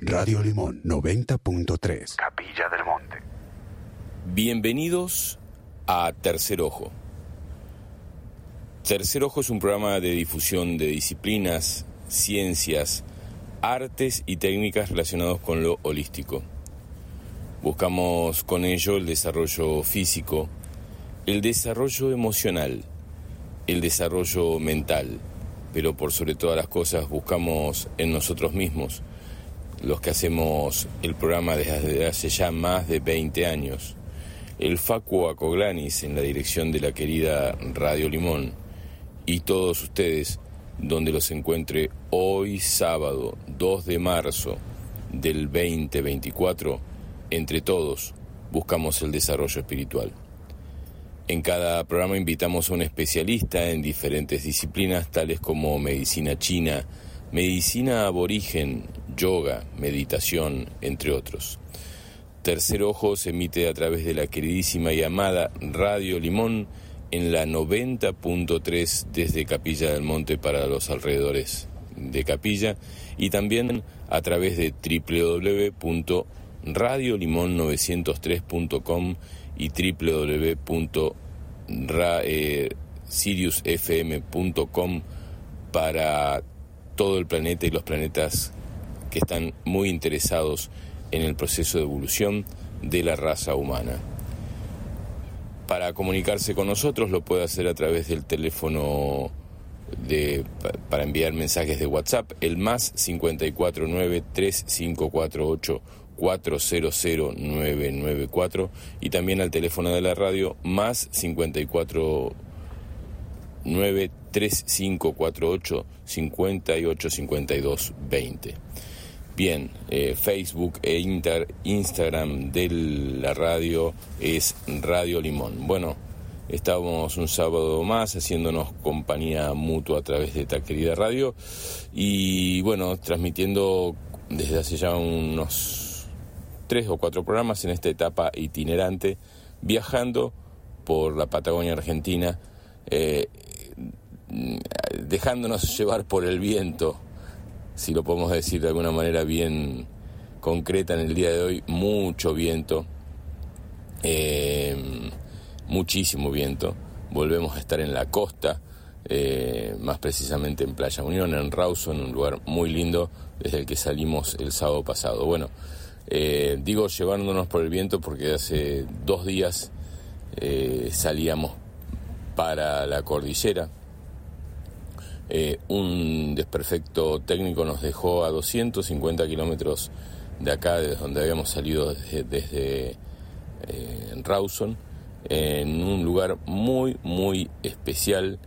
Radio Limón 90.3. Capilla del Monte. Bienvenidos a Tercer Ojo. Tercer Ojo es un programa de difusión de disciplinas, ciencias, artes y técnicas relacionados con lo holístico. Buscamos con ello el desarrollo físico, el desarrollo emocional, el desarrollo mental, pero por sobre todas las cosas buscamos en nosotros mismos, los que hacemos el programa desde hace ya más de 20 años, el Facuo Acoglanis en la dirección de la querida Radio Limón y todos ustedes donde los encuentre hoy sábado 2 de marzo del 2024, entre todos buscamos el desarrollo espiritual. En cada programa invitamos a un especialista en diferentes disciplinas tales como medicina china, medicina aborigen, yoga, meditación, entre otros. Tercer Ojo se emite a través de la queridísima y amada Radio Limón en la 90.3 desde Capilla del Monte para los alrededores de Capilla y también a través de www.radiolimon903.com y www.siriusfm.com para todo el planeta y los planetas que están muy interesados en el proceso de evolución de la raza humana. Para comunicarse con nosotros lo puede hacer a través del teléfono de, para enviar mensajes de WhatsApp, el más 549 3548 400994 y también al teléfono de la radio más 549 3548 585220. Bien, eh, Facebook e Instagram de la radio es Radio Limón. Bueno, estábamos un sábado más haciéndonos compañía mutua a través de esta querida radio y bueno, transmitiendo desde hace ya unos tres o cuatro programas en esta etapa itinerante, viajando por la Patagonia Argentina, eh, dejándonos llevar por el viento si lo podemos decir de alguna manera bien concreta en el día de hoy, mucho viento, eh, muchísimo viento. Volvemos a estar en la costa, eh, más precisamente en Playa Unión, en Rawson, un lugar muy lindo desde el que salimos el sábado pasado. Bueno, eh, digo llevándonos por el viento porque hace dos días salíamos para la cordillera, eh, un desperfecto técnico nos dejó a 250 kilómetros de acá, desde donde habíamos salido desde, eh, Rawson, en un lugar muy, muy especial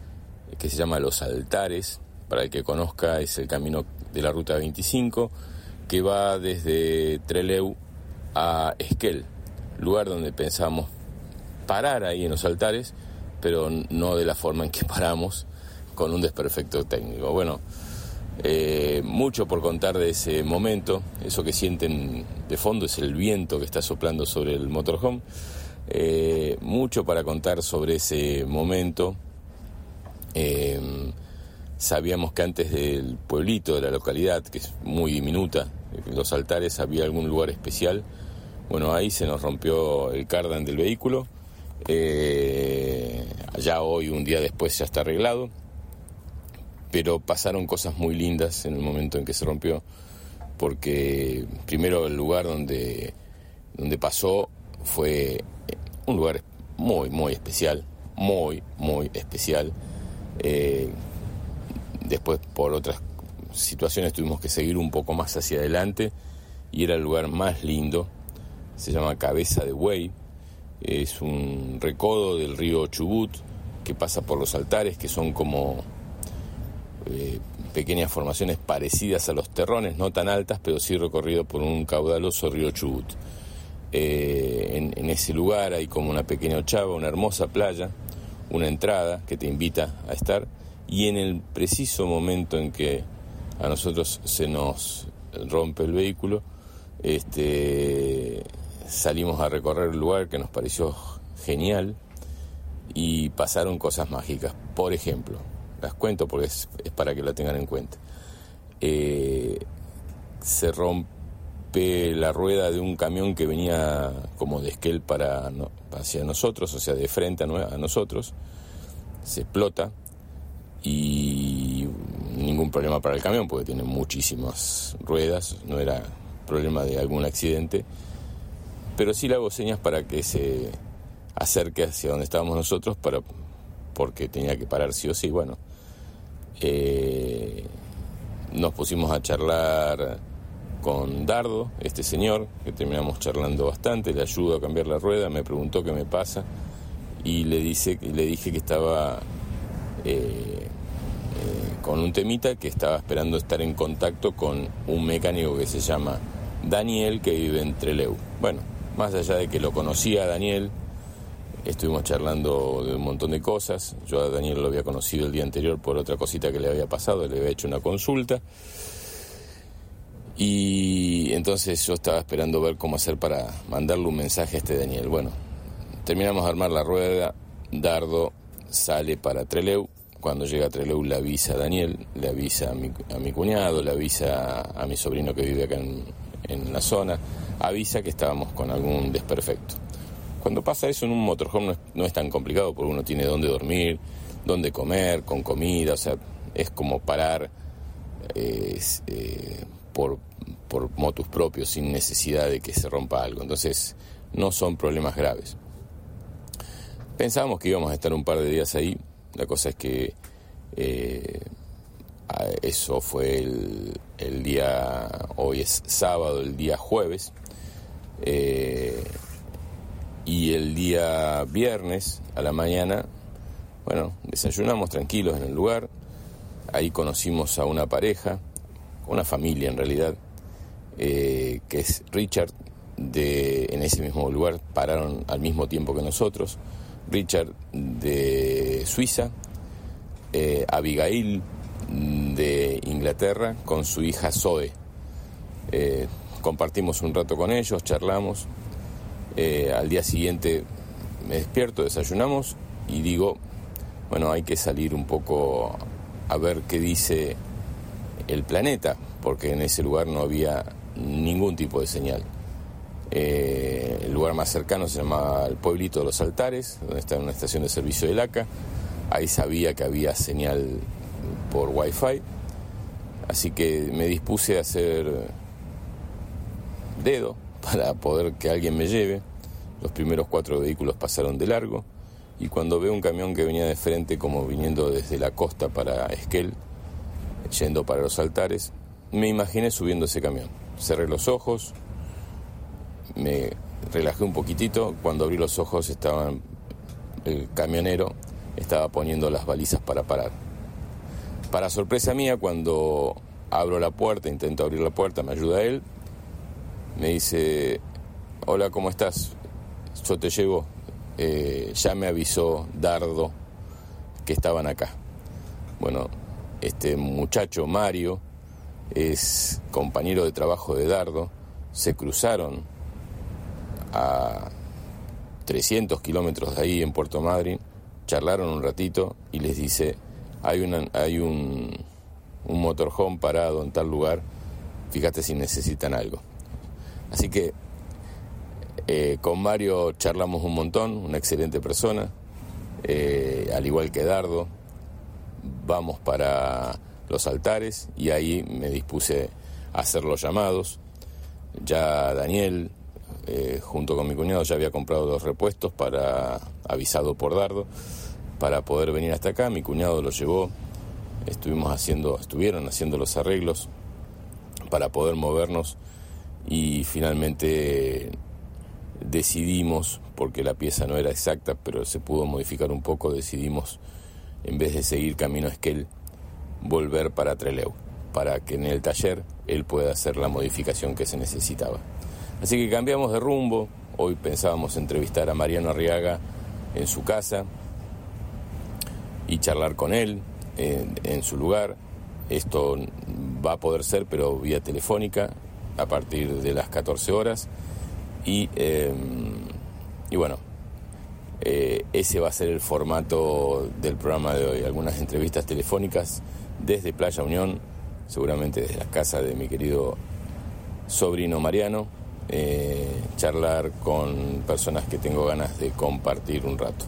que se llama Los Altares. Para el que conozca, es el camino de la ruta 25 que va desde Treleu a Esquel, lugar donde pensamos parar ahí en los altares, pero no de la forma en que paramos con un desperfecto técnico. Bueno, eh, mucho por contar de ese momento. Eso que sienten de fondo es el viento que está soplando sobre el motorhome. Eh, mucho para contar sobre ese momento. Eh, sabíamos que antes del pueblito, de la localidad, que es muy diminuta, los altares había algún lugar especial. Bueno, ahí se nos rompió el cardan del vehículo. ya hoy, un día después, ya está arreglado pero pasaron cosas muy lindas en el momento en que se rompió, porque primero el lugar donde, donde pasó fue un lugar muy, muy especial, muy, muy especial. Eh, después por otras situaciones tuvimos que seguir un poco más hacia adelante y era el lugar más lindo, se llama Cabeza de Buey, es un recodo del río Chubut que pasa por los altares que son como eh, pequeñas formaciones parecidas a los terrones, no tan altas, pero sí recorrido por un caudaloso río Chubut. Eh, en, ese lugar hay como una pequeña ochava, una hermosa playa, una entrada que te invita a estar y en el preciso momento en que a nosotros se nos rompe el vehículo, este, salimos a recorrer el lugar que nos pareció genial y pasaron cosas mágicas. Por ejemplo, las cuento porque es, para que la tengan en cuenta. Eh, se rompe la rueda de un camión que venía como de esquel para hacia nosotros, o sea, de frente a, nosotros, se explota y ningún problema para el camión porque tiene muchísimas ruedas, no era problema de algún accidente, pero sí le hago señas para que se acerque hacia donde estábamos nosotros para porque tenía que parar sí o sí, bueno. Eh, nos pusimos a charlar con Dardo, este señor, que terminamos charlando bastante, le ayudo a cambiar la rueda, me preguntó qué me pasa y le, dice, le dije que estaba eh, eh, con un temita, que estaba esperando estar en contacto con un mecánico que se llama Daniel, que vive en Treleu. Bueno, más allá de que lo conocía Daniel, estuvimos charlando de un montón de cosas. Yo a Daniel lo había conocido el día anterior por otra cosita que le había pasado, le había hecho una consulta. Y entonces yo estaba esperando ver cómo hacer para mandarle un mensaje a este Daniel. Bueno, terminamos de armar la rueda, Dardo sale para Treleu. Cuando llega a Treleu le avisa a Daniel, le avisa a mi, a mi cuñado, le avisa a mi sobrino que vive acá en, en la zona, avisa que estábamos con algún desperfecto. Cuando pasa eso en un motorhome no es, tan complicado porque uno tiene dónde dormir, dónde comer, con comida, o sea, es como parar eh, por, por motus propios sin necesidad de que se rompa algo. Entonces, no son problemas graves. Pensábamos que íbamos a estar un par de días ahí, la cosa es que eh, eso fue el, día, hoy es sábado, el día jueves. Eh, y el día viernes a la mañana, bueno, desayunamos tranquilos en el lugar. Ahí conocimos a una pareja, una familia en realidad, eh, que es Richard. De, en ese mismo lugar pararon al mismo tiempo que nosotros. Richard de Suiza, eh, Abigail de Inglaterra con su hija Zoe. Eh, compartimos un rato con ellos, charlamos eh, al día siguiente me despierto, desayunamos y digo, bueno, hay que salir un poco a ver qué dice el planeta, porque en ese lugar no había ningún tipo de señal. Eh, el lugar más cercano se llama el pueblito de los altares, donde está una estación de servicio del ACA. Ahí sabía que había señal por wifi. Así que me dispuse a hacer dedo para poder que alguien me lleve. Los primeros cuatro vehículos pasaron de largo y cuando veo un camión que venía de frente como viniendo desde la costa para Esquel, yendo para los altares, me imaginé subiendo ese camión. Cerré los ojos, me relajé un poquitito, cuando abrí los ojos estaba el camionero estaba poniendo las balizas para parar. Para sorpresa mía, cuando abro la puerta, intento abrir la puerta, me ayuda él, me dice, hola, ¿cómo estás? Yo te llevo. Eh, ya me avisó Dardo que estaban acá. Bueno, este muchacho Mario es compañero de trabajo de Dardo, se cruzaron a 300 kilómetros de ahí en Puerto Madryn, charlaron un ratito y les dice, hay, una, hay un, un motorhome parado en tal lugar, fíjate si necesitan algo. Así que eh, con Mario charlamos un montón, una excelente persona, eh, al igual que Dardo. Vamos para los altares y ahí me dispuse a hacer los llamados. Ya Daniel, eh, junto con mi cuñado, ya había comprado los repuestos para avisado por Dardo para poder venir hasta acá. Mi cuñado lo llevó. Estuvimos haciendo, estuvieron haciendo los arreglos para poder movernos y finalmente decidimos, porque la pieza no era exacta, pero se pudo modificar un poco, decidimos, en vez de seguir camino a Esquel, volver para Treleu, para que en el taller él pueda hacer la modificación que se necesitaba. Así que cambiamos de rumbo, hoy pensábamos entrevistar a Mariano Arriaga en su casa y charlar con él en, en su lugar. Esto va a poder ser, pero vía telefónica, a partir de las 14 horas. Y, em, y bueno, eh, ese va a ser el formato del programa de hoy. Algunas entrevistas telefónicas desde Playa Unión, seguramente desde la casa de mi querido sobrino Mariano, eh, charlar con personas que tengo ganas de compartir un rato.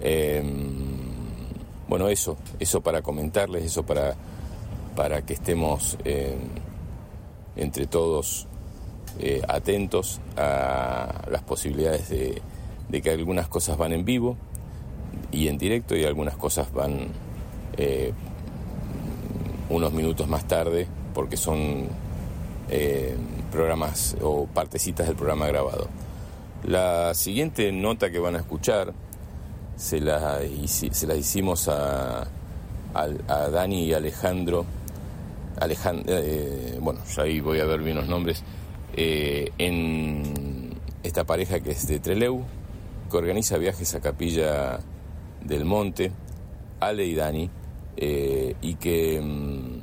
Em, bueno, eso, eso para comentarles, eso para, para que estemos em, entre todos eh, atentos a las posibilidades de, que algunas cosas van en vivo y en directo y algunas cosas van eh, unos minutos más tarde porque son eh, programas o partecitas del programa grabado. La siguiente nota que van a escuchar se la, se hicimos a, a, Dani y Alejandro. Alejandro eh, bueno, ahí voy a ver bien los nombres. Eh, en esta pareja que es de Treleu, que organiza viajes a Capilla del Monte, Ale y Dani, y que mm,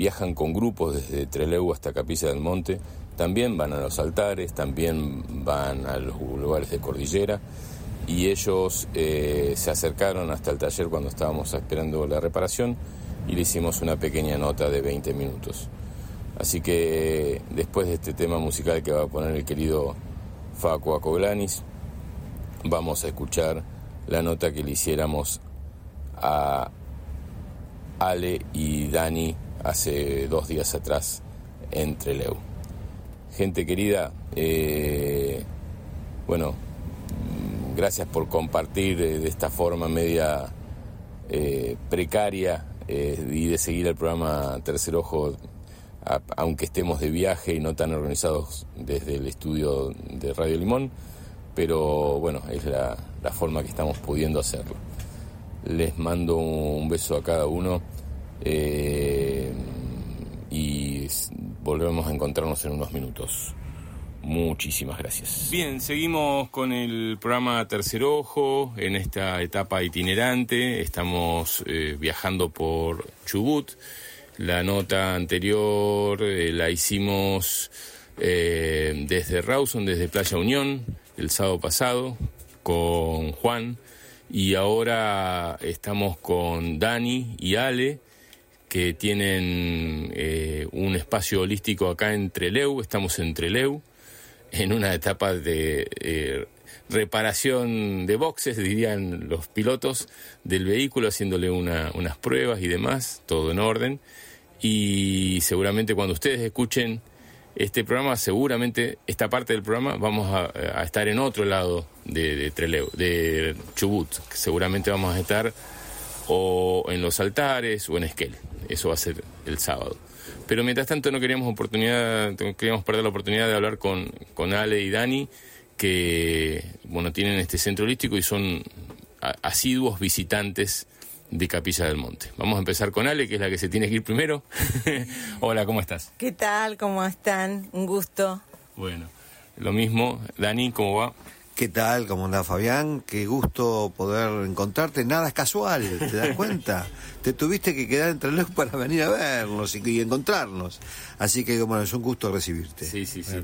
viajan con grupos desde Trelew hasta Capilla del Monte, también van a los altares, también van a los lugares de cordillera y ellos eh, se acercaron hasta el taller cuando estábamos esperando la reparación y le hicimos una pequeña nota de 20 minutos. Así que después de este tema musical que va a poner el querido Facu Acoglanis, vamos a escuchar la nota que le hiciéramos a Ale y Dani hace dos días atrás en Trelew. Gente querida, eh, bueno, gracias por compartir de, esta forma media eh, precaria eh, y de seguir el programa Tercer Ojo, aunque estemos de viaje y no tan organizados desde el estudio de Radio Limón, pero bueno, es la, forma que estamos pudiendo hacerlo. Les mando un beso a cada uno eh, y volvemos a encontrarnos en unos minutos. Muchísimas gracias. Bien, seguimos con el programa Tercer Ojo en esta etapa itinerante. Estamos eh, viajando por Chubut. La nota anterior eh, la hicimos desde Rawson, desde Playa Unión, el sábado pasado, con Juan. Y ahora estamos con Dani y Ale que tienen eh, un espacio holístico acá en Treleu, estamos en Treleu, en una etapa de eh, reparación de boxes, dirían los pilotos del vehículo, haciéndole unas pruebas y demás, todo en orden. Y seguramente cuando ustedes escuchen este programa, seguramente esta parte del programa vamos a, estar en otro lado de, de Treleu, de Chubut, seguramente vamos a estar o en los altares o en Esquel. Eso va a ser el sábado. Pero mientras tanto no queríamos oportunidad, queríamos perder la oportunidad de hablar con, con Ale y Dani, que bueno, tienen este centro holístico y son asiduos visitantes de Capilla del Monte. Vamos a empezar con Ale, que es la que se tiene que ir primero. Hola, ¿cómo estás? ¿Qué tal? ¿Cómo están? Un gusto. Bueno, lo mismo. Dani, ¿cómo va? ¿Qué tal? ¿Cómo anda Fabián? Qué gusto poder encontrarte. Nada es casual, ¿te das cuenta? Te tuviste que quedar entre los para venir a vernos y, encontrarnos. Así que, bueno, es un gusto recibirte. Sí, sí, sí.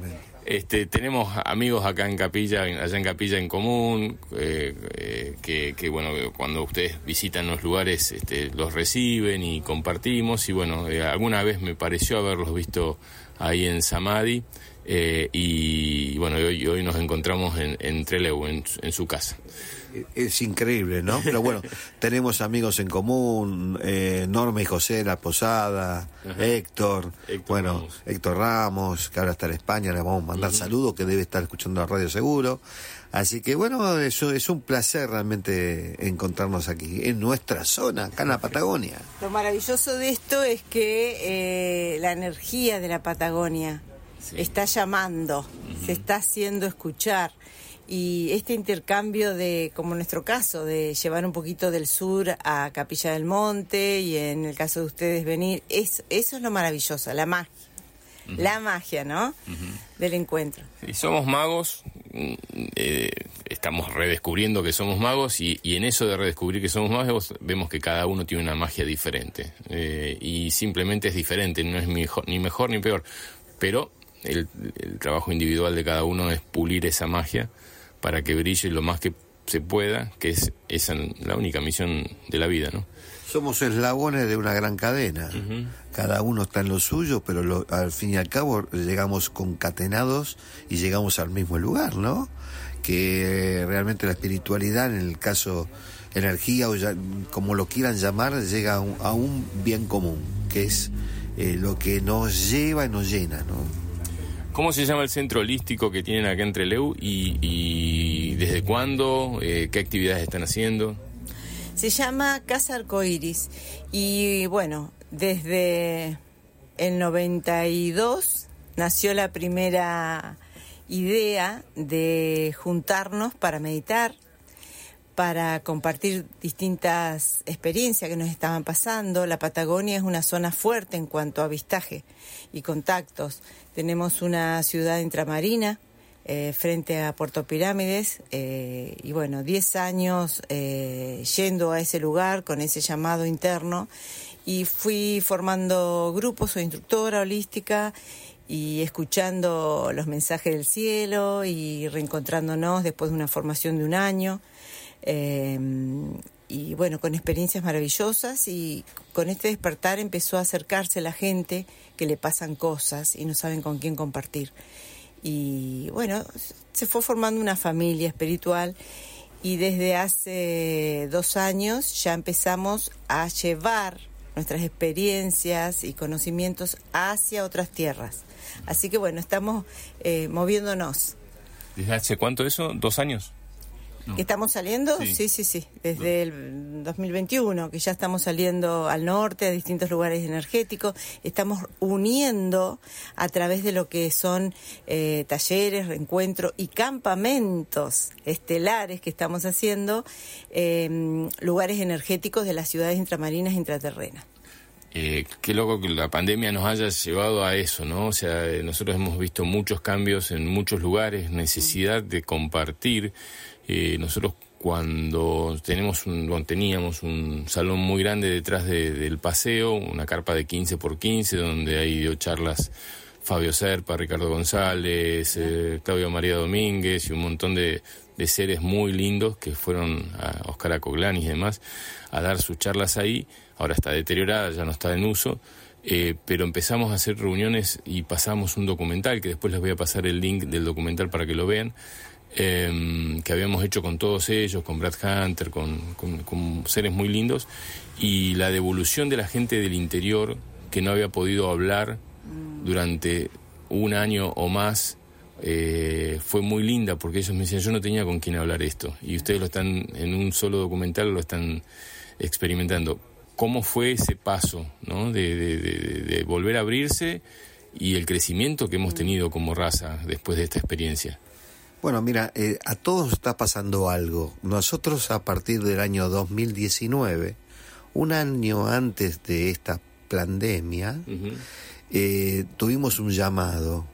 Este, tenemos amigos acá en Capilla, allá en Capilla en común, eh, eh, que, bueno, cuando ustedes visitan los lugares, este, los reciben y compartimos. Y bueno, eh, alguna vez me pareció haberlos visto ahí en Samadhi. Eh, y bueno, hoy, hoy nos encontramos en, en Trelew, en, su casa. Es increíble, ¿no? Pero bueno, tenemos amigos en común, eh, Norma y José La Posada, Héctor, bueno, Héctor Ramos, que ahora está en España, le vamos a mandar saludos, que debe estar escuchando la radio seguro. Así que bueno, eso es un placer realmente encontrarnos aquí, en nuestra zona, acá en la Patagonia. Lo maravilloso de esto es que eh, la energía de la Patagonia, está llamando, se está haciendo escuchar. Y este intercambio de, como en nuestro caso, de llevar un poquito del sur a Capilla del Monte y en el caso de ustedes venir, es, eso es lo maravilloso, la magia. La magia, ¿no? Del encuentro. Y somos magos, mm, eh, estamos redescubriendo que somos magos y, en eso de redescubrir que somos magos vemos que cada uno tiene una magia diferente. Eh, y simplemente es diferente, no es ni mejor ni peor. Pero el, trabajo individual de cada uno es pulir esa magia para que brille lo más que se pueda, que es esa la única misión de la vida, ¿no? Somos eslabones de una gran cadena. cada uno está en lo suyo, pero al fin y al cabo llegamos concatenados y llegamos al mismo lugar, ¿no? Que realmente la espiritualidad, en el caso energía o como lo quieran llamar, llega a un, bien común, que es eh, lo que nos lleva y nos llena, ¿no? ¿Cómo se llama el centro holístico que tienen acá entre Leu y, desde cuándo? Eh, ¿Qué actividades están haciendo? Se llama Casa Arcoiris y bueno, desde el 92 nació la primera idea de juntarnos para meditar, para compartir distintas experiencias que nos estaban pasando. La Patagonia es una zona fuerte en cuanto a avistaje y contactos. Tenemos una ciudad intramarina eh, frente a Puerto Pirámides eh, y bueno, 10 años eh, yendo a ese lugar con ese llamado interno y fui formando grupos, soy instructora holística y escuchando los mensajes del cielo y reencontrándonos después de una formación de un año. Y bueno, con experiencias maravillosas y con este despertar empezó a acercarse la gente que le pasan cosas y no saben con quién compartir. Y bueno, se fue formando una familia espiritual y desde hace dos años ya empezamos a llevar nuestras experiencias y conocimientos hacia otras tierras. Así que bueno, estamos eh, moviéndonos. ¿Desde hace cuánto eso? ¿Dos años? Estamos saliendo? Sí. sí, sí, Desde el 2021, que ya estamos saliendo al norte, a distintos lugares energéticos. Estamos uniendo a través de lo que son eh, talleres, reencuentros y campamentos estelares que estamos haciendo, eh, lugares energéticos de las ciudades intramarinas e intraterrenas. Eh, qué loco que la pandemia nos haya llevado a eso, ¿no? O sea, nosotros hemos visto muchos cambios en muchos lugares, necesidad de compartir. Eh, nosotros cuando tenemos un, teníamos un salón muy grande detrás del paseo, una carpa de 15 por 15, donde hay dio charlas Fabio Serpa, Ricardo González, eh, Claudio María Domínguez y un montón de, de, seres muy lindos que fueron a Oscar Acoglani y demás a dar sus charlas ahí. Ahora está deteriorada, ya no está en uso. Eh, pero empezamos a hacer reuniones y pasamos un documental, que después les voy a pasar el link del documental para que lo vean, Em, que habíamos hecho con todos ellos, con Brad Hunter, con, seres muy lindos, y la devolución de la gente del interior que no había podido hablar durante un año o más eh, fue muy linda porque ellos me decían yo no tenía con quién hablar esto y ustedes lo están en un solo documental lo están experimentando. Cómo fue ese paso ¿no? de volver a abrirse y el crecimiento que hemos tenido como raza después de esta experiencia bueno, mira, eh, a todos está pasando algo. Nosotros a partir del año 2019, un año antes de esta pandemia, eh, tuvimos un llamado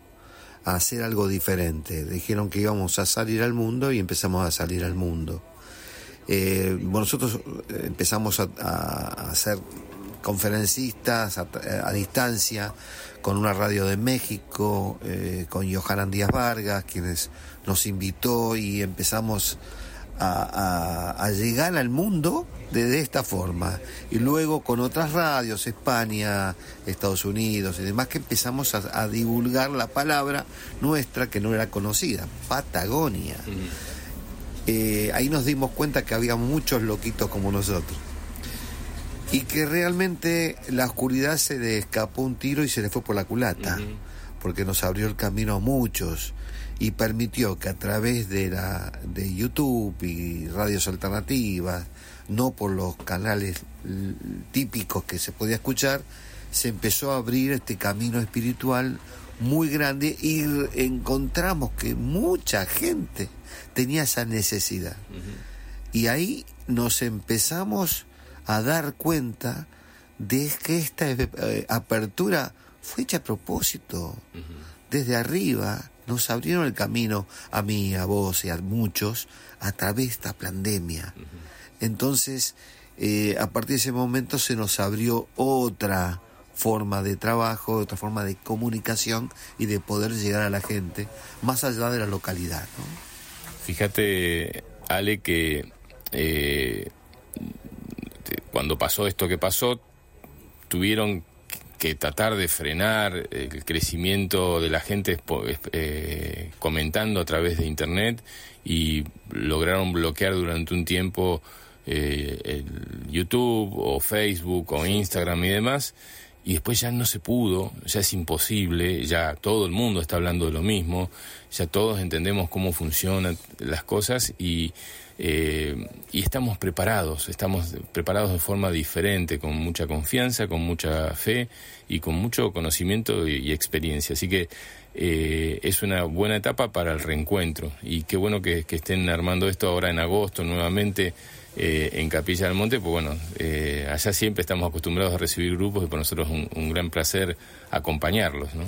a hacer algo diferente. Dijeron que íbamos a salir al mundo y empezamos a salir al mundo. Eh, nosotros empezamos a, a, hacer conferencistas a, distancia con una radio de México, con Johanan Díaz Vargas, quienes nos invitó y empezamos a, llegar al mundo de, esta forma. Y luego con otras radios, España, Estados Unidos y demás, que empezamos a, divulgar la palabra nuestra que no era conocida, Patagonia. Eh, ahí nos dimos cuenta que había muchos loquitos como nosotros. Y que realmente la oscuridad se le escapó un tiro y se le fue por la culata, porque nos abrió el camino a muchos y permitió que a través de, la, de YouTube y radios alternativas, no por los canales típicos que se podía escuchar, se empezó a abrir este camino espiritual muy grande y encontramos que mucha gente tenía esa necesidad. Y ahí nos empezamos a dar cuenta de que esta eh, apertura fue hecha a propósito, desde arriba, nos abrieron el camino a mí, a vos y a muchos a través de esta pandemia. Entonces, eh, a partir de ese momento se nos abrió otra forma de trabajo, otra forma de comunicación y de poder llegar a la gente más allá de la localidad. Fíjate, Ale, que eh, cuando pasó esto que pasó, tuvieron que tratar de frenar el crecimiento de la gente eh, comentando a través de internet y lograron bloquear durante un tiempo eh, el YouTube o Facebook o Instagram y demás y después ya no se pudo, ya es imposible, ya todo el mundo está hablando de lo mismo, ya todos entendemos cómo funcionan las cosas y, eh, y estamos preparados, estamos preparados de forma diferente, con mucha confianza, con mucha fe y con mucho conocimiento y, experiencia. Así que eh, es una buena etapa para el reencuentro y qué bueno que estén armando esto ahora en agosto nuevamente eh, en Capilla del Monte, pues bueno, allá siempre estamos acostumbrados a recibir grupos y por nosotros es un, gran placer acompañarlos, ¿no?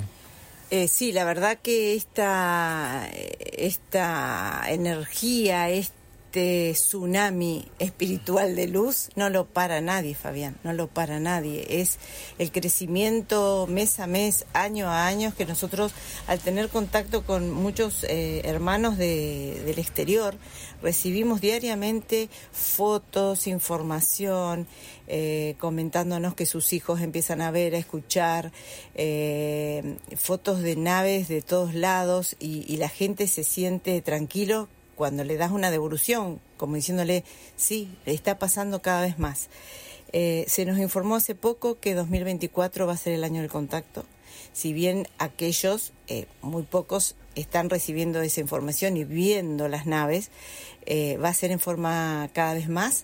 Eh, sí, la verdad que esta, esta energía, este este tsunami espiritual de luz no lo para nadie, Fabián, no lo para nadie. Es el crecimiento mes a mes, año a año, que nosotros al tener contacto con muchos eh, hermanos del exterior, recibimos diariamente fotos, información, eh, comentándonos que sus hijos empiezan a ver, a escuchar, eh, fotos de naves de todos lados y, y la gente se siente tranquilo cuando le das una devolución, como diciéndole, sí, le está pasando cada vez más. Eh, se nos informó hace poco que 2024 va a ser el año del contacto. Si bien aquellos, eh, muy pocos, están recibiendo esa información y viendo las naves, eh, va a ser en forma cada vez más.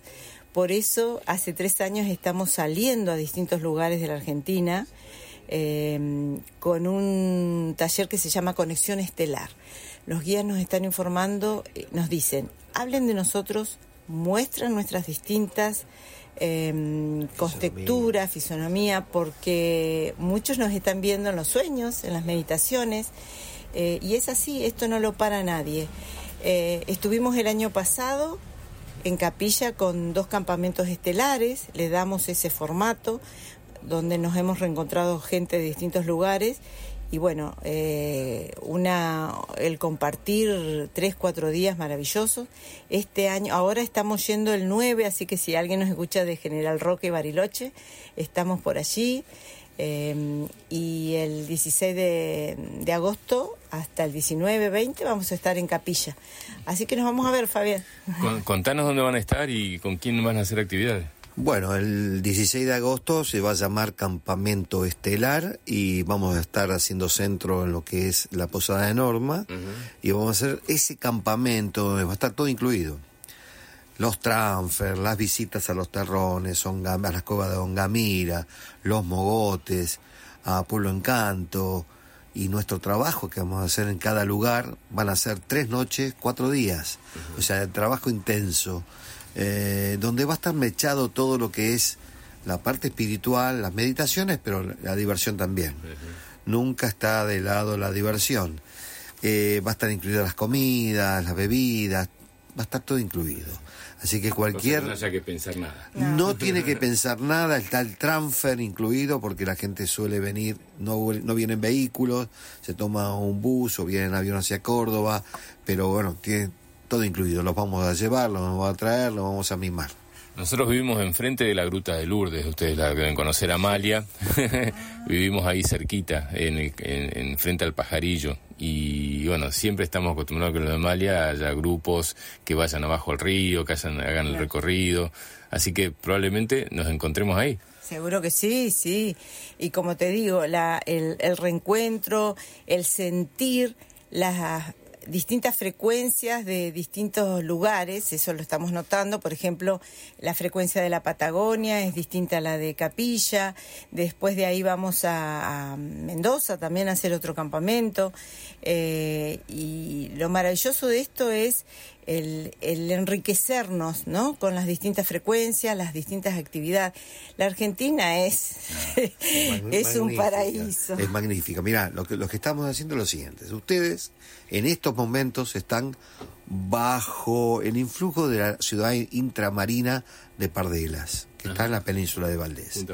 Por eso, hace tres años estamos saliendo a distintos lugares de la Argentina con un taller que se llama Conexión Estelar los guías nos están informando, eh, nos dicen, hablen de nosotros, muestran nuestras distintas eh, fisonomía, porque muchos nos están viendo en los sueños, en las meditaciones, eh, y es así, esto no lo para nadie. Eh, estuvimos el año pasado en Capilla con dos campamentos estelares, le damos ese formato donde nos hemos reencontrado gente de distintos lugares y bueno, eh, una, el compartir tres, cuatro días maravillosos. Este año, ahora estamos yendo el 9, así que si alguien nos escucha de General Roque Bariloche, estamos por allí. Eh, y el 16 de, agosto hasta el 19, 20 vamos a estar en Capilla. Así que nos vamos a ver, Fabián. Contanos dónde van a estar y con quién van a hacer actividades. Bueno, el 16 de agosto se va a llamar Campamento Estelar y vamos a estar haciendo centro en lo que es la Posada de Norma. Y vamos a hacer ese campamento, va a estar todo incluido. Los transfer, las visitas a los terrones, a las cuevas de Ongamira, los mogotes, a Pueblo Encanto. Y nuestro trabajo que vamos a hacer en cada lugar van a ser tres noches, cuatro días. O sea, el trabajo intenso eh, donde va a estar mechado todo lo que es la parte espiritual, las meditaciones, pero la diversión también. Nunca está de lado la diversión. Eh, va a estar incluidas las comidas, las bebidas, va a estar todo incluido. Así que cualquier... no haya que pensar nada. No. tiene que pensar nada, está el transfer incluido porque la gente suele venir, no, no viene en vehículos, se toma un bus o viene en avión hacia Córdoba, pero bueno, tiene todo incluido. Los vamos a llevar, los vamos a traer, los vamos a mimar. Nosotros vivimos enfrente de la Gruta de Lourdes, ustedes la deben conocer, Amalia. vivimos ahí cerquita, en, en, frente al pajarillo. Y bueno, siempre estamos acostumbrados a que en de Amalia haya grupos que vayan abajo al río, que hagan el recorrido. Así que probablemente nos encontremos ahí. Seguro que sí, sí. Y como te digo, la, el, el reencuentro, el sentir las distintas frecuencias de distintos lugares, eso lo estamos notando, por ejemplo, la frecuencia de la Patagonia es distinta a la de Capilla, después de ahí vamos a, Mendoza también a hacer otro campamento, eh, y lo maravilloso de esto es el, enriquecernos ¿no? con las distintas frecuencias, las distintas actividades. La Argentina es, es un paraíso. Es magnífico. Mira, lo que, lo que estamos haciendo es lo siguiente. Ustedes en estos momentos están bajo el influjo de la ciudad intramarina de Pardelas, que está en la península de Valdés.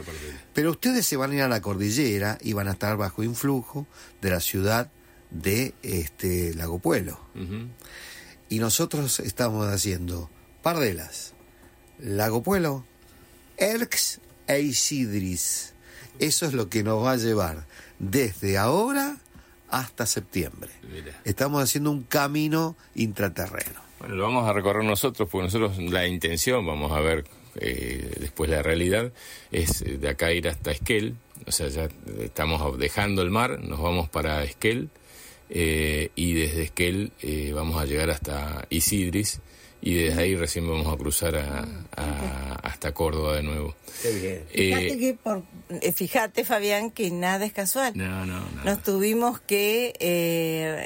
Pero ustedes se van a ir a la cordillera y van a estar bajo influjo de la ciudad de este Lago Pueblo. Y nosotros estamos haciendo Pardelas, Lago Pueblo, Erx e Isidris. Eso es lo que nos va a llevar desde ahora hasta septiembre. Estamos haciendo un camino intraterreno. Bueno, lo vamos a recorrer nosotros, porque nosotros la intención, vamos a ver eh, después la realidad, es de acá ir hasta Esquel, o sea, ya estamos dejando el mar, nos vamos para Esquel, eh, y desde Esquel eh, vamos a llegar hasta Isidris, y desde ahí recién vamos a cruzar hasta Córdoba de nuevo. Qué bien. fíjate, Fabián, que nada es casual. No, no, Nos tuvimos que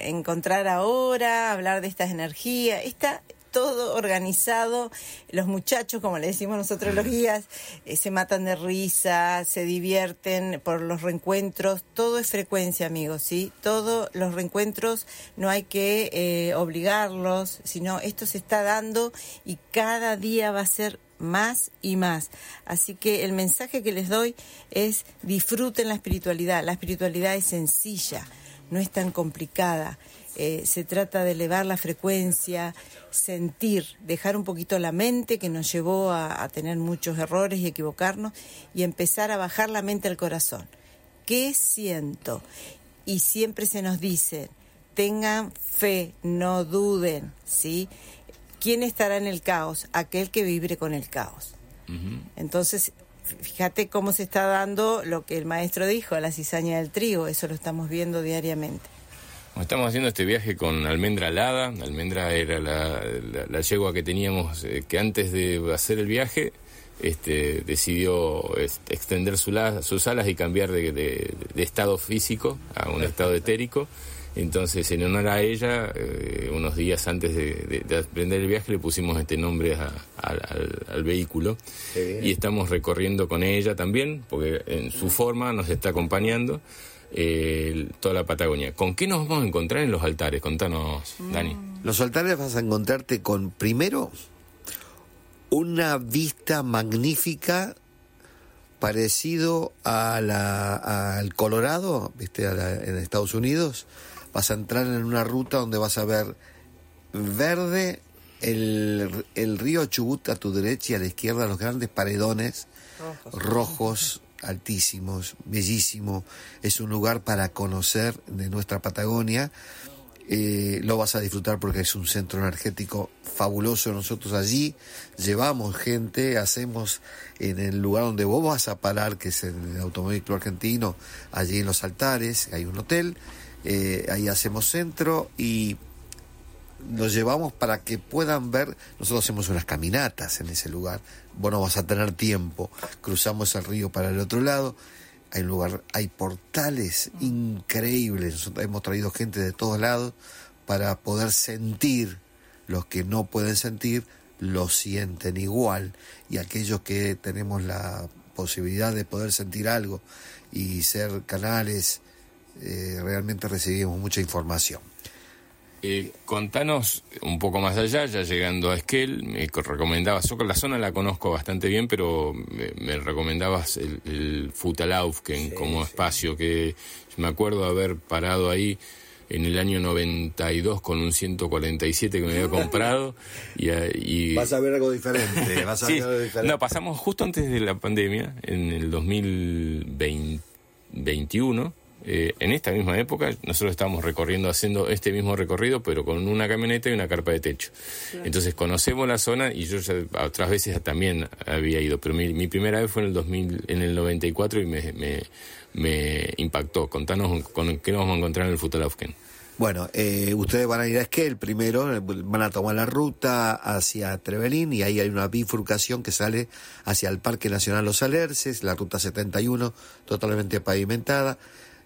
encontrar ahora, hablar de estas energías. Esta, todo organizado. Los muchachos, como le decimos nosotros los guías, eh, se matan de risa, se divierten por los reencuentros. Todo es frecuencia, amigos, ¿sí? Todos los reencuentros no hay que eh, obligarlos, sino esto se está dando y cada día va a ser más y más. Así que el mensaje que les doy es disfruten la espiritualidad. La espiritualidad es sencilla, no es tan complicada. Eh, se trata de elevar la frecuencia, sentir, dejar un poquito la mente que nos llevó a, tener muchos errores y equivocarnos y empezar a bajar la mente al corazón. ¿Qué siento? Y siempre se nos dice, tengan fe, no duden, ¿sí? ¿Quién estará en el caos? Aquel que vibre con el caos. Entonces, fíjate cómo se está dando lo que el maestro dijo, la cizaña del trigo, eso lo estamos viendo diariamente. Estamos haciendo este viaje con Almendra Alada. Almendra era la, yegua que teníamos eh, que antes de hacer el viaje este, decidió extender sus alas y cambiar de, estado físico a un estado etérico. Entonces, en honor a ella, eh, unos días antes de, aprender el viaje, le pusimos este nombre al, vehículo. Y estamos recorriendo con ella también, porque en su forma nos está acompañando eh, toda la Patagonia. ¿Con qué nos vamos a encontrar en los altares? Contanos, Dani. Los altares vas a encontrarte con, primero, una vista magnífica parecido a la, al Colorado, viste, en Estados Unidos. Vas a entrar en una ruta donde vas a ver verde el, el río Chubut a tu derecha y a la izquierda los grandes paredones rojos altísimos, bellísimo, es un lugar para conocer de nuestra Patagonia. Eh, lo vas a disfrutar porque es un centro energético fabuloso. Nosotros allí llevamos gente, hacemos en el lugar donde vos vas a parar, que es el Automóvil Argentino, allí en los altares, hay un hotel, eh, ahí hacemos centro y los llevamos para que puedan ver, nosotros hacemos unas caminatas en ese lugar, vos no vas a tener tiempo, cruzamos el río para el otro lado, hay lugar, hay portales increíbles, nosotros hemos traído gente de todos lados para poder sentir, los que no pueden sentir, lo sienten igual, y aquellos que tenemos la posibilidad de poder sentir algo y ser canales, eh, realmente recibimos mucha información. Eh, contanos un poco más allá, ya llegando a Esquel, me recomendabas, yo la zona la conozco bastante bien, pero me, recomendabas el, el Futalaufken como espacio, que me acuerdo haber parado ahí en el año 92 con un 147 que me había comprado y, vas a ver algo diferente, vas a ver algo diferente. no pasamos justo antes de la pandemia en el 2021 eh, en esta misma época nosotros estábamos recorriendo, haciendo este mismo recorrido, pero con una camioneta y una carpa de techo. Entonces conocemos la zona y yo ya otras veces también había ido, pero mi, primera vez fue en el 2000, en el 94 y me, me, me impactó. Contanos con qué nos vamos a encontrar en el Futalaufken. Bueno, eh, ustedes van a ir a Esquel primero, van a tomar la ruta hacia Trevelín y ahí hay una bifurcación que sale hacia el Parque Nacional Los Alerces, la ruta 71, totalmente pavimentada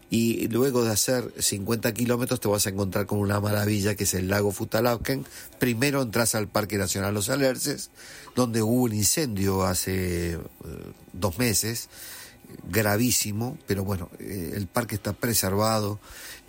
y luego de hacer 50 kilómetros te vas a encontrar con una maravilla que es el lago Futalauken. Primero entras al Parque Nacional Los Alerces, donde hubo un incendio hace eh, dos meses, gravísimo, pero bueno, eh, el parque está preservado,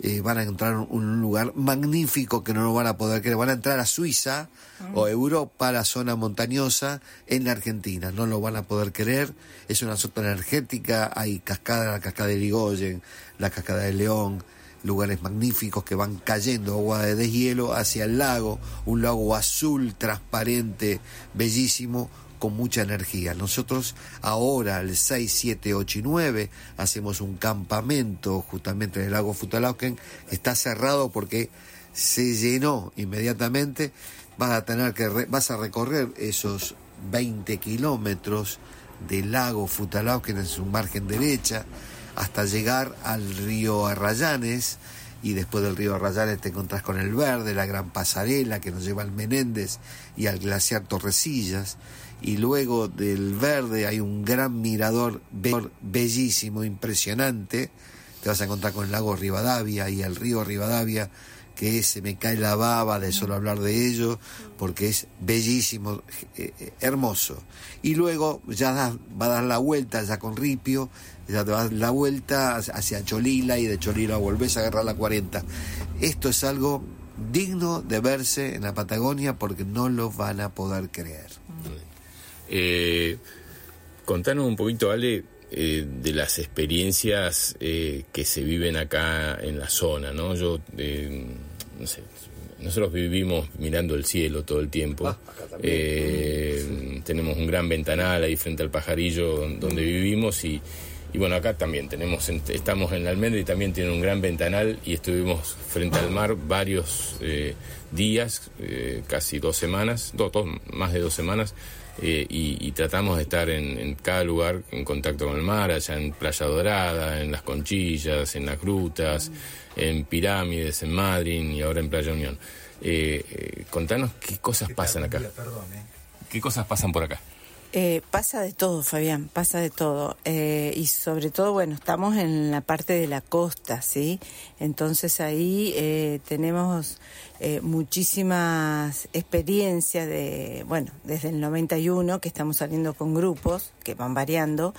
eh, van a entrar en un lugar magnífico que no lo van a poder creer, van a entrar a Suiza o Europa, la zona montañosa, en la Argentina, no lo van a poder creer, es una zona energética, hay cascada, la cascada de Ligoyen, la cascada de León, lugares magníficos que van cayendo agua de deshielo hacia el lago, un lago azul, transparente, bellísimo, con mucha energía. Nosotros ahora, el 6, 7, 8 y 9, hacemos un campamento justamente en el lago Futalauken. Está cerrado porque se llenó inmediatamente. Vas a tener que vas a recorrer esos 20 kilómetros del lago Futalauken en su margen derecha hasta llegar al río Arrayanes y después del río Arrayanes te encontrás con el verde, la gran pasarela que nos lleva al Menéndez y al glaciar Torrecillas y luego del verde hay un gran mirador bellísimo, impresionante. Te vas a encontrar con el lago Rivadavia y el río Rivadavia, que se me cae la baba de solo hablar de ello, porque es bellísimo, eh, eh, hermoso. Y luego ya va a dar la vuelta ya con Ripio, ya te vas la vuelta hacia Cholila y de Cholila volvés a agarrar la 40. Esto es algo digno de verse en la Patagonia porque no lo van a poder creer. Eh, contanos un poquito, Ale, eh, de las experiencias eh, que se viven acá en la zona, ¿no? Yo, no sé, nosotros vivimos mirando el cielo todo el tiempo. Ah, tenemos un gran ventanal ahí frente al pajarillo donde vivimos y, y bueno, acá también tenemos, estamos en la almendra y también tiene un gran ventanal y estuvimos frente al mar varios días, casi dos semanas, dos, más de dos semanas, eh, y, tratamos de estar en, cada lugar en contacto con el mar, allá en Playa Dorada, en las Conchillas, en las Grutas, en Pirámides, en Madrid y ahora en Playa Unión. Eh, eh, contanos qué cosas pasan acá. ¿Qué cosas pasan por acá? Eh, pasa de todo, Fabián, pasa de todo. Eh, y sobre todo, bueno, estamos en la parte de la costa, ¿sí? Entonces ahí eh, tenemos muchísimas experiencias de, bueno, desde el 91 que estamos saliendo con grupos que van variando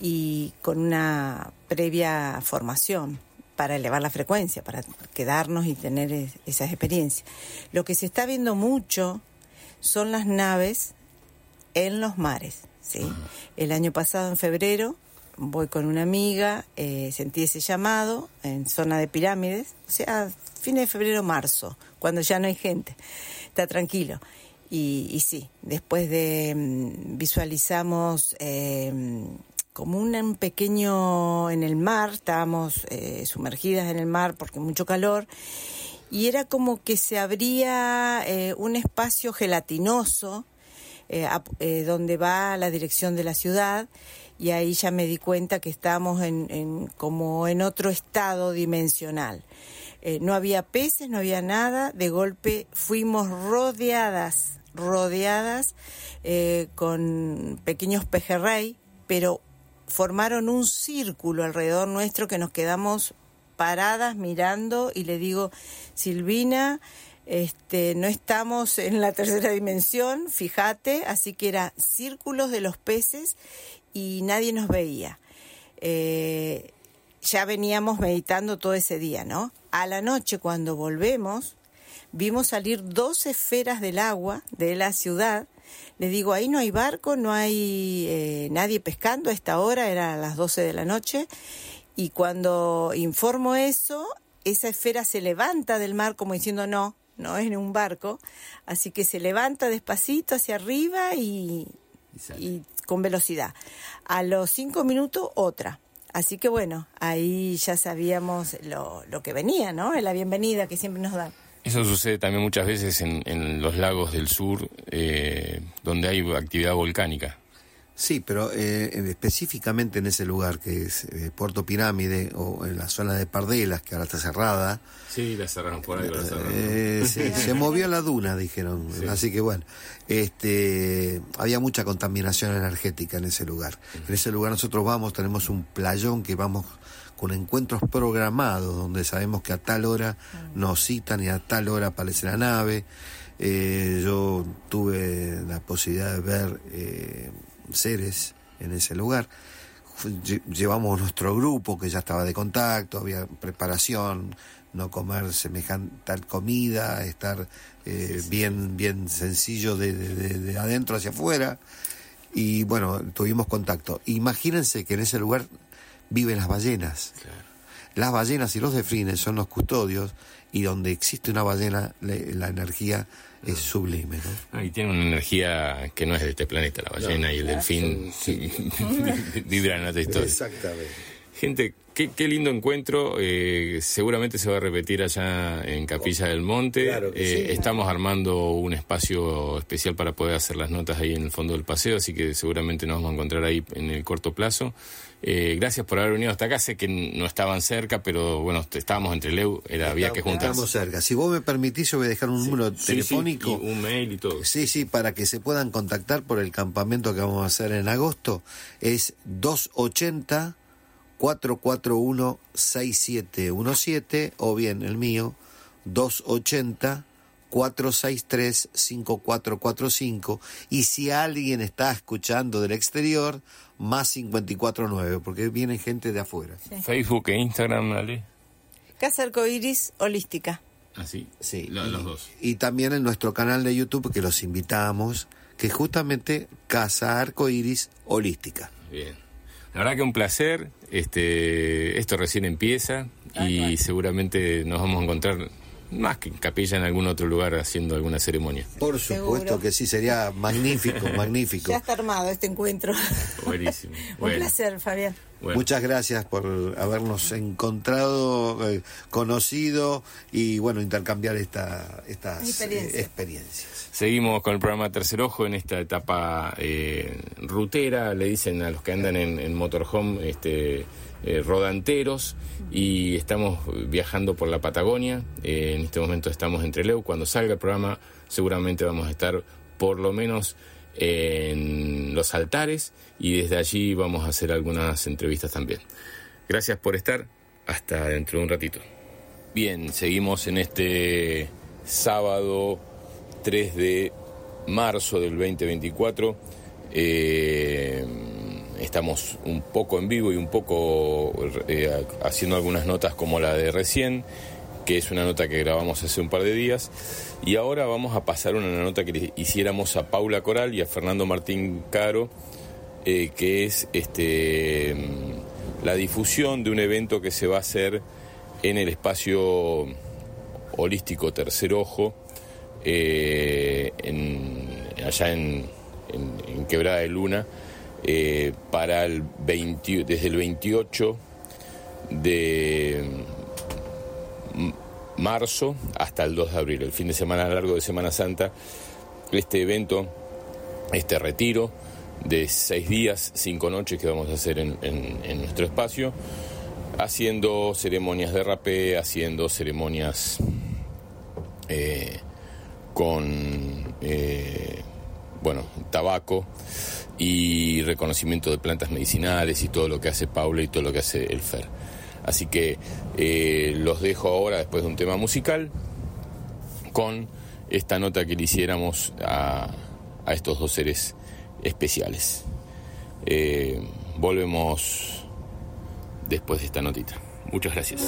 y con una previa formación para elevar la frecuencia, para quedarnos y tener esas experiencias. Lo que se está viendo mucho son las naves en los mares. ¿sí? El año pasado, en febrero, voy con una amiga, eh, sentí ese llamado en zona de pirámides, o sea, fin de febrero, marzo, cuando ya no hay gente, está tranquilo. Y, sí, después de mm, visualizamos eh, como un pequeño en el mar, estábamos eh, sumergidas en el mar porque mucho calor, y era como que se abría un espacio gelatinoso eh, eh, donde va la dirección de la ciudad y ahí ya me di cuenta que estamos en, como en otro estado dimensional. Eh, no había peces, no había nada, de golpe fuimos rodeadas, rodeadas con pequeños pejerrey, pero formaron un círculo alrededor nuestro que nos quedamos paradas mirando y le digo, Silvina, este, no estamos en la tercera dimensión, fíjate, así que era círculos de los peces y nadie nos veía. Eh, ya veníamos meditando todo ese día, ¿no? A la noche, cuando volvemos, vimos salir dos esferas del agua de la ciudad. Le digo, ahí no hay barco, no hay eh, nadie pescando a esta hora, era a las 12 de la noche. Y cuando informo eso, esa esfera se levanta del mar como diciendo, no, no es en un barco, así que se levanta despacito hacia arriba y, con velocidad. A los cinco minutos otra. Así que bueno, ahí ya sabíamos lo, lo que venía, ¿no? La bienvenida que siempre nos dan. Eso sucede también muchas veces en, en los lagos del sur, eh, donde hay actividad volcánica. Sí, pero eh, específicamente en ese lugar que es eh, Puerto Pirámide o en la zona de Pardelas, que ahora está cerrada. Sí, la cerraron por ahí. Eh, se movió la duna, dijeron. Así que bueno, este, había mucha contaminación energética en ese lugar. En ese lugar nosotros vamos, tenemos un playón que vamos con encuentros programados, donde sabemos que a tal hora nos citan y a tal hora aparece la nave. yo tuve la posibilidad de ver seres en ese lugar. Llevamos nuestro grupo que ya estaba de contacto, había preparación, no comer semejante tal comida, estar eh, bien bien sencillo de, adentro hacia afuera y bueno, tuvimos contacto. Imagínense que en ese lugar viven las ballenas. Las ballenas y los delfines son los custodios y donde existe una ballena la energía es sublime. ¿no? y tiene una energía que no es de este planeta, la ballena y el delfín vibran en otra historia. Exactamente. Gente, qué, lindo encuentro. Eh, seguramente se va a repetir allá en Capilla del Monte. Eh, estamos armando un espacio especial para poder hacer las notas ahí en el fondo del paseo, así que seguramente nos vamos a encontrar ahí en el corto plazo. Eh, gracias por haber venido hasta acá. Sé que no estaban cerca, pero bueno, estábamos entre Leu, era, había que juntarse. Estamos cerca. Si vos me permitís, yo voy a dejar un número telefónico. un mail y todo. Sí, sí, para que se puedan contactar por el campamento que vamos a hacer en agosto. Es 280 441-6717 o bien el mío 280-463-5445 y si alguien está escuchando del exterior, más 549 porque viene gente de afuera. Facebook e Instagram, Ale. Casa Arcoiris Holística. Así, ah, sí, los dos. Y también en nuestro canal de YouTube que los invitamos, que es justamente Casa Arcoiris Holística. Bien. La verdad que un placer. Este, esto recién empieza y seguramente nos vamos a encontrar más que en capilla en algún otro lugar haciendo alguna ceremonia. Por supuesto que sí, sería magnífico, magnífico. Ya está armado este encuentro. Buenísimo. Un placer, Fabián. Muchas gracias por habernos encontrado, eh, conocido y bueno, intercambiar esta, estas eh, experiencias. Seguimos con el programa Tercer Ojo en esta etapa eh, rutera, le dicen a los que andan en, motorhome este, rodanteros y estamos viajando por la Patagonia. en este momento estamos entre Leu. Cuando salga el programa seguramente vamos a estar por lo menos en los altares y desde allí vamos a hacer algunas entrevistas también. Gracias por estar, hasta dentro de un ratito. Bien, seguimos en este sábado 3 de marzo del 2024. Eh, estamos un poco en vivo y un poco eh, haciendo algunas notas como la de recién que es una nota que grabamos hace un par de días. Y ahora vamos a pasar una nota que le hiciéramos a Paula Coral y a Fernando Martín Caro, eh, que es este, mm, la difusión de un evento que se va a hacer en el espacio holístico Tercer Ojo, eh, allá en, Quebrada de Luna, eh, para el 20, desde el 28 de marzo hasta el 2 de abril, el fin de semana largo de Semana Santa, este evento, este retiro de seis días, cinco noches que vamos a hacer en, nuestro espacio, haciendo ceremonias de rapé, haciendo ceremonias eh, con, eh, bueno, tabaco y reconocimiento de plantas medicinales y todo lo que hace Paula y todo lo que hace el FER. Así que eh, los dejo ahora después de un tema musical con esta nota que le hiciéramos a, estos dos seres especiales. Eh, volvemos después de esta notita. Muchas gracias.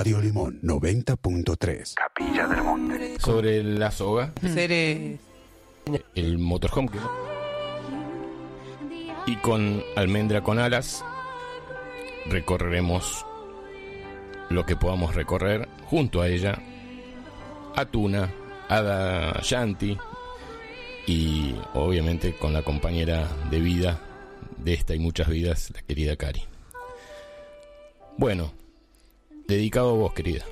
Radio Limón 90.3. Capilla del Monte. Sobre la soga, Seres. el motorhome y con almendra con alas recorreremos lo que podamos recorrer junto a ella a Tuna, a Shanti y obviamente con la compañera de vida de esta y muchas vidas, la querida Cari. Bueno, dedicado a vos, querida.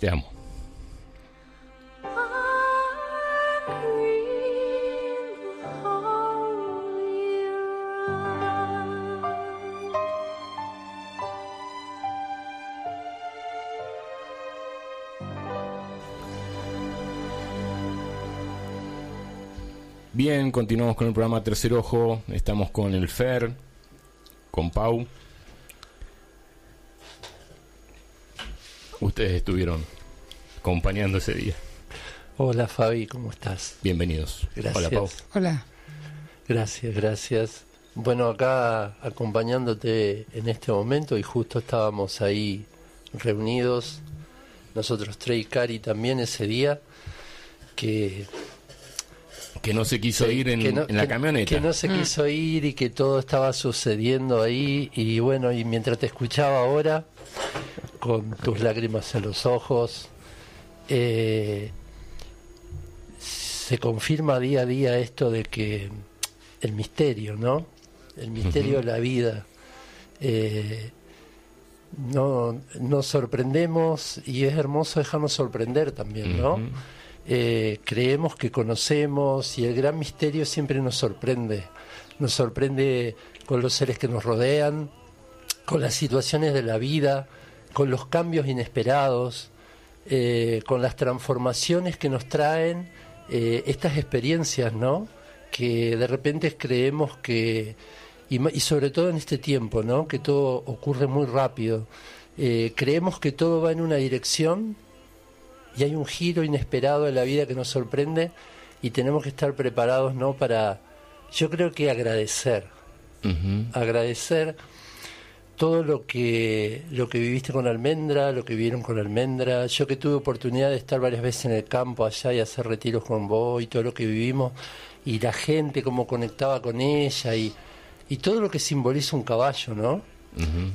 Te amo. Bien, continuamos con el programa Tercer Ojo. Estamos con el Fer, con Pau. Ustedes estuvieron acompañando ese día. Hola Fabi, ¿cómo estás? Bienvenidos. Gracias. Hola, Pau. Hola. Gracias, gracias. Bueno, acá acompañándote en este momento y justo estábamos ahí reunidos, nosotros tres y Cari también ese día, que, Que no se quiso ir en, que no- en la que- camioneta. Que no se quiso ir y que todo estaba sucediendo ahí y bueno, y mientras te escuchaba ahora, con tus lágrimas en los ojos, eh, se confirma día a día esto de que el misterio, ¿no? El misterio de la vida. eh, no, nos sorprendemos y es hermoso dejarnos sorprender también, ¿no? Eh, creemos que conocemos y el gran misterio siempre nos sorprende. Nos sorprende con los seres que nos rodean, con las situaciones de la vida, con los cambios inesperados, eh, con las transformaciones que nos traen eh, estas experiencias, ¿no? Que de repente creemos que, y, sobre todo en este tiempo, ¿no? Que todo ocurre muy rápido. Eh, creemos que todo va en una dirección y hay un giro inesperado en la vida que nos sorprende y tenemos que estar preparados, ¿no? Para, yo creo que agradecer, agradecer todo lo que lo que viviste con Almendra, lo que vivieron con Almendra, yo que tuve oportunidad de estar varias veces en el campo allá y hacer retiros con vos y todo lo que vivimos y la gente cómo conectaba con ella y, y todo lo que simboliza un caballo, ¿no?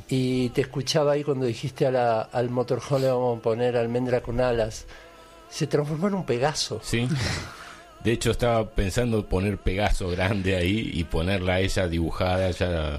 Y te escuchaba ahí cuando dijiste a la- al motorhome le vamos a poner almendra con alas. Se transformó en un Pegaso. Sí. De hecho, estaba pensando poner Pegaso grande ahí y ponerla a ella dibujada. Ya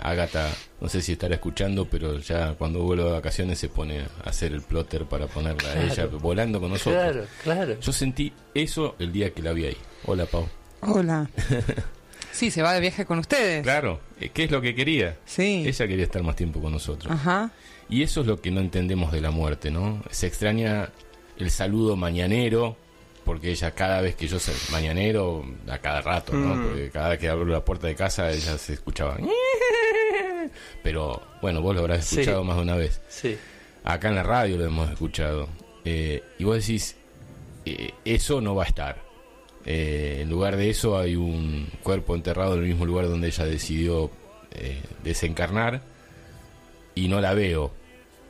Agatha, no sé si estará escuchando, pero ya cuando vuelva de vacaciones se pone a hacer el plotter para ponerla a ella volando con nosotros. Claro, claro. Yo sentí eso el día que la vi ahí. Hola, Pau. Hola. Sí, se va de viaje con ustedes. Claro, eh, ¿qué es lo que quería? Sí. Ella quería estar más tiempo con nosotros. Ajá. Y eso es lo que no entendemos de la muerte, ¿no? Se extraña el saludo mañanero, porque ella cada vez que yo sé mañanero, a cada rato, ¿no? Porque cada vez que abro la puerta de casa ella se escuchaba. Pero bueno, vos lo habrás Sí. escuchado más de una vez. Sí. Acá en la radio lo hemos escuchado. Eh, y vos decís, eh, eso no va a estar. Eh, en lugar de eso hay un cuerpo enterrado en el mismo lugar donde ella decidió desencarnar y no la veo.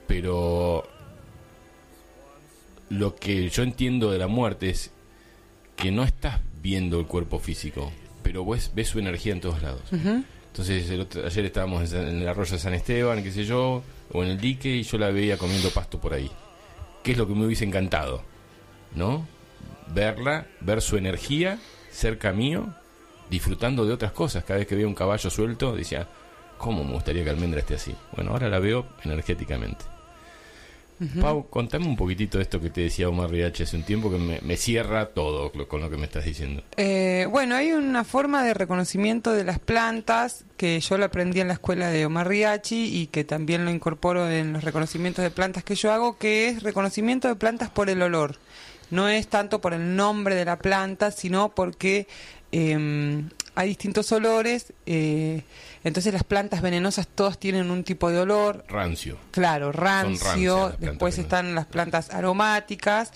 Pero lo que yo entiendo de la muerte es que no estás viendo el cuerpo físico, pero ves, ves su energía en todos lados. Entonces, el otro- ayer estábamos en, San- en el arroyo de San Esteban, qué sé yo, o en el dique, y yo la veía comiendo pasto por ahí. ¿Qué es lo que me hubiese encantado? ¿No? Verla, ver su energía cerca mío, disfrutando de otras cosas. Cada vez que veía un caballo suelto, decía, ¿cómo me gustaría que Almendra esté así? Bueno, ahora la veo energéticamente. Pau, contame un poquitito de esto que te decía Omar Riache hace un tiempo que me, me cierra todo lo- con lo que me estás diciendo. Eh, bueno, hay una forma de reconocimiento de las plantas que yo lo aprendí en la escuela de Omar Riachi y que también lo incorporo en los reconocimientos de plantas que yo hago, que es reconocimiento de plantas por el olor. No es tanto por el nombre de la planta, sino porque eh, hay distintos olores. eh, entonces las plantas venenosas todas tienen un tipo de olor. Rancio. Claro, rancio. Después venenosas. están las plantas aromáticas.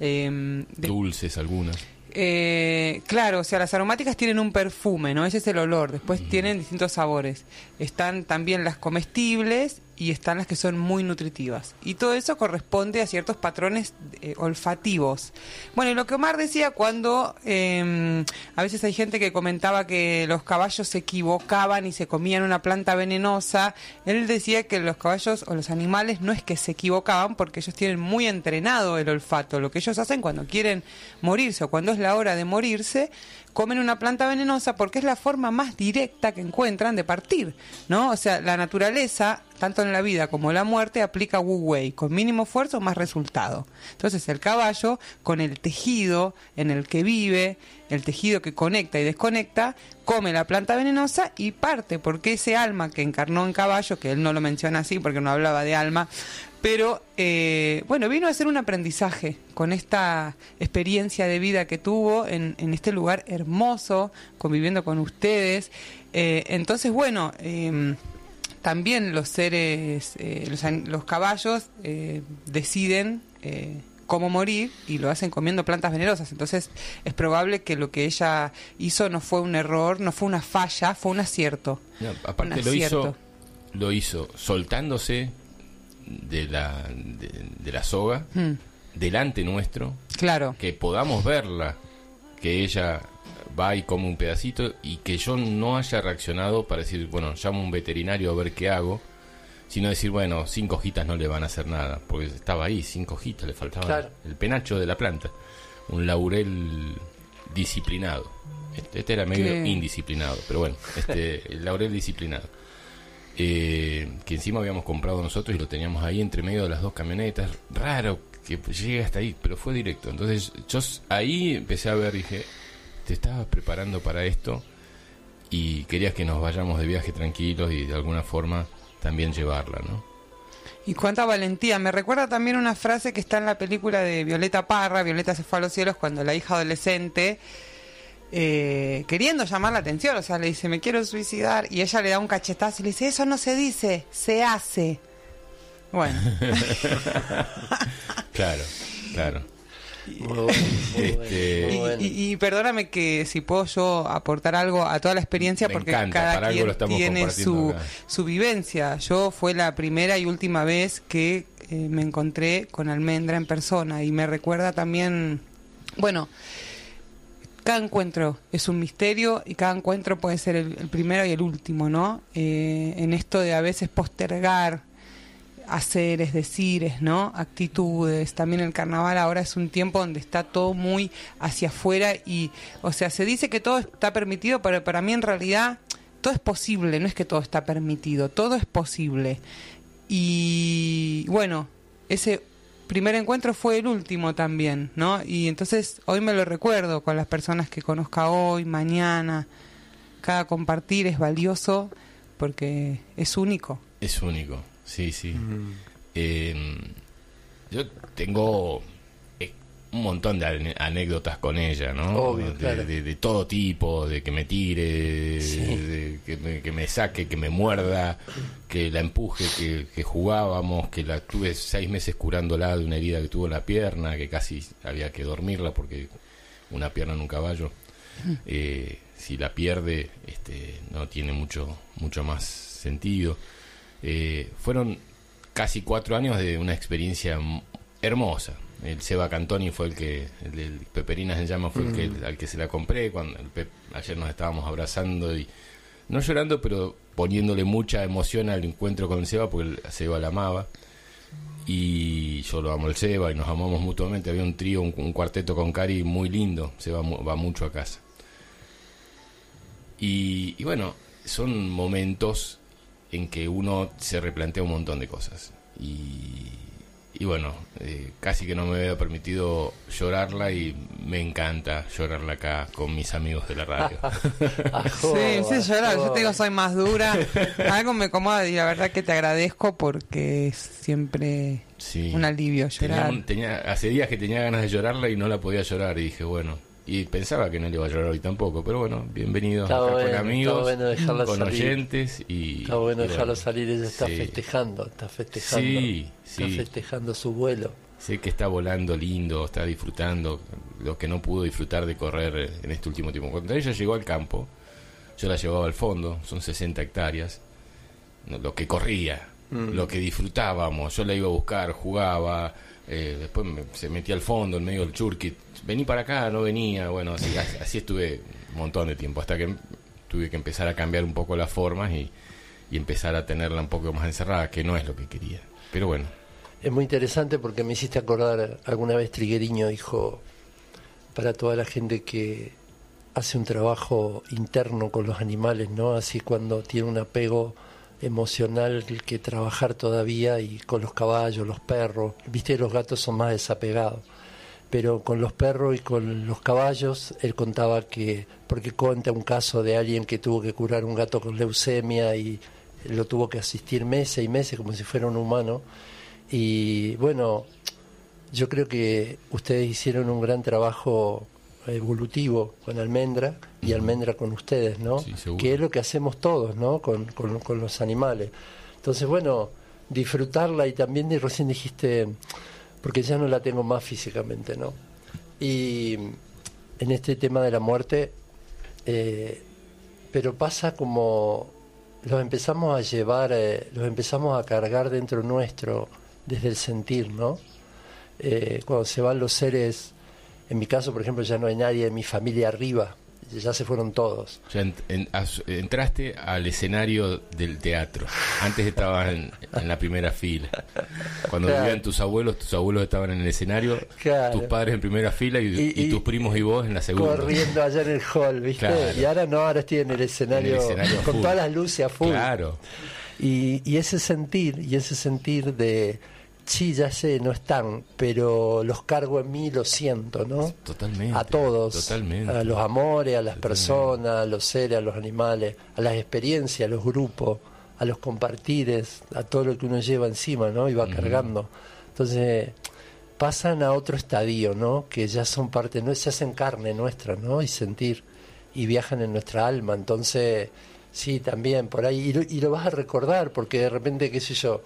eh, de- Dulces algunas. eh, claro, o sea, las aromáticas tienen un perfume, ¿no? Ese es el olor. Después tienen distintos sabores. Están también las comestibles y están las que son muy nutritivas. Y todo eso corresponde a ciertos patrones eh, olfativos. Bueno, y lo que Omar decía cuando eh, a veces hay gente que comentaba que los caballos se equivocaban y se comían una planta venenosa, él decía que los caballos o los animales no es que se equivocaban porque ellos tienen muy entrenado el olfato. Lo que ellos hacen cuando quieren morirse o cuando es la hora de morirse, comen una planta venenosa porque es la forma más directa que encuentran de partir, ¿no? O sea, la naturaleza, tanto en la vida como la muerte, aplica Wu Wei, con mínimo esfuerzo más resultado. Entonces, el caballo, con el tejido en el que vive, el tejido que conecta y desconecta, come la planta venenosa y parte, porque ese alma que encarnó en caballo, que él no lo menciona así porque no hablaba de alma, pero eh, bueno, vino a ser un aprendizaje con esta experiencia de vida que tuvo en, en este lugar hermoso, conviviendo con ustedes. Eh, entonces, bueno, eh, también los seres, eh, los, los caballos eh, deciden eh, cómo morir y lo hacen comiendo plantas venenosas. Entonces es probable que lo que ella hizo no fue un error, no fue una falla, fue un acierto. No, Un aparte lo acierto. hizo, lo hizo soltándose de la, de, de la soga Mm, delante nuestro, claro. que podamos verla, que ella va y come un pedacito y que yo no haya reaccionado para decir, bueno, llamo a un veterinario a ver qué hago, sino decir, bueno, cinco hojitas no le van a hacer nada, porque estaba ahí, cinco hojitas, le faltaba Claro. el penacho de la planta, un laurel disciplinado. Este, este era medio Qué- indisciplinado, pero bueno, este, el laurel disciplinado. Eh, que encima habíamos comprado nosotros y lo teníamos ahí entre medio de las dos camionetas. Raro que llegue hasta ahí, pero fue directo. Entonces yo ahí empecé a ver, dije, te estabas preparando para esto y querías que nos vayamos de viaje tranquilos y de alguna forma también llevarla, ¿no? Y cuánta valentía. Me recuerda también una frase que está en la película de Violeta Parra, Violeta se fue a los cielos, cuando la hija adolescente, eh, queriendo llamar la atención, o sea, le dice, me quiero suicidar, y ella le da un cachetazo y le dice, eso no se dice, se hace. Bueno, Claro, claro. Muy bueno, muy bueno, Este- muy y, bueno. y- y perdóname que si puedo yo aportar algo a toda la experiencia, Me porque encanta, cada quien tiene su, acá. su vivencia. Yo fue la primera y última vez que eh, me encontré con Almendra en persona y me recuerda también, bueno, cada encuentro es un misterio y cada encuentro puede ser el, el primero y el último, ¿no? Eh, en esto de a veces postergar haceres, decires, ¿no? Actitudes. También el carnaval ahora es un tiempo donde está todo muy hacia afuera y, o sea, se dice que todo está permitido, pero para mí en realidad todo es posible, no es que todo está permitido, todo es posible. Y bueno, ese primer encuentro fue el último también, ¿no? Y entonces hoy me lo recuerdo con las personas que conozca hoy, mañana. Cada compartir es valioso porque es único. Es único, sí, sí. Eh, yo tengo eh, un montón de anécdotas con ella, ¿no? Obvio, de, claro. de- de todo tipo, de que me tire, Sí. de que, me, que me saque, que me muerda, que la empuje, que, que jugábamos, que la tuve seis meses curándola de una herida que tuvo en la pierna, que casi había que dormirla porque una pierna en un caballo. Eh, si la pierde, este, no tiene mucho, mucho más sentido. Eh, fueron casi cuatro años de una experiencia hermosa. El Seba Cantoni fue el que, el del Peperinas en Llama fue el que, al que se la compré. Cuando el Pep- ayer nos estábamos abrazando y no llorando, pero poniéndole mucha emoción al encuentro con Seba, porque el Seba la amaba. Y yo lo amo el Seba y nos amamos mutuamente. Había un trío, un, un cuarteto con Cari muy lindo. Seba mu- va mucho a casa. Y, y bueno, son momentos en que uno se replantea un montón de cosas. Y, y bueno, eh, casi que no me había permitido llorarla y me encanta llorarla acá con mis amigos de la radio. Sí, sí, llorar. Yo te digo, soy más dura. Algo me acomoda y la verdad que te agradezco porque es siempre Sí. un alivio llorar. tenía- hace días que tenía ganas de llorarla y no la podía llorar y dije, bueno, y pensaba que no le iba a llorar hoy tampoco, pero bueno, bienvenido Está acá bueno, con está amigos, bueno con salir. oyentes y... Está bueno y dejarlo bueno, salir, ella está sí. festejando, está festejando. Sí, Está sí. festejando su vuelo. Sé que está volando lindo, está disfrutando lo que no pudo disfrutar de correr en este último tiempo. Cuando ella llegó al campo, yo la llevaba al fondo, son 60 hectáreas, lo que corría, lo que disfrutábamos, yo la iba a buscar, jugaba, eh, después me- se metía al fondo, en medio del churquit, vení para acá, no venía, bueno, así, así- estuve un montón de tiempo, hasta que tuve que empezar a cambiar un poco las formas y, y empezar a tenerla un poco más encerrada, que no es lo que quería. Pero bueno, Es muy interesante porque me hiciste acordar, alguna vez Trigueriño dijo, para toda la gente que hace un trabajo interno con los animales, ¿no? Así cuando tiene un apego emocional que trabajar todavía y con los caballos, los perros, viste, los gatos son más desapegados. Pero con los perros y con los caballos, él contaba que, porque cuenta un caso de alguien que tuvo que curar un gato con leucemia y lo tuvo que asistir meses y meses como si fuera un humano. Y bueno, yo creo que ustedes hicieron un gran trabajo evolutivo con Almendra y Almendra con ustedes, ¿no? Sí, que es lo que hacemos todos, ¿no? Con, con- con los animales. Entonces, bueno, disfrutarla y también de- recién dijiste, porque ya no la tengo más físicamente, ¿no? Y en este tema de la muerte, eh, pero pasa como los empezamos a llevar, eh, los empezamos a cargar dentro nuestro desde el sentir, ¿no? Eh, cuando se van los seres, en mi caso, por ejemplo, ya no hay nadie de mi familia arriba, ya se fueron todos. En- as- entraste al escenario del teatro. Antes estabas en, en la primera fila. Cuando Claro. vivían tus abuelos, tus abuelos estaban en el escenario, Claro. tus padres en primera fila y, Y- y y- tus primos y vos en la segunda. Corriendo allá en el hall, ¿viste? Claro. Y ahora no, ahora estoy en el escenario, En el escenario con full. todas las luces a full. Claro. Y, y ese sentir, y ese sentir de, sí, ya sé, no están, pero los cargo en mí, lo siento, ¿no? Totalmente. A todos, Totalmente. a los amores, a las Totalmente. personas, a los seres, a los animales, a las experiencias, a los grupos, a los compartires, a todo lo que uno lleva encima, ¿no? Y va cargando. Entonces, pasan a otro estadio, ¿no? Que ya son parte, no se hacen carne nuestra, ¿no? Y sentir, y viajan en nuestra alma. Entonces, sí, también por ahí, y lo, y lo vas a recordar, porque de repente, qué sé yo,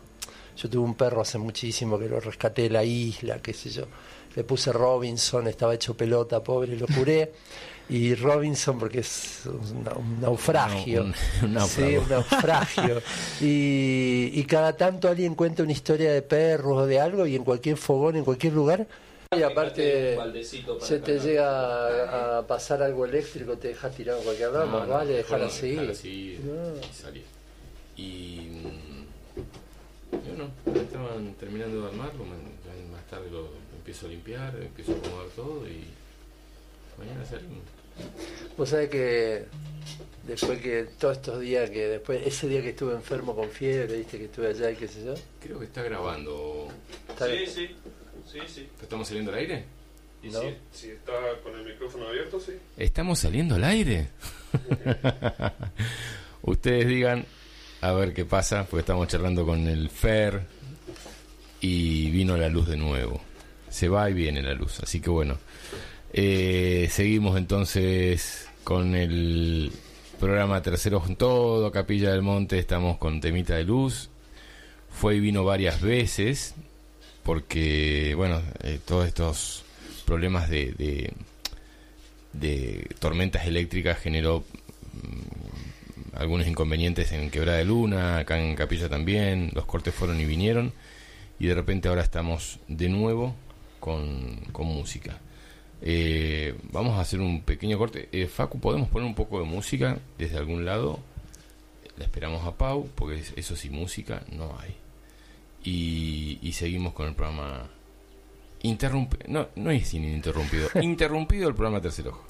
yo tuve un perro hace muchísimo que lo rescaté de la isla, qué sé yo. Le puse Robinson, estaba hecho pelota, pobre, lo curé. Y Robinson, porque es un, na- un naufragio. Un- un. Sí, un naufragio. y, y cada tanto alguien cuenta una historia de perros o de algo, y en cualquier fogón, en cualquier lugar. Y aparte, se te llega a, a pasar algo eléctrico, te dejas tirado en cualquier lado, más vale dejar así. dejar así y salir. Y, mm, y bueno, estaban terminando de armarlo, más tarde lo empiezo a limpiar, empiezo a acomodar todo y mañana salimos. Vos sabés que después que todos estos días que después, ese día que estuve enfermo con fiebre, viste que estuve allá y qué sé yo. Creo que está grabando. está- Sí, sí, sí, sí. ¿Estamos saliendo al aire? Y ¿No? si, si está con el micrófono abierto, sí. ¿Estamos saliendo al aire? Ustedes digan, a ver qué pasa, porque estamos charlando con el Fer y vino la luz de nuevo. Se va y viene la luz, así que bueno. Eh, seguimos entonces con el programa Terceros con Todo, Capilla del Monte, estamos con temita de luz. Fue y vino varias veces, porque, bueno, eh, todos estos problemas de, de, de tormentas eléctricas generó mm, algunos inconvenientes en Quebrada de Luna, acá en Capilla también, los cortes fueron y vinieron, y de repente ahora estamos de nuevo con, con música. Eh, vamos a hacer un pequeño corte. Eh, Facu, ¿podemos poner un poco de música desde algún lado? La esperamos a Pau, porque es- eso sí, música no hay. Y, y seguimos con el programa interrumpido. No, no es ininterrumpido. interrumpido el programa Tercer Ojo.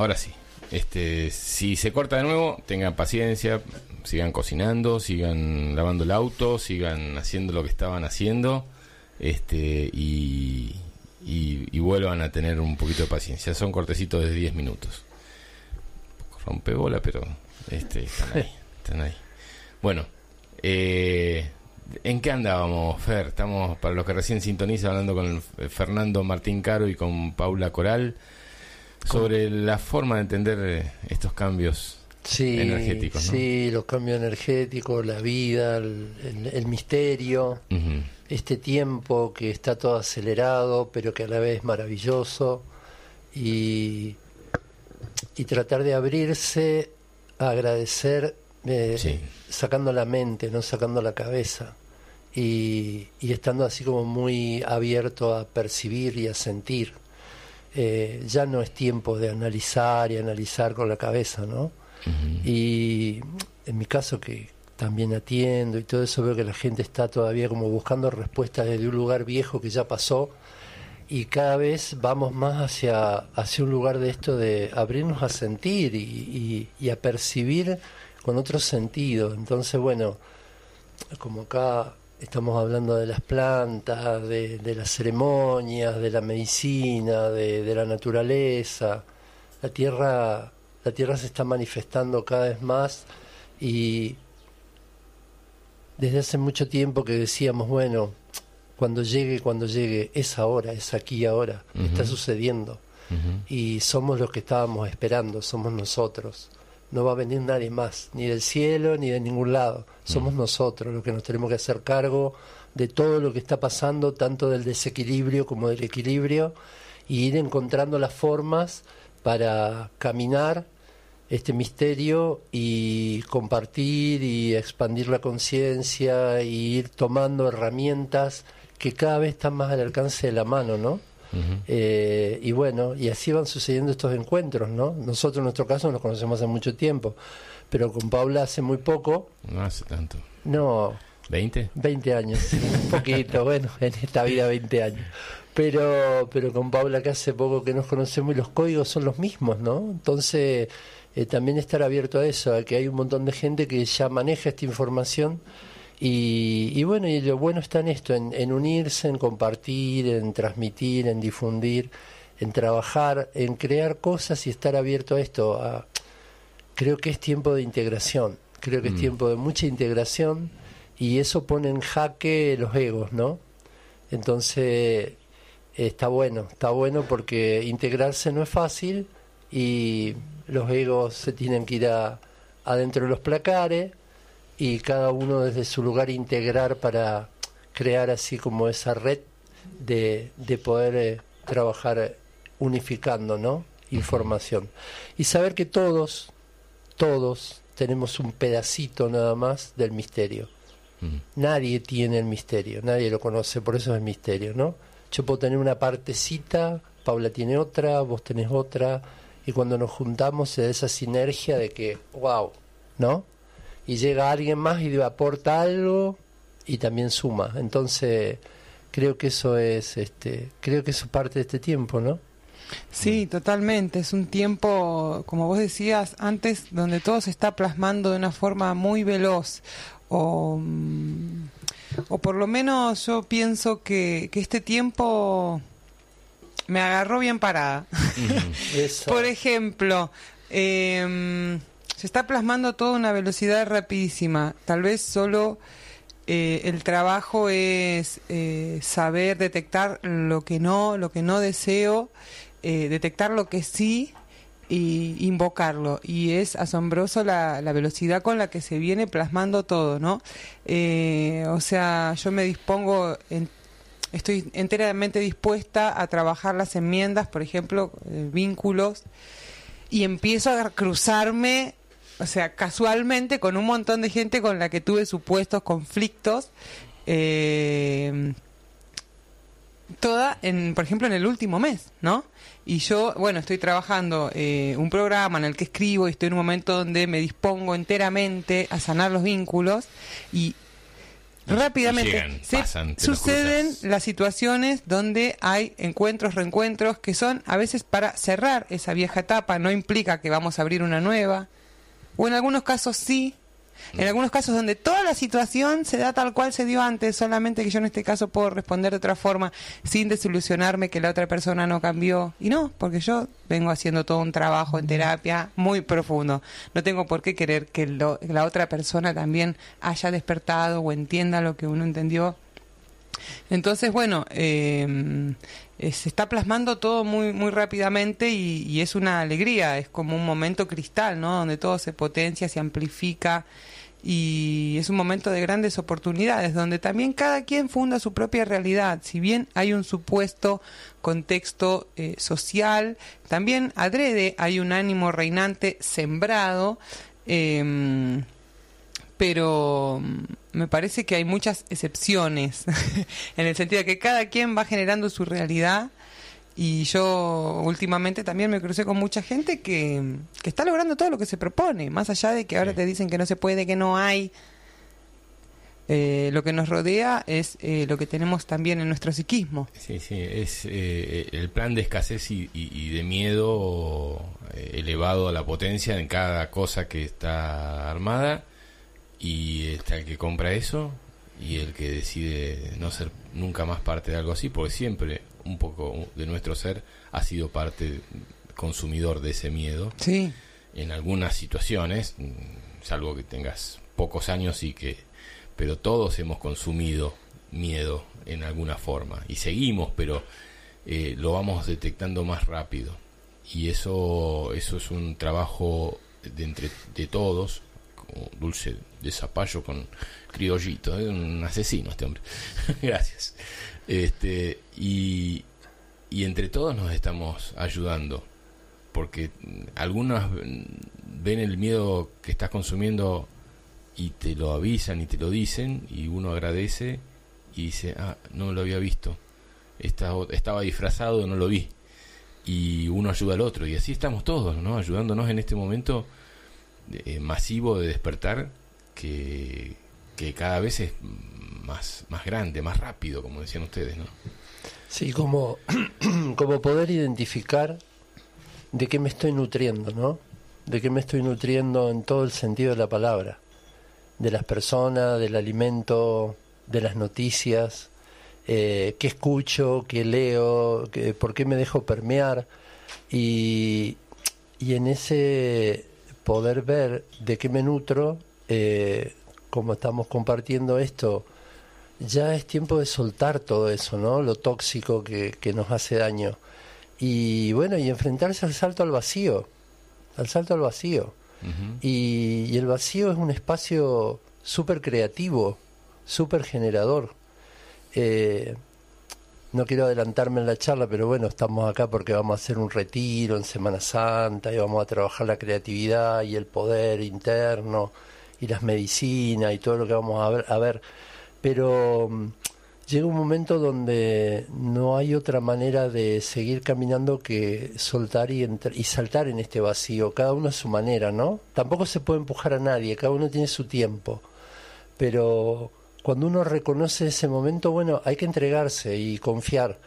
Ahora sí. Este, si se corta de nuevo, tengan paciencia, sigan cocinando, sigan lavando el auto, sigan haciendo lo que estaban haciendo, este, y, y, y vuelvan a tener un poquito de paciencia. Son cortecitos de 10 minutos. Rompe bola, pero este, están ahí, están ahí. Bueno, eh, ¿en qué andábamos, Fer? Estamos, para los que recién sintonizan, hablando con Fernando Martín Caro y con Paula Coral sobre la forma de entender eh, estos cambios Sí, energéticos, ¿no? sí, los cambios energéticos, la vida, el, el- el misterio, este tiempo que está todo acelerado, pero que a la vez es maravilloso, y, y tratar de abrirse a agradecer eh, Sí. sacando la mente, no sacando la cabeza, y, y estando así como muy abierto a percibir y a sentir. Eh, ya no es tiempo de analizar y analizar con la cabeza, ¿no? Y en mi caso que también atiendo y todo eso veo que la gente está todavía como buscando respuestas desde un lugar viejo que ya pasó y cada vez vamos más hacia, hacia un lugar de esto de abrirnos a sentir y, y- y a percibir con otro sentido. Entonces, bueno, como acá estamos hablando de las plantas, de, de las ceremonias, de la medicina, de, de la naturaleza, la tierra, la tierra se está manifestando cada vez más y desde hace mucho tiempo que decíamos, bueno, cuando llegue, cuando llegue, es ahora, es aquí ahora, está sucediendo. Y somos los que estábamos esperando, somos nosotros. No va a venir nadie más, ni del cielo ni de ningún lado. Somos nosotros los que nos tenemos que hacer cargo de todo lo que está pasando, tanto del desequilibrio como del equilibrio, y ir encontrando las formas para caminar este misterio y compartir y expandir la conciencia y ir tomando herramientas que cada vez están más al alcance de la mano, ¿no? Eh, y bueno, y así van sucediendo estos encuentros, ¿no? Nosotros en nuestro caso nos conocemos hace mucho tiempo, pero con Paula hace muy poco, No hace tanto. no, ¿20? 20 años, un poquito, bueno, en esta vida 20 años. Pero, pero con Paula que hace poco que nos conocemos y los códigos son los mismos, ¿no? Entonces, eh, también estar abierto a eso, a que hay un montón de gente que ya maneja esta información y, y bueno, y lo bueno está en esto, en, en unirse, en compartir, en transmitir, en difundir, en trabajar, en crear cosas y estar abierto a esto. A, creo que es tiempo de integración, creo que es tiempo de mucha integración y eso pone en jaque los egos, ¿no? Entonces, está bueno, está bueno porque integrarse no es fácil y los egos se tienen que ir a, adentro de los placares y cada uno desde su lugar integrar para crear así como esa red de, de poder eh, trabajar eh, unificando, ¿no? Información. Y saber que todos, todos tenemos un pedacito nada más del misterio. Nadie tiene el misterio, nadie lo conoce, por eso es el misterio, ¿no? Yo puedo tener una partecita, Paula tiene otra, vos tenés otra, y cuando nos juntamos se da esa sinergia de que, wow, ¿no? Y llega alguien más y aporta algo y también suma. Entonces, creo que eso es, este, creo que eso es parte de este tiempo, ¿no? Sí, totalmente. Es un tiempo, como vos decías antes, donde todo se está plasmando de una forma muy veloz. O, mm, o por lo menos yo pienso que, que este tiempo me agarró bien parada. Por ejemplo, em, se está plasmando todo a una velocidad rapidísima. Tal vez solo eh, el trabajo es eh, saber detectar lo que no, lo que no deseo, eh, detectar lo que sí y invocarlo. Y es asombroso la, velocidad con la que se viene plasmando todo, ¿no? Eh, o sea, yo me dispongo, estoy enteramente dispuesta a trabajar las enmiendas, por ejemplo, vínculos, y empiezo a cruzarme, o sea, casualmente con un montón de gente con la que tuve supuestos conflictos. eh, toda, en, por ejemplo, en el último mes, ¿no? Y yo, bueno, estoy trabajando eh, un programa en el que escribo y estoy en un momento donde me dispongo enteramente a sanar los vínculos y rápidamente llegan, se pasan, suceden las situaciones donde hay encuentros, reencuentros que son a veces para cerrar esa vieja etapa, no implica que vamos a abrir una nueva, o en algunos casos sí, en algunos casos donde toda la situación se da tal cual se dio antes, solamente que yo en este caso puedo responder de otra forma sin desilusionarme que la otra persona no cambió. Y no, porque yo vengo haciendo todo un trabajo en terapia muy profundo. No tengo por qué querer que, lo- que la otra persona también haya despertado o entienda lo que uno entendió. Entonces, bueno, eh, eh, se está plasmando todo muy muy rápidamente y, y es una alegría, es como un momento cristal, ¿no? Donde todo se potencia, se amplifica y es un momento de grandes oportunidades, donde también cada quien funda su propia realidad. Si bien hay un supuesto contexto eh, social, también adrede hay un ánimo reinante sembrado. em, pero mm, me parece que hay muchas excepciones, en el sentido de que cada quien va generando su realidad y yo últimamente también me crucé con mucha gente que, que está logrando todo lo que se propone, más allá de que ahora te dicen que no se puede, que no hay. Eh, lo que nos rodea es eh, lo que tenemos también en nuestro psiquismo. Sí, sí, es eh, el plan de escasez y, y- y de miedo eh, elevado a la potencia en cada cosa que está armada y está el que compra eso y el que decide no ser nunca más parte de algo así, porque siempre un poco de nuestro ser ha sido parte consumidor de ese miedo. Sí, en algunas situaciones, salvo que tengas pocos años y que pero todos hemos consumido miedo en alguna forma y seguimos, pero eh, lo vamos detectando más rápido. Y eso eso es un trabajo de entre de todos, como dulce de zapallo con criollito, es un asesino este hombre. Gracias. Este y y entre todos nos estamos ayudando porque algunas mm, ven el miedo que estás consumiendo y te lo avisan y te lo dicen y uno agradece y dice, ah, no lo había visto, Esta- estaba disfrazado, no lo vi. Y uno ayuda al otro y así estamos todos, ¿no? Ayudándonos en este momento eh, masivo de despertar que, cada vez es más, más grande, más rápido, como decían ustedes, ¿no? Sí, como, como poder identificar de qué me estoy nutriendo, ¿no? De qué me estoy nutriendo en todo el sentido de la palabra. De las personas, del alimento, de las noticias, eh, qué escucho, qué leo, por qué me dejo permear. Y, y en ese poder ver de qué me nutro, eh, como estamos compartiendo esto, ya es tiempo de soltar todo eso, ¿no? Lo tóxico que, que nos hace daño. Y bueno, y enfrentarse al salto al vacío, al salto al vacío. y, y el vacío es un espacio súper creativo, súper generador. Eh, no quiero adelantarme en la charla, pero bueno, estamos acá porque vamos a hacer un retiro en Semana Santa y vamos a trabajar la creatividad y el poder interno y las medicinas y todo lo que vamos a ver. A ver. Pero mm, llega un momento donde no hay otra manera de seguir caminando que soltar y, y saltar en este vacío, cada uno a su manera, ¿no? Tampoco se puede empujar a nadie, cada uno tiene su tiempo, pero cuando uno reconoce ese momento, bueno, hay que entregarse y confiar.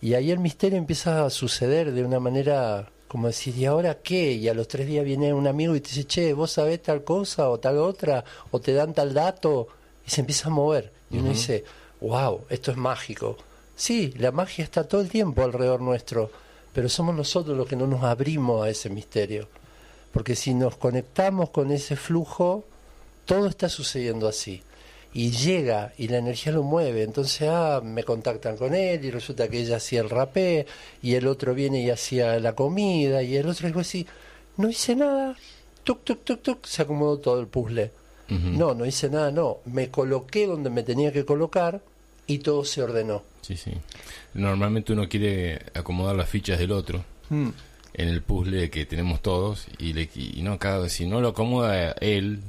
Y ahí el misterio empieza a suceder de una manera como decir, ¿y ahora qué? Y a los tres días viene un amigo y te dice, che, vos sabés tal cosa o tal otra, o te dan tal dato, y se empieza a mover. Y uno dice, wow, esto es mágico. Sí, la magia está todo el tiempo alrededor nuestro, pero somos nosotros los que no nos abrimos a ese misterio. Porque si nos conectamos con ese flujo, todo está sucediendo así. Y llega y la energía lo mueve. Entonces, ah, me contactan con él y resulta que ella hacía el rapé y el otro viene y hacía la comida y el otro dijo así, no hice nada. Tuc, tuc, tuc, tuc, se acomodó todo el puzzle. No, no hice nada, no. Me coloqué donde me tenía que colocar y todo se ordenó. Sí, sí. Normalmente uno quiere acomodar las fichas del otro Mm. en el puzzle que tenemos todos y, le, y no cada si no lo acomoda él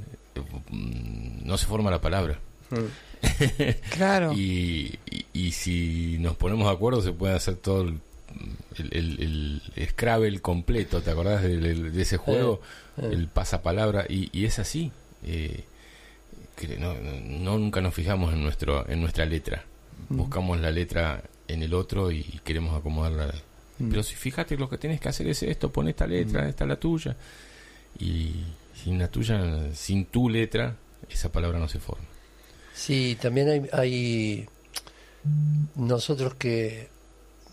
mm, no se forma la palabra. Claro. y, y, y si nos ponemos de acuerdo se puede hacer todo el, el, el- Scrabble completo, ¿te acordás del- de, ese juego? eh. El pasapalabra y, y es así. eh, que no, no- nunca nos fijamos en nuestro en nuestra letra. Buscamos la letra en el otro y queremos acomodarla. Pero si fíjate lo que tienes que hacer es esto, pon esta letra, esta es la tuya. Y sin la tuya, sin tu letra, esa palabra no se forma. Sí, también hay, hay nosotros que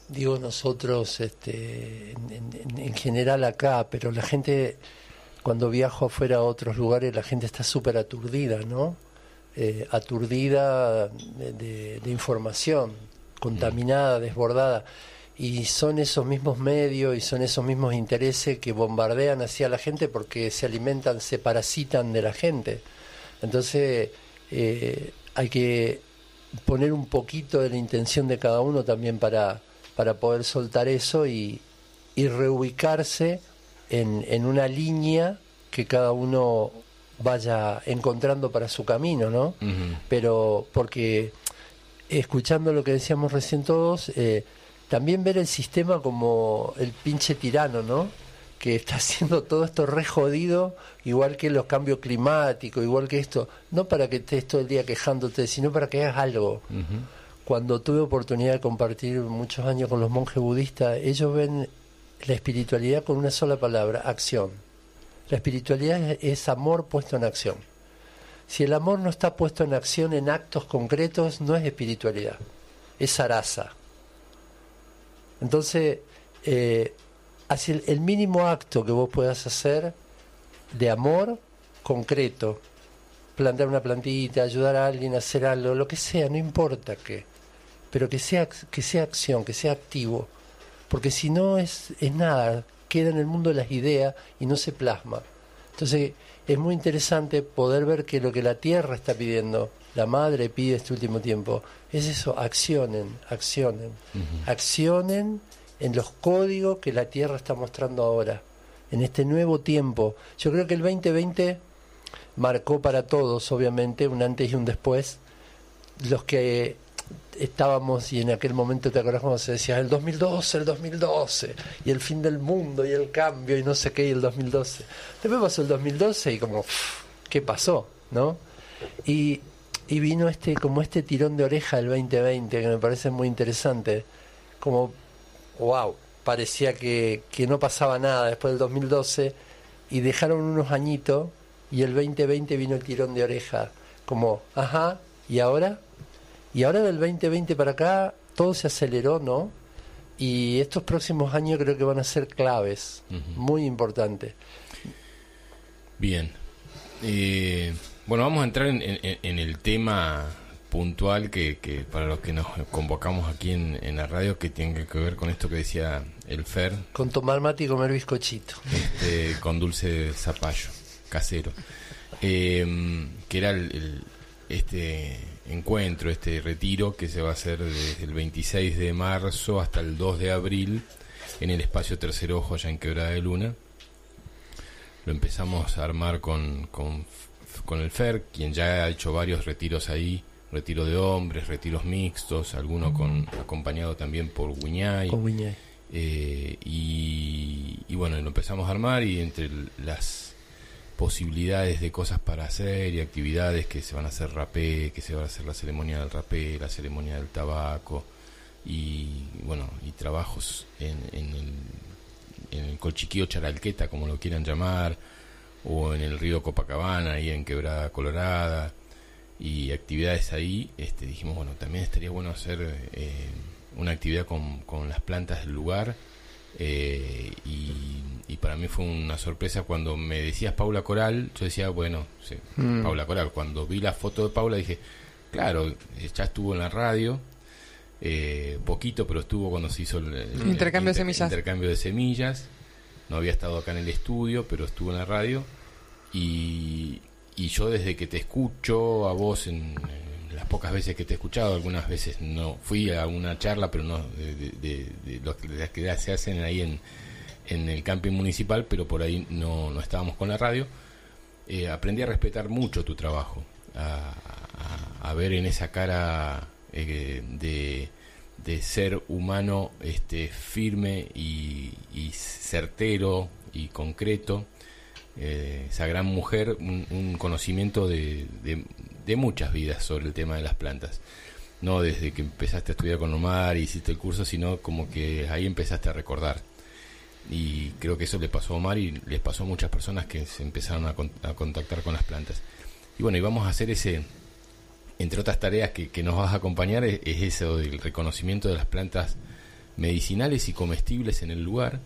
digo nosotros este, en, en- en general acá, pero la gente cuando viajo afuera a otros lugares la gente está súper aturdida, ¿no? Eh, aturdida de, información, contaminada, desbordada. Y son esos mismos medios y son esos mismos intereses que bombardean hacia la gente porque se alimentan, se parasitan de la gente. Entonces, eh, hay que poner un poquito de la intención de cada uno también para, para poder soltar eso y, y reubicarse en, en una línea que cada uno vaya encontrando para su camino, ¿no? Pero porque escuchando lo que decíamos recién todos, eh, también ver el sistema como el pinche tirano, ¿no? Que está haciendo todo esto re jodido, igual que los cambios climáticos, igual que esto, no para que estés todo el día quejándote, sino para que hagas algo. Cuando tuve oportunidad de compartir muchos años con los monjes budistas, ellos ven la espiritualidad con una sola palabra, acción. La espiritualidad es- amor puesto en acción. Si el amor no está puesto en acción, en actos concretos, no es espiritualidad, es araza. Entonces, eh, hacia el, el mínimo acto que vos puedas hacer de amor concreto, plantar una plantita, ayudar a alguien a hacer algo, lo que sea, no importa qué, pero que sea, que sea acción, que sea activo, porque si no es, es nada, queda en el mundo de las ideas y no se plasma. Entonces es muy interesante poder ver que lo que la tierra está pidiendo, la madre pide este último tiempo, es eso, accionen, accionen, accionen en los códigos que la tierra está mostrando ahora, en este nuevo tiempo. Yo creo que el 2020 marcó para todos, obviamente, un antes y un después. Los que estábamos y en aquel momento te acordás cuando se decía el 2012, el 2012 y el fin del mundo y el cambio y no sé qué y el 2012. Después pasó el 2012 y como ¿qué pasó? ¿No? Y, y vino este como este tirón de oreja del 2020 que me parece muy interesante. Como wow, parecía que, que no pasaba nada después del 2012 y dejaron unos añitos y el 2020 vino el tirón de oreja como, ajá, ¿y ahora? Y ahora del 2020 para acá todo se aceleró, ¿no? Y estos próximos años creo que van a ser claves, muy importantes. Bien. Eh, bueno, vamos a entrar en, en- en el tema puntual que, que para los que nos convocamos aquí en, en la radio que tiene que ver con esto que decía el Fer, Con tomar mate y comer bizcochito. este, con dulce de zapallo casero, Eh, que era el, el- este encuentro, este retiro que se va a hacer desde el 26 de marzo hasta el 2 de abril en el espacio Tercer Ojo allá en Quebrada de Luna. Lo empezamos a armar con, con, con el FER, quien ya ha hecho varios retiros ahí, retiro de hombres, retiros mixtos, alguno con acompañado también por Guiñay. Con Guiñay. Eh, y, y bueno, lo empezamos a armar y entre las posibilidades de cosas para hacer y actividades que se van a hacer rapé, que se va a hacer la ceremonia del rapé, la ceremonia del tabaco y bueno, y trabajos en, en el, en el Colchiquío Charalqueta, como lo quieran llamar, o en el río Copacabana, ahí en Quebrada Colorada, y actividades ahí, este, dijimos, bueno, también estaría bueno hacer eh, una actividad con, con las plantas del lugar, eh, y, y para mí fue una sorpresa cuando me decías Paula Coral, yo decía, bueno, sí, Mm. Paula Coral, cuando vi la foto de Paula dije, claro, ya estuvo en la radio, eh, poquito, pero estuvo cuando se hizo el, el Intercambio de semillas. intercambio de semillas. No había estado acá en el estudio, pero estuvo en la radio. Y, y yo desde que te escucho a vos en, las pocas veces que te he escuchado, algunas veces no fui a una charla, pero no de, de- de- las que se hacen ahí en, en el camping municipal, pero por ahí no, no estábamos con la radio. Eh, aprendí a respetar mucho tu trabajo, a, ver en esa cara eh, de, ser humano este, firme y certero y concreto, eh, esa gran mujer, un, conocimiento de, de- de muchas vidas sobre el tema de las plantas. No desde que empezaste a estudiar con Omar y hiciste el curso, sino como que ahí empezaste a recordar y creo que eso le pasó a Omar y les pasó a muchas personas que se empezaron a, con- a contactar con las plantas. Y bueno, y vamos a hacer ese, entre otras tareas que, que nos vas a acompañar, es, es eso del reconocimiento de las plantas medicinales y comestibles en el lugar.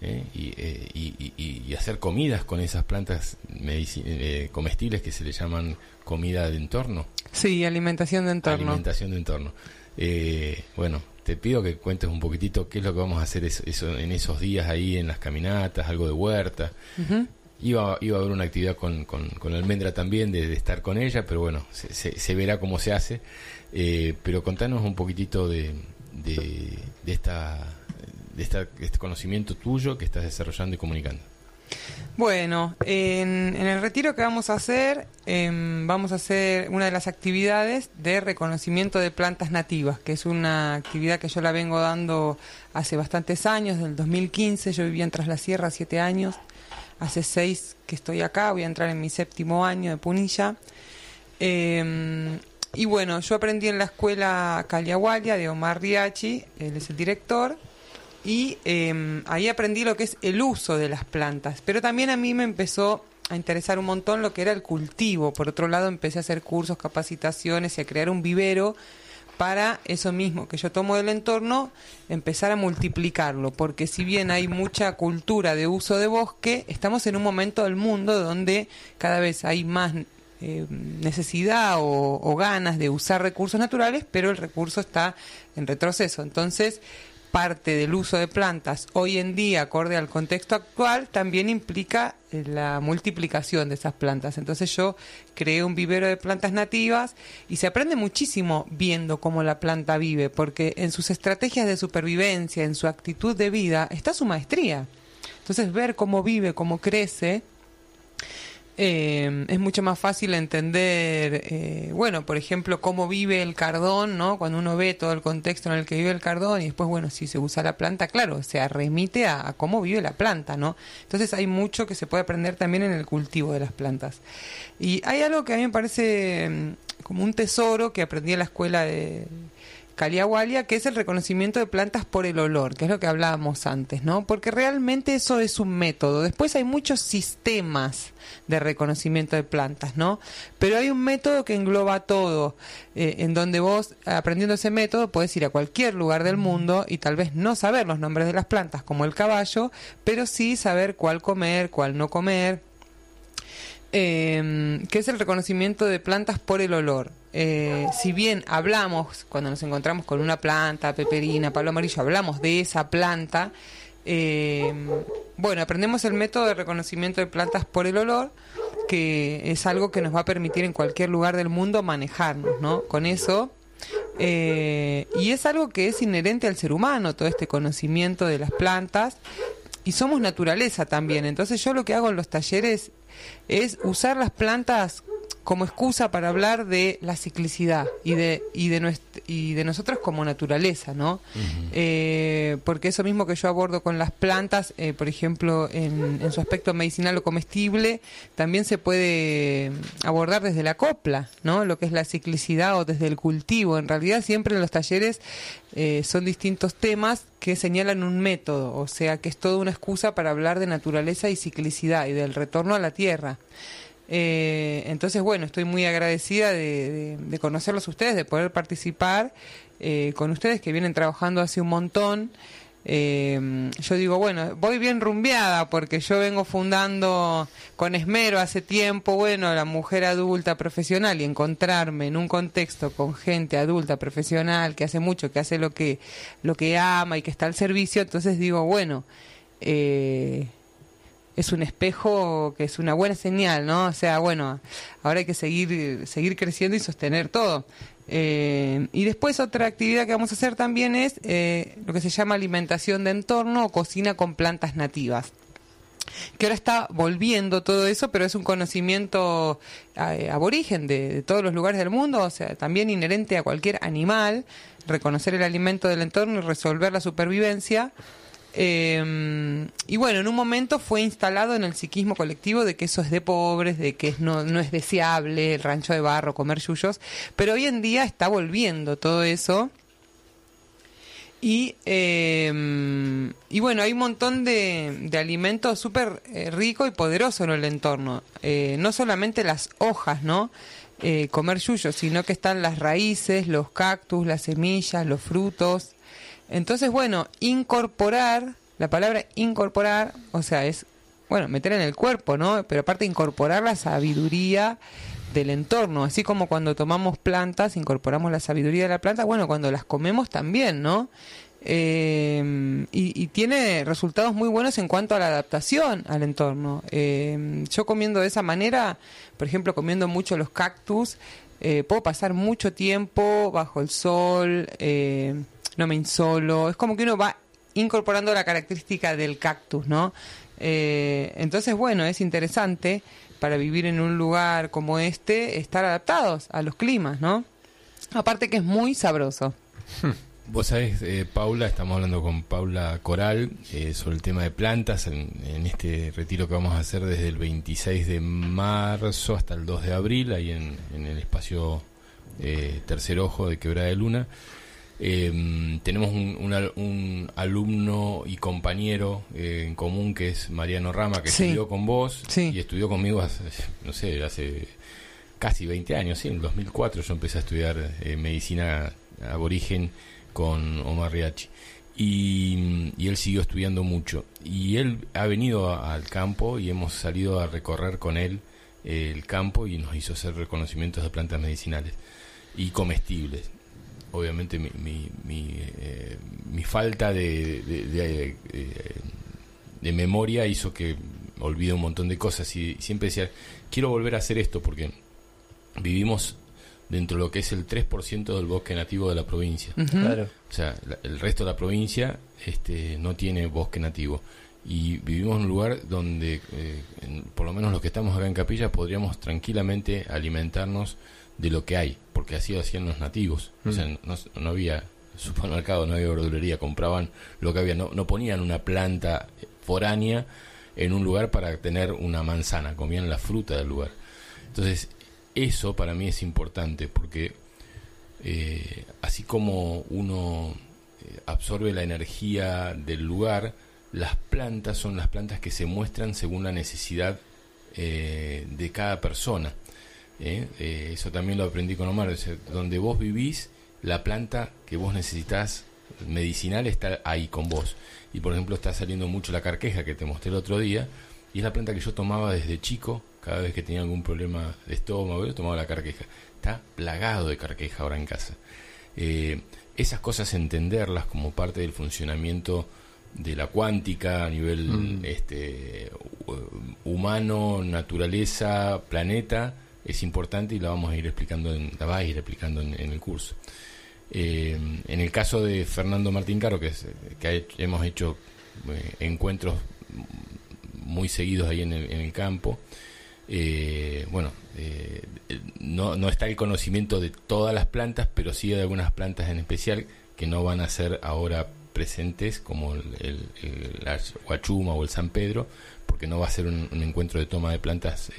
¿eh? y, eh, y- y- y hacer comidas con esas plantas eh, comestibles que se le llaman comida de entorno. Sí, alimentación de entorno. Alimentación de entorno. Eh, bueno, te pido que cuentes un poquitito qué es lo que vamos a hacer eso, eso- en esos días ahí en las caminatas, algo de huerta. Iba, iba a haber una actividad con, con, con Almendra también de, de estar con ella, pero bueno, se, se- se verá cómo se hace. Pero contanos un poquitito de, de, esta, de, este conocimiento tuyo que estás desarrollando y comunicando. Bueno, en, en el retiro que vamos a hacer, em, vamos a hacer una de las actividades de reconocimiento de plantas nativas, que es una actividad que yo la vengo dando hace bastantes años, del 2015, yo vivía en Tras la Sierra siete años, hace seis que estoy acá, voy a entrar en mi séptimo año de Punilla. Em, y bueno, yo aprendí en la escuela Caliahualia de Omar Riachi, él es el director, y eh, ahí aprendí lo que es el uso de las plantas. Pero también a mí me empezó a interesar un montón lo que era el cultivo. Por otro lado, empecé a hacer cursos, capacitaciones y a crear un vivero para eso mismo que yo tomo del entorno, empezar a multiplicarlo, porque si bien hay mucha cultura de uso de bosque, estamos en un momento del mundo donde cada vez hay más eh, necesidad o, o ganas de usar recursos naturales, pero el recurso está en retroceso. Entonces, parte del uso de plantas hoy en día, acorde al contexto actual, también implica eh, la multiplicación de esas plantas. Entonces yo creé un vivero de plantas nativas y se aprende muchísimo viendo cómo la planta vive, porque en sus estrategias de supervivencia, en su actitud de vida, está su maestría. Entonces ver cómo vive, cómo crece, eh, es mucho más fácil entender, eh, bueno, por ejemplo, cómo vive el cardón, ¿no? Cuando uno ve todo el contexto en el que vive el cardón y después, bueno, si se usa la planta, claro, se remite a, a cómo vive la planta, ¿no? Entonces hay mucho que se puede aprender también en el cultivo de las plantas. Y hay algo que a mí me parece mm, como un tesoro que aprendí en la escuela de Caliahualia, que es el reconocimiento de plantas por el olor, que es lo que hablábamos antes, ¿no? Porque realmente eso es un método. Después hay muchos sistemas de reconocimiento de plantas, ¿no? Pero hay un método que engloba todo, eh, en donde vos, aprendiendo ese método, podés ir a cualquier lugar del mundo y tal vez no saber los nombres de las plantas, como el caballo, pero sí saber cuál comer, cuál no comer, eh, que es el reconocimiento de plantas por el olor. Eh, si bien hablamos, cuando nos encontramos con una planta, peperina, palo amarillo, hablamos de esa planta, eh, bueno, aprendemos el método de reconocimiento de plantas por el olor, que es algo que nos va a permitir en cualquier lugar del mundo manejarnos, ¿no? Con eso eh, y es algo que es inherente al ser humano, todo este conocimiento de las plantas. Y somos naturaleza también. Entonces yo lo que hago en los talleres es usar las plantas como excusa para hablar de la ciclicidad y de y de nuest- y de nosotros como naturaleza, ¿no? Eh, porque eso mismo que yo abordo con las plantas, eh, por ejemplo, en, en su aspecto medicinal o comestible, también se puede abordar desde la copla, ¿no? Lo que es la ciclicidad o desde el cultivo. En realidad siempre en los talleres eh, son distintos temas que señalan un método, o sea que es toda una excusa para hablar de naturaleza y ciclicidad y del retorno a la tierra. Eh, entonces, bueno, estoy muy agradecida de, de- conocerlos ustedes, de poder participar eh, con ustedes que vienen trabajando hace un montón. Eh, yo digo, bueno, voy bien rumbeada porque yo vengo fundando con esmero hace tiempo, bueno, la mujer adulta profesional y encontrarme en un contexto con gente adulta profesional que hace mucho, que hace lo que, lo que ama y que está al servicio, entonces digo, bueno, eh, es un espejo que es una buena señal, ¿no? O sea, bueno, ahora hay que seguir, seguir creciendo y sostener todo. Eh, y después otra actividad que vamos a hacer también es eh, lo que se llama alimentación de entorno o cocina con plantas nativas que ahora está volviendo todo eso, pero es un conocimiento eh, aborigen de, de todos los lugares del mundo, o sea, también inherente a cualquier animal, reconocer el alimento del entorno y resolver la supervivencia. Eh, y bueno, en un momento fue instalado en el psiquismo colectivo de que eso es de pobres, de que no, no es deseable el rancho de barro, comer yuyos, pero hoy en día está volviendo todo eso. Y, eh, y bueno, hay un montón de, de alimentos súper eh, rico y poderoso en el entorno. Eh, no solamente las hojas, ¿no? Eh, comer yuyos, sino que están las raíces, los cactus, las semillas, los frutos. Entonces, bueno, incorporar, la palabra incorporar, o sea, es, bueno, meter en el cuerpo, ¿no? Pero aparte incorporar la sabiduría del entorno, así como cuando tomamos plantas, incorporamos la sabiduría de la planta, bueno, cuando las comemos también, ¿no? Eh, y, y tiene resultados muy buenos en cuanto a la adaptación al entorno. Eh, yo comiendo de esa manera, por ejemplo, comiendo mucho los cactus, eh, puedo pasar mucho tiempo bajo el sol, eh, no me insolo, es como que uno va incorporando la característica del cactus, ¿no? Eh, entonces, bueno, es interesante para vivir en un lugar como este, estar adaptados a los climas, ¿no? Aparte que es muy sabroso. Vos sabés, eh, Paula, estamos hablando con Paula Coral eh, sobre el tema de plantas en, en este retiro que vamos a hacer desde el 26 de marzo hasta el 2 de abril, ahí en, en el espacio eh, Tercer Ojo de Quebrada de Luna. Eh, tenemos un, un un alumno y compañero eh, en común que es Mariano Rama, que Sí. estudió con vos Sí. y estudió conmigo hace, no sé, hace casi 20 años, sí, en el 2004 yo empecé a estudiar eh, medicina aborigen con Omar Riachi. Y, y él siguió estudiando mucho. Y él ha venido a- al campo y hemos salido a recorrer con él eh, el campo y nos hizo hacer reconocimientos de plantas medicinales y comestibles. Obviamente mi, mi, mi, eh, mi falta de, de, de, eh, de memoria hizo que olvide un montón de cosas y siempre decía, quiero volver a hacer esto porque vivimos dentro de lo que es el 3% del bosque nativo de la provincia. Claro. O sea, la- el resto de la provincia este, no tiene bosque nativo. Y vivimos en un lugar donde, eh, en- por lo menos los que estamos acá en Capilla, podríamos tranquilamente alimentarnos de lo que hay, porque así lo hacían los nativos. O sea, no, no había supermercado, no había verdulería, compraban lo que había. No, no ponían una planta foránea en un lugar para tener una manzana, comían la fruta del lugar. Entonces, eso para mí es importante, porque eh, así como uno eh, absorbe la energía del lugar, las plantas son las plantas que se muestran según la necesidad eh, de cada persona. ¿Eh? Eh, eso también lo aprendí con Omar. o sea, donde vos vivís, la planta que vos necesitas medicinal está ahí con vos. Y por ejemplo está saliendo mucho la carqueja que te mostré el otro día, y es la planta que yo tomaba desde chico, cada vez que tenía algún problema de estómago, yo tomaba la carqueja. Está plagado de carqueja ahora en casa. Eh, esas cosas entenderlas como parte del funcionamiento de la cuántica a nivel este hu- humano, naturaleza, planeta, es importante y la vamos a ir explicando, en, la va a ir explicando en, el curso. Eh, en el caso de Fernando Martín Caro, que, es- que hemos hecho eh, encuentros muy seguidos ahí en el, en el campo, eh, bueno, no, está el conocimiento de todas las plantas, pero sí de algunas plantas en especial que no van a ser ahora presentes, como el, el- o el San Pedro, porque no va a ser un, encuentro de toma de plantas,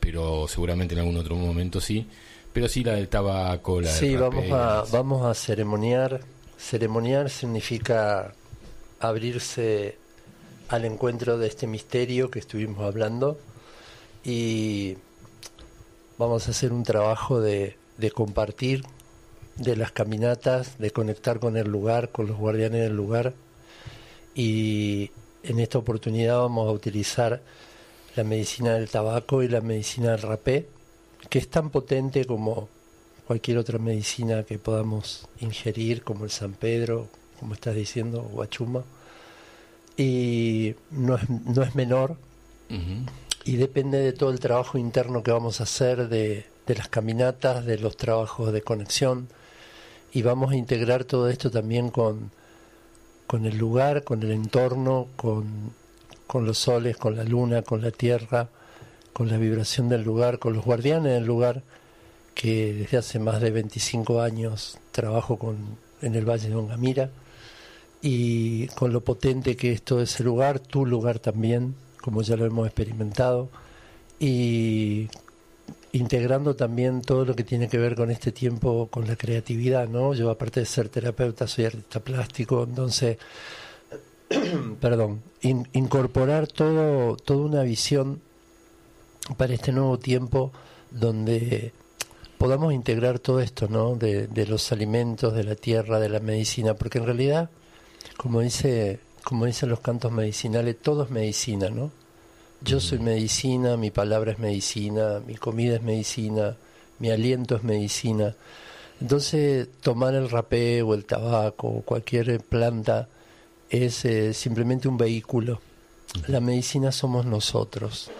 pero seguramente en algún otro momento sí. Pero sí la del tabaco, la Sí, del vamos a, las- vamos a ceremoniar. Ceremoniar significa abrirse al encuentro de este misterio que estuvimos hablando y vamos a hacer un trabajo de, de compartir de las caminatas, de conectar con el lugar, con los guardianes del lugar y en esta oportunidad vamos a utilizar la medicina del tabaco y la medicina del rapé, que es tan potente como cualquier otra medicina que podamos ingerir, como el San Pedro, como estás diciendo, Guachuma. Y no es, no es menor y depende de todo el trabajo interno que vamos a hacer, de, de las caminatas, de los trabajos de conexión. Y vamos a integrar todo esto también con, con el lugar, con el entorno, con, con los soles, con la luna, con la tierra, con la vibración del lugar, con los guardianes del lugar, que desde hace más de 25 años trabajo con, en el Valle de Ongamira, y con lo potente que es todo ese lugar, tu lugar también, como ya lo hemos experimentado, y integrando también todo lo que tiene que ver con este tiempo, con la creatividad, ¿no? Yo aparte de ser terapeuta, soy artista plástico, entonces, perdón, in- incorporar todo, toda una visión para este nuevo tiempo donde podamos integrar todo esto, ¿no? De, de los alimentos, de la tierra, de la medicina, porque en realidad, como dice, como dicen los cantos medicinales, todo es medicina, ¿no? Yo soy medicina, mi palabra es medicina, mi comida es medicina, mi aliento es medicina. Entonces, tomar el rapé o el tabaco o cualquier planta es eh, simplemente un vehículo. La medicina somos nosotros.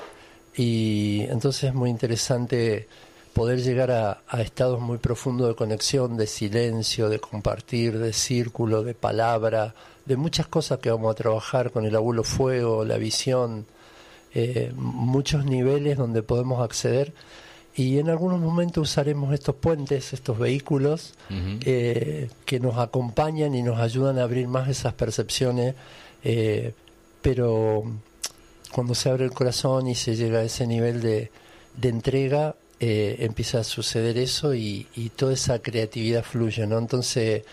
Y entonces es muy interesante poder llegar a, a estados muy profundos de conexión, de silencio, de compartir, de círculo, de palabra, de muchas cosas que vamos a trabajar con el abuelo fuego, la visión, eh, muchos niveles donde podemos acceder y en algunos momentos usaremos estos puentes, estos vehículos eh, que nos acompañan y nos ayudan a abrir más esas percepciones, eh, pero cuando se abre el corazón y se llega a ese nivel de, de entrega, eh, empieza a suceder eso y, y toda esa creatividad fluye, ¿no? Entonces,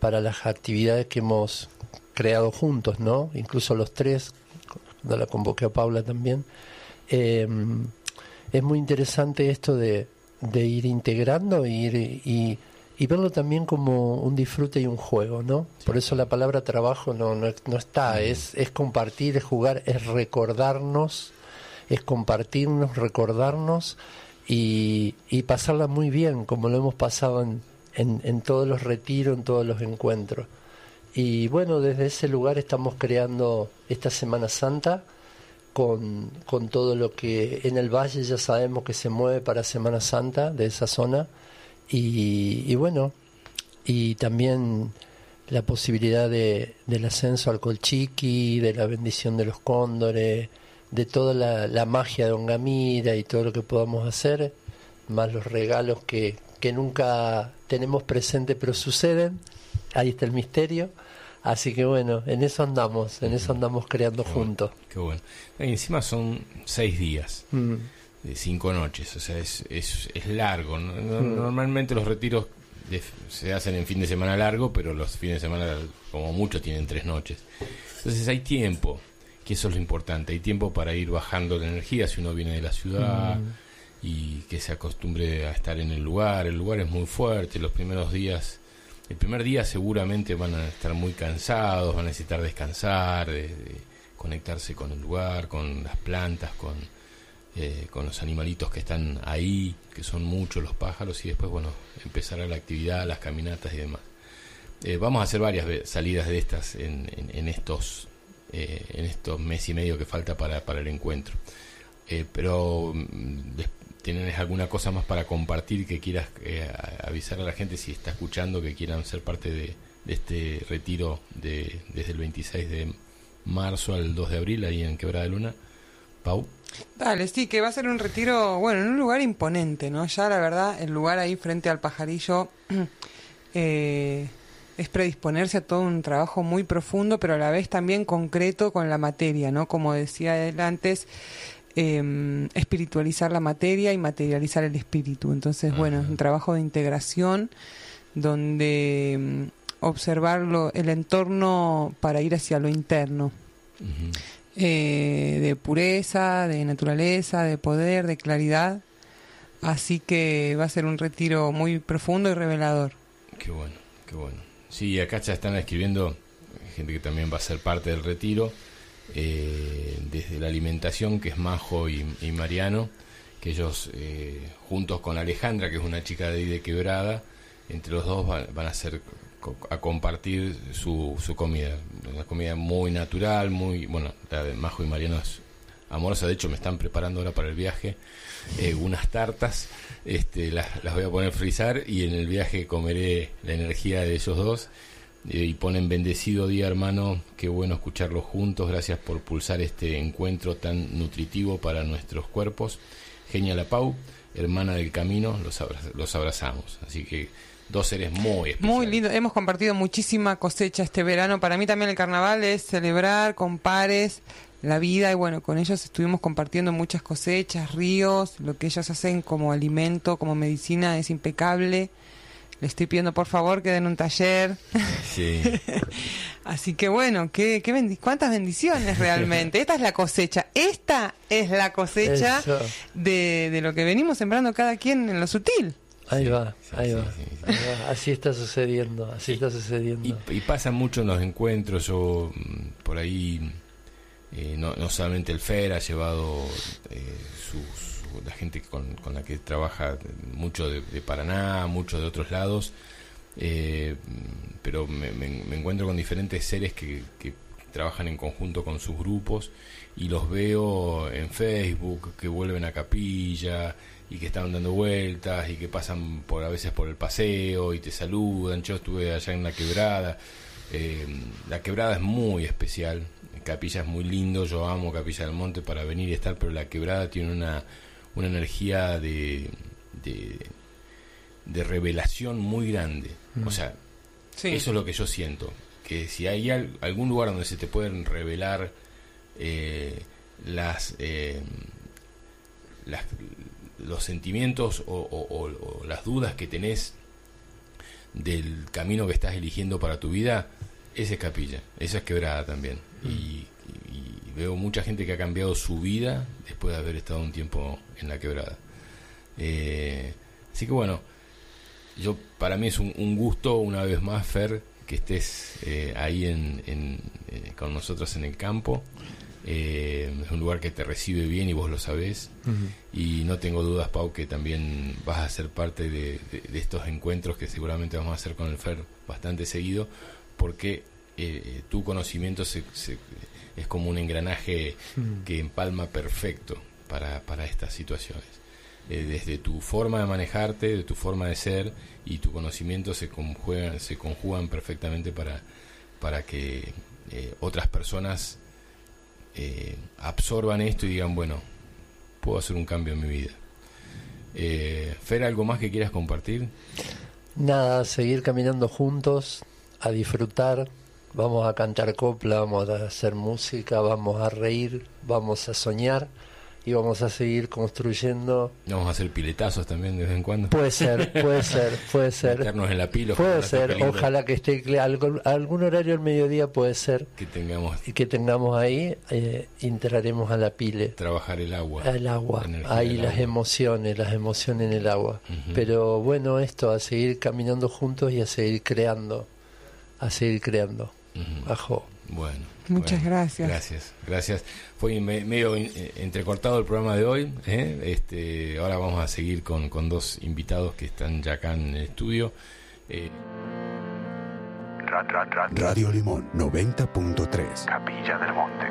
para las actividades que hemos creado juntos, ¿no? Incluso los tres, cuando la convoqué a Paula también, eh, es muy interesante esto de, de ir integrando e ir, y, y verlo también como un disfrute y un juego, ¿no? Por eso la palabra trabajo no, no, no está, es, es compartir, es jugar, es recordarnos, es compartirnos, recordarnos y, y pasarla muy bien, como lo hemos pasado en, en, en todos los retiros, en todos los encuentros. Y bueno, desde ese lugar estamos creando esta Semana Santa con, con todo lo que en el valle ya sabemos que se mueve para Semana Santa de esa zona. Y, y bueno, y también la posibilidad de, del ascenso al Colchiqui, de la bendición de los cóndores, de toda la, magia de Ongamira y todo lo que podamos hacer, más los regalos que, que nunca tenemos presente pero suceden. Ahí está el misterio. Así que bueno, en eso andamos, en eso andamos creando juntos. Qué bueno. Y encima son seis días, Mm. de cinco noches, o sea, es, es, es largo. Mm. Normalmente los retiros de- se hacen en fin de semana largo, pero los fines de semana, como mucho, tienen tres noches. Entonces hay tiempo, que eso es lo importante. Hay tiempo para ir bajando la energía si uno viene de la ciudad Mm. y que se acostumbre a estar en el lugar. El lugar es muy fuerte, los primeros días. El primer día seguramente van a estar muy cansados, van a necesitar descansar, de- de conectarse con el lugar, con las plantas, con, eh, con los animalitos que están ahí, que son muchos los pájaros, y después, bueno, empezará la actividad, las caminatas y demás. Eh, vamos a hacer varias salidas de estas en, en- en estos eh, en estos mes y medio que falta para, para el encuentro. Eh, pero mm, des- ¿tienes alguna cosa más para compartir que quieras eh, avisar a la gente si está escuchando que quieran ser parte de, de este retiro de, desde el 26 de marzo al 2 de abril ahí en Quebrada de Luna? Pau. Dale, sí, que va a ser un retiro, bueno, en un lugar imponente, ¿no? Ya la verdad, el lugar ahí frente al pajarillo eh, es predisponerse a todo un trabajo muy profundo, pero a la vez también concreto con la materia, ¿no? Como decía él antes, eh, espiritualizar la materia y materializar el espíritu. Entonces, bueno, es un trabajo de integración donde mm, observar el entorno para ir hacia lo interno eh, de pureza, de naturaleza, de poder, de claridad. Así que va a ser un retiro muy profundo y revelador. Qué bueno, qué bueno. Sí, acá ya están escribiendo gente que también va a ser parte del retiro, eh, desde la alimentación, que es Majo y, Mariano, que ellos eh, juntos con Alejandra, que es una chica de ahí de Quebrada, entre los dos van, van a hacer a compartir su, su comida, una comida muy natural, muy, bueno, la de Majo y Mariano es amorosa, de hecho me están preparando ahora para el viaje eh, unas tartas, este, las, las voy a poner a frizar y en el viaje comeré la energía de ellos dos. Eh, y ponen bendecido día hermano, qué bueno escucharlos juntos, gracias por pulsar este encuentro tan nutritivo para nuestros cuerpos. Genia La Pau, hermana del camino, los, abra- los abrazamos. Así que dos seres muy especiales. Muy lindo. Hemos compartido muchísima cosecha este verano. Para mí también el carnaval es celebrar con pares la vida y bueno, con ellos estuvimos compartiendo muchas cosechas, ríos, lo que ellos hacen como alimento, como medicina es impecable. Le estoy pidiendo por favor que den un taller. Sí. Así que bueno, qué, qué bendi- cuántas bendiciones realmente. Esta es la cosecha. Esta es la cosecha de, de lo que venimos sembrando cada quien en lo sutil. Ahí va, ahí sí, va. sí, sí. ahí va. Así está sucediendo, así está sucediendo. Y, y pasa mucho en los encuentros, yo mm, por ahí, eh, no, no solamente el FER ha llevado eh, su- su- la gente con, con la que trabaja mucho de, de Paraná, mucho de otros lados, eh, pero me, me- encuentro con diferentes seres que, que trabajan en conjunto con sus grupos y los veo en Facebook que vuelven a capilla y que están dando vueltas y que pasan por a veces por el paseo y te saludan. Yo estuve allá en la quebrada. Eh, la quebrada es muy especial. Capilla es muy lindo. Yo amo Capilla del Monte para venir y estar, pero la quebrada tiene una, una energía de, de, de revelación muy grande. O sea, Sí. eso es lo que yo siento. Que si hay al- algún lugar donde se te pueden revelar eh, las, eh, las- los sentimientos o, o- o- o las dudas que tenés del camino que estás eligiendo para tu vida, esa es capilla, esa es quebrada también. Y, y- y veo mucha gente que ha cambiado su vida después de haber estado un tiempo en la quebrada. Eh, así que bueno, yo para mí es un, un gusto una vez más, Fer, que estés eh, ahí en, en, eh, con nosotros en el campo. Eh, es un lugar que te recibe bien y vos lo sabés. Y no tengo dudas, Pau, que también vas a ser parte de, de- de estos encuentros que seguramente vamos a hacer con el Fer bastante seguido, porque eh, tu conocimiento se- se- es como un engranaje que empalma perfecto para, para estas situaciones. Eh, desde tu forma de manejarte, de tu forma de ser y tu conocimiento se conjugan, se conjugan perfectamente para, para que eh, otras personas eh, absorban esto y digan, bueno, puedo hacer un cambio en mi vida. Eh, Fer, ¿algo más que quieras compartir? Nada, seguir caminando juntos, a disfrutar, vamos a cantar copla, vamos a hacer música, vamos a reír, vamos a soñar y vamos a seguir construyendo. Vamos a hacer piletazos también de vez en cuando. Puede ser, puede ser, puede ser. Meternos en la pila. Puede ojalá ser, ojalá que esté algún, algún horario al mediodía puede ser Que tengamos y que tengamos ahí, eh, entraremos a la pile. trabajar el agua. Al agua, la ahí las agua. emociones, las emociones en el agua. Pero bueno, esto, a seguir caminando juntos y a seguir creando, a seguir creando. Bajo. Bueno. Muchas bueno, gracias. Gracias, gracias. Fue me- medio eh, entrecortado el programa de hoy. ¿eh? Este, ahora vamos a seguir con, con dos invitados que están ya acá en el estudio. Eh, Ra- ra- ra- Radio Limón 90.3 Capilla del Monte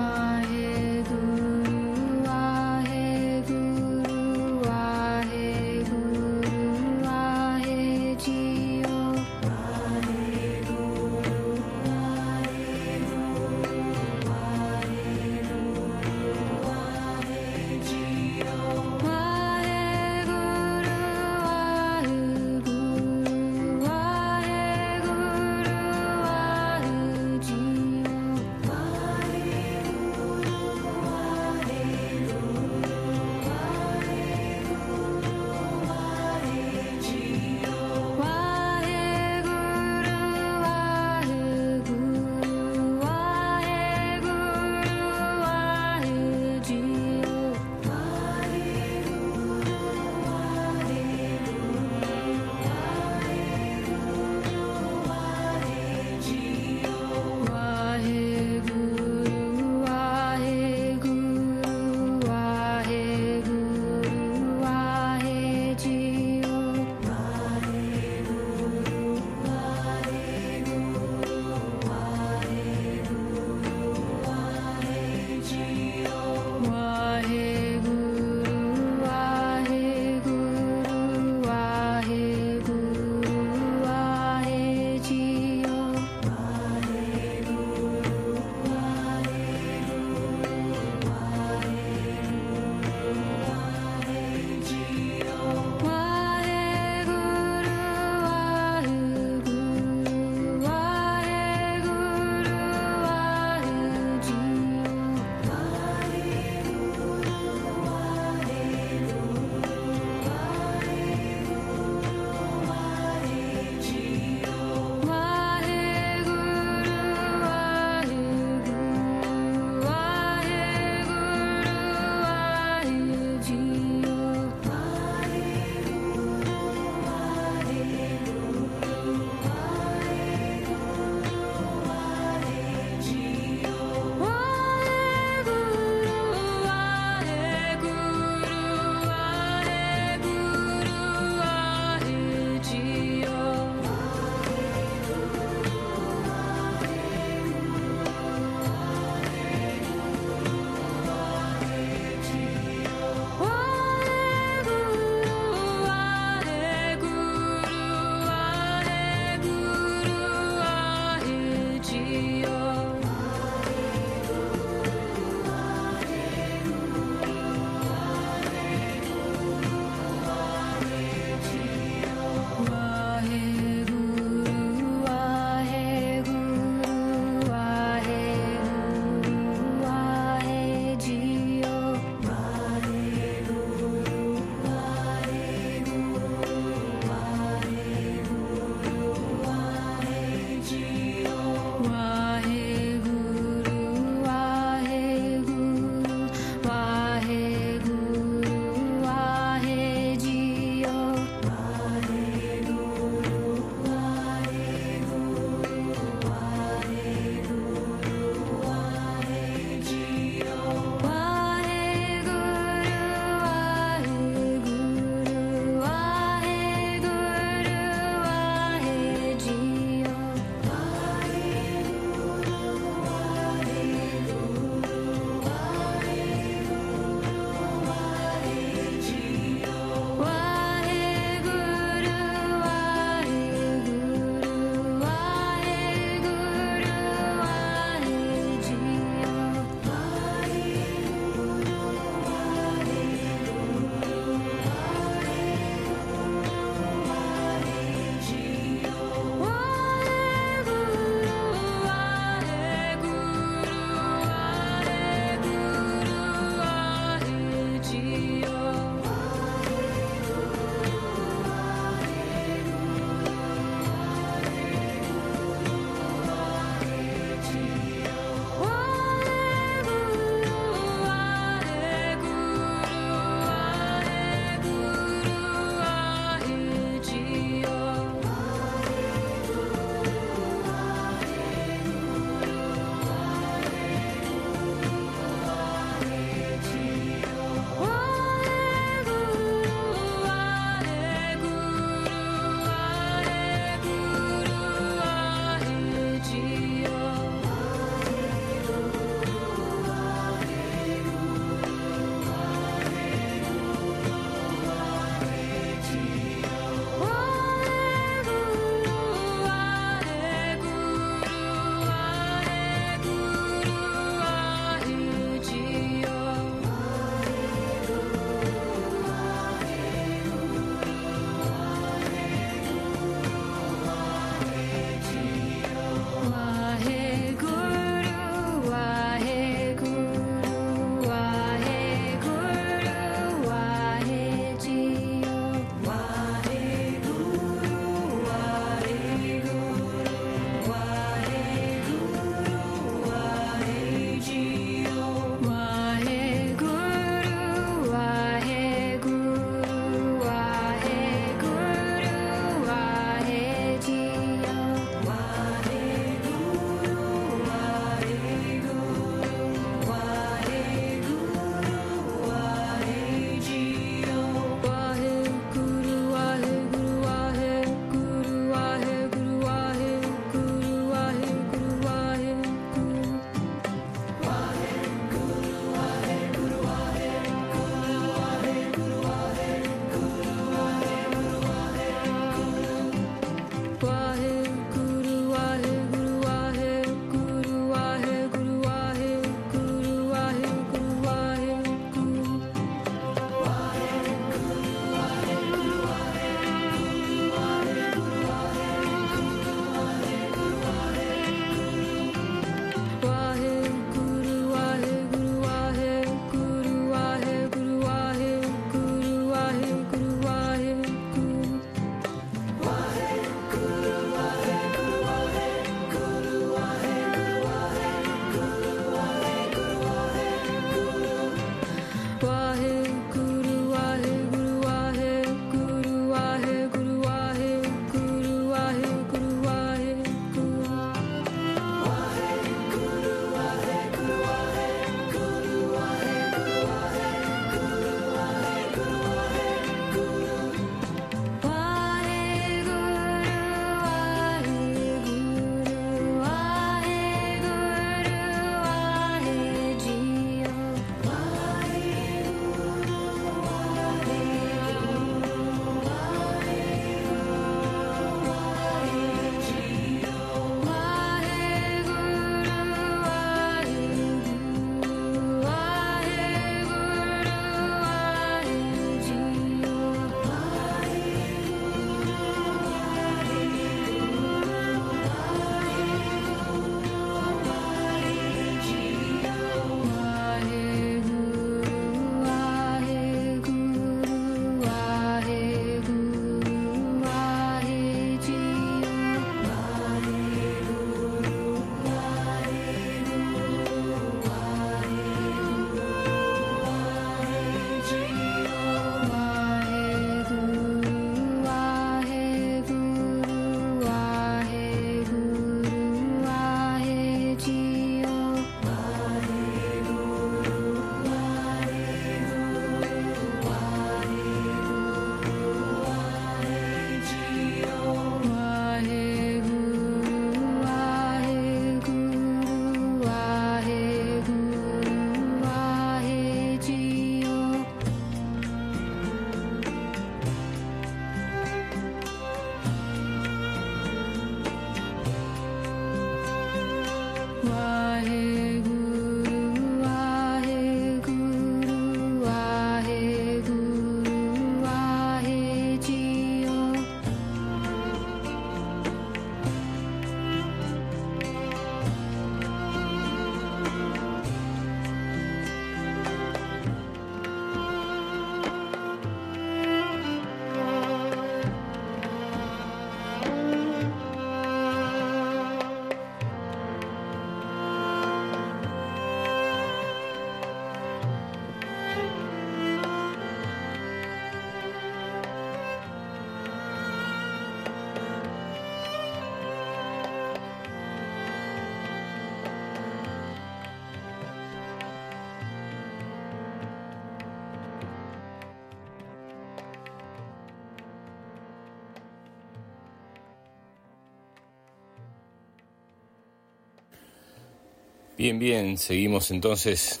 Bien, bien, seguimos entonces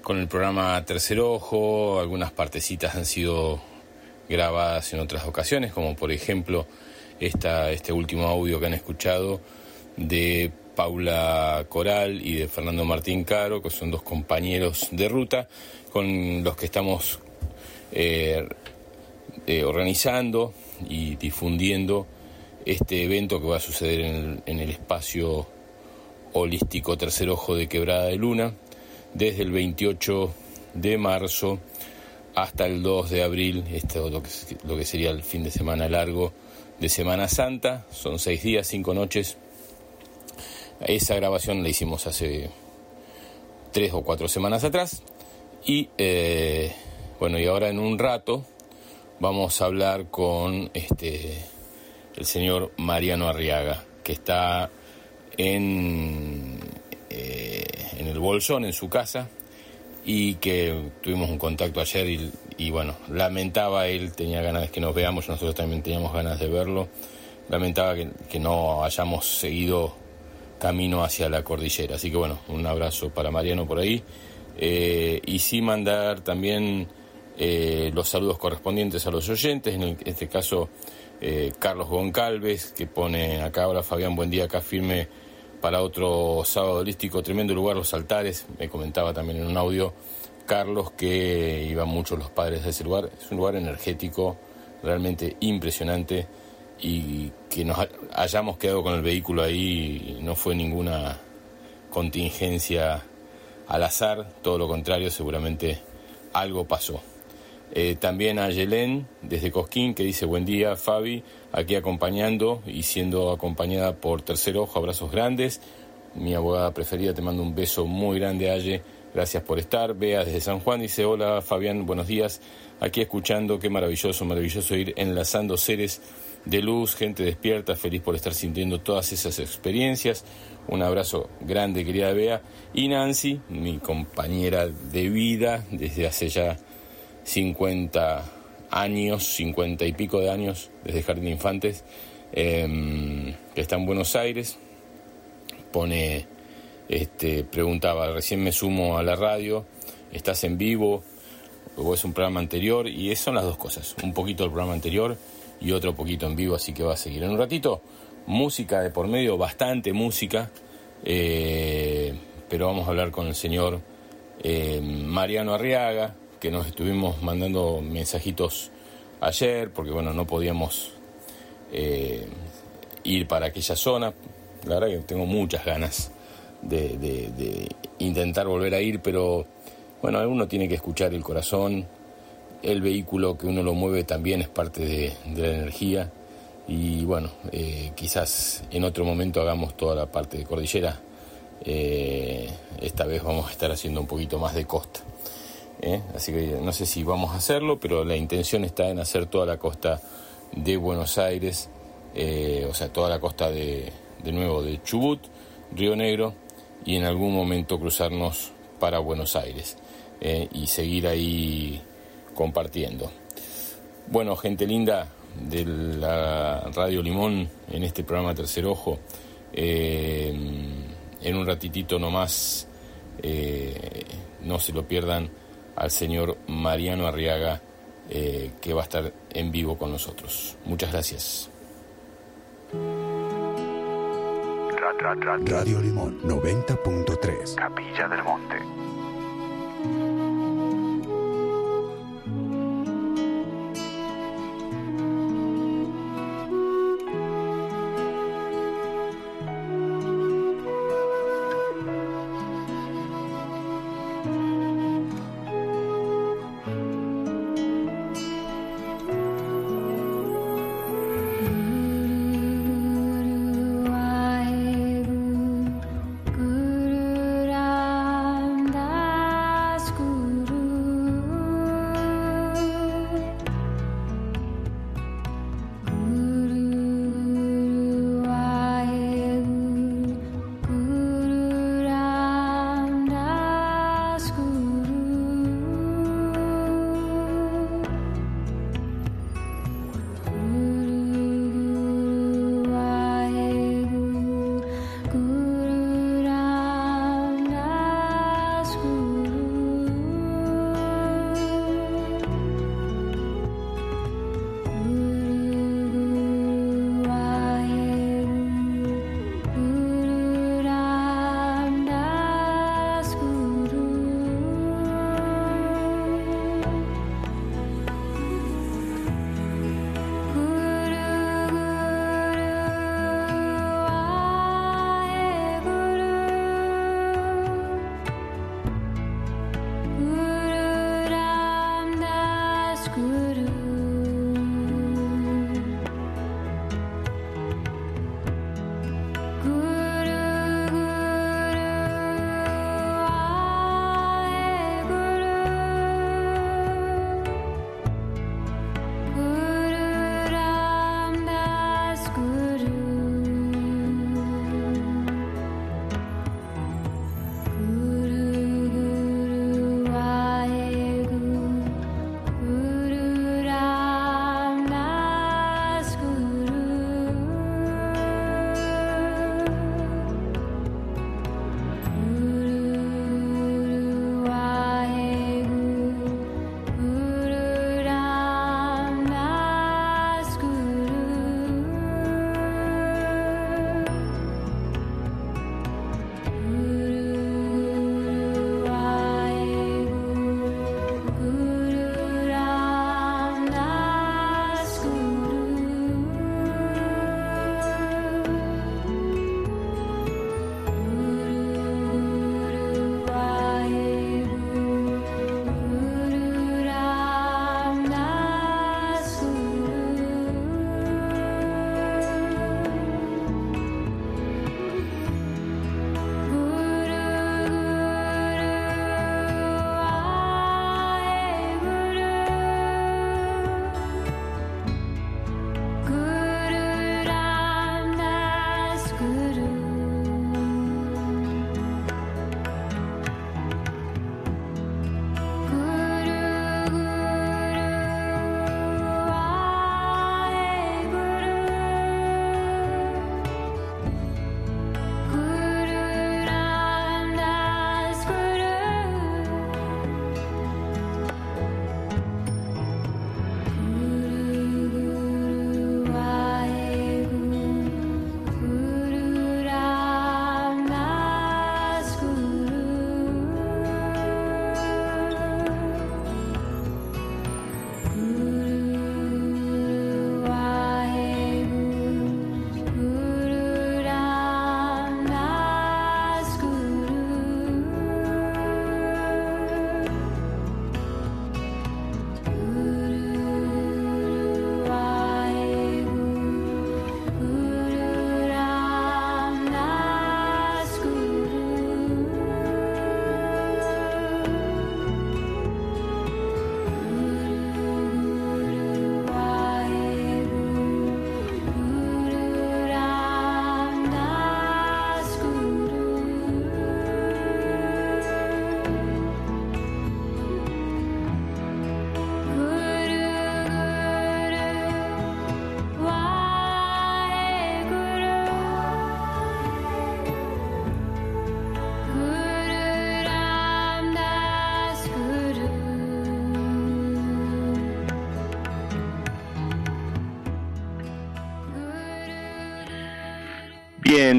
con el programa Tercer Ojo. Algunas partecitas han sido grabadas en otras ocasiones, como por ejemplo esta, este último audio que han escuchado de Paula Coral y de Fernando Martín Caro, que son dos compañeros de ruta con los que estamos eh, eh, organizando y difundiendo este evento que va a suceder en el, en el espacio holístico Tercer Ojo de Quebrada de Luna, desde el 28 de marzo hasta el 2 de abril, esto lo que, lo que sería el fin de semana largo de Semana Santa, son seis días, cinco noches. Esa grabación la hicimos hace tres o cuatro semanas atrás. Y eh, bueno, y ahora en un rato vamos a hablar con este el señor Mariano Arriaga, que está en, eh, en el Bolsón, en su casa, y que tuvimos un contacto ayer y, bueno, lamentaba, él tenía ganas de que nos veamos, nosotros también teníamos ganas de verlo, lamentaba que, no hayamos seguido camino hacia la cordillera. Así que bueno, un abrazo para Mariano por ahí. Eh, y sí mandar también eh, los saludos correspondientes a los oyentes, en este caso eh, Carlos Goncalves, que pone acá, hola Fabián, buen día, acá firme para otro sábado holístico, tremendo lugar, los altares, me comentaba también en un audio Carlos que iban muchos los padres de ese lugar, es un lugar energético realmente impresionante y que nos ha- hayamos quedado con el vehículo ahí no fue ninguna contingencia al azar, todo lo contrario, seguramente algo pasó. Eh, también a Yelén, desde Cosquín, que dice buen día, Fabi, aquí acompañando y siendo acompañada por Tercer Ojo, abrazos grandes. Mi abogada preferida, te mando un beso muy grande, Aye. Gracias por estar. Bea desde San Juan dice, hola Fabián, buenos días. Aquí escuchando, qué maravilloso, maravilloso ir enlazando seres de luz, gente despierta, feliz por estar sintiendo todas esas experiencias. Un abrazo grande, querida Bea. Y Nancy, mi compañera de vida desde hace ya 50 años, 50 y pico de años, desde Jardín de Infantes, eh, que está en Buenos Aires. Pone, este, preguntaba, recién me sumo a la radio, estás en vivo o es un programa anterior, y son las dos cosas, un poquito el programa anterior y otro poquito en vivo, así que va a seguir. En un ratito, música de por medio, bastante música, eh, pero vamos a hablar con el señor eh, Mariano Arriaga, que nos estuvimos mandando mensajitos ayer, porque bueno, no podíamos eh, ir para aquella zona. La verdad que tengo muchas ganas de, intentar volver a ir, pero bueno, uno tiene que escuchar el corazón, el vehículo que uno lo mueve también es parte de, de la energía y bueno, eh, quizás en otro momento hagamos toda la parte de cordillera. Eh, esta vez vamos a estar haciendo un poquito más de costa. ¿Eh? Así que no sé si vamos a hacerlo, pero la intención está en hacer toda la costa de Buenos Aires, eh, o sea, toda la costa de, de nuevo de Chubut, Río Negro, y en algún momento cruzarnos para Buenos Aires eh, y seguir ahí compartiendo. Bueno, gente linda de la Radio Limón en este programa Tercer Ojo, en un ratitito nomás, eh, no se lo pierdan al señor Mariano Arriaga, eh, que va a estar en vivo con nosotros. Muchas gracias. Ra- ra- ra- Radio Limón 90.3. Capilla del Monte.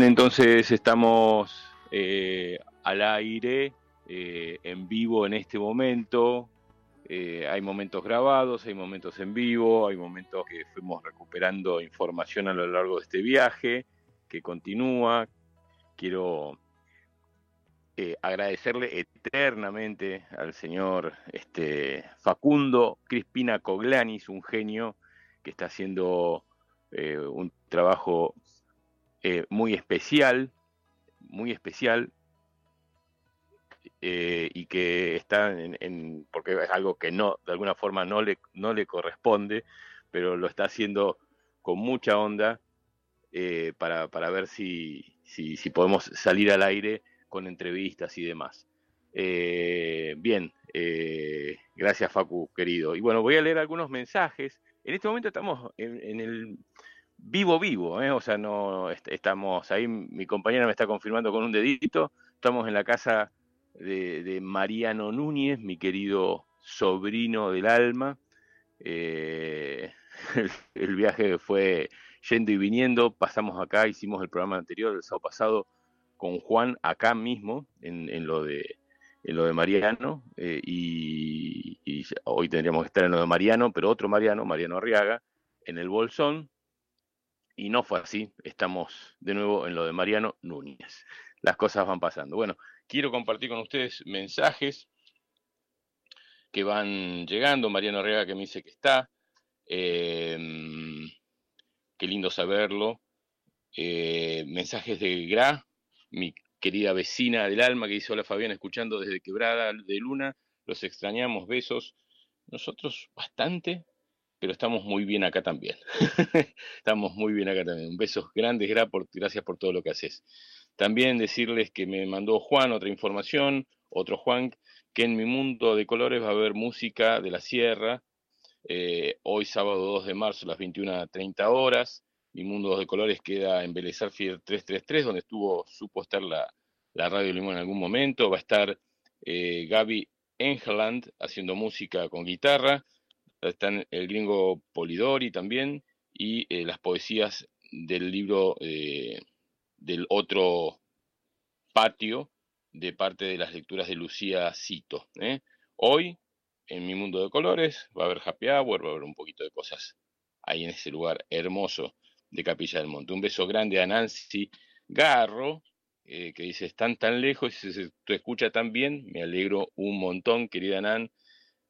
Entonces estamos eh, al aire, eh, en vivo en este momento. Eh, hay momentos grabados, hay momentos en vivo, hay momentos que fuimos recuperando información a lo largo de este viaje, que continúa. Quiero agradecerle eternamente al señor este, Facundo Crispina Coglanis, un genio que está haciendo un trabajo eh, muy especial, muy especial, eh, y que está en, porque es algo que no, de alguna forma no le, no le corresponde, pero lo está haciendo con mucha onda eh, para, para ver si, si, si podemos salir al aire con entrevistas y demás. Bien, gracias Facu, querido. Y bueno, voy a leer algunos mensajes. En este momento estamos en el vivo vivo, ¿eh? o sea, no est- estamos ahí, mi compañera me está confirmando con un dedito, estamos en la casa de, Mariano Núñez, mi querido sobrino del alma. Eh, el, viaje fue yendo y viniendo, pasamos acá, hicimos el programa anterior, el sábado pasado, con Juan acá mismo, en, lo de en lo de Mariano, eh, y, y hoy tendríamos que estar en lo de Mariano, pero otro Mariano, Mariano Arriaga, en el Bolsón, y no fue así, estamos de nuevo en lo de Mariano Núñez. Las cosas van pasando. Bueno, quiero compartir con ustedes mensajes que van llegando. Mariano Arriaga que me dice que está. eh, qué lindo saberlo. Eh, mensajes de Gra, mi querida vecina del alma, que dice: Hola Fabián, escuchando desde Quebrada de Luna. Los extrañamos, besos. Nosotros bastante, pero estamos muy bien acá también. estamos muy bien acá también. Besos grandes, Gra, por, gracias por todo lo que haces. También decirles que me mandó Juan otra información, otro Juan, que en mi mundo de colores va a haber música de la sierra, eh, hoy sábado 2 de marzo a las 21.30 horas. Mi mundo de colores queda en Belezar Fiel 333, donde estuvo, supo estar la, la Radio Limón en algún momento. Va a estar eh, Gaby Engeland haciendo música con guitarra. Están el gringo Polidori también y eh, las poesías del libro eh, del otro patio de parte de las lecturas de Lucía Cito. ¿eh? Hoy, en mi mundo de colores, va a haber happy hour, va a haber un poquito de cosas ahí en ese lugar hermoso de Capilla del Monte. Un beso grande a Nancy Garro, que dice, están tan lejos y se te escucha tan bien, me alegro un montón, querida Nan.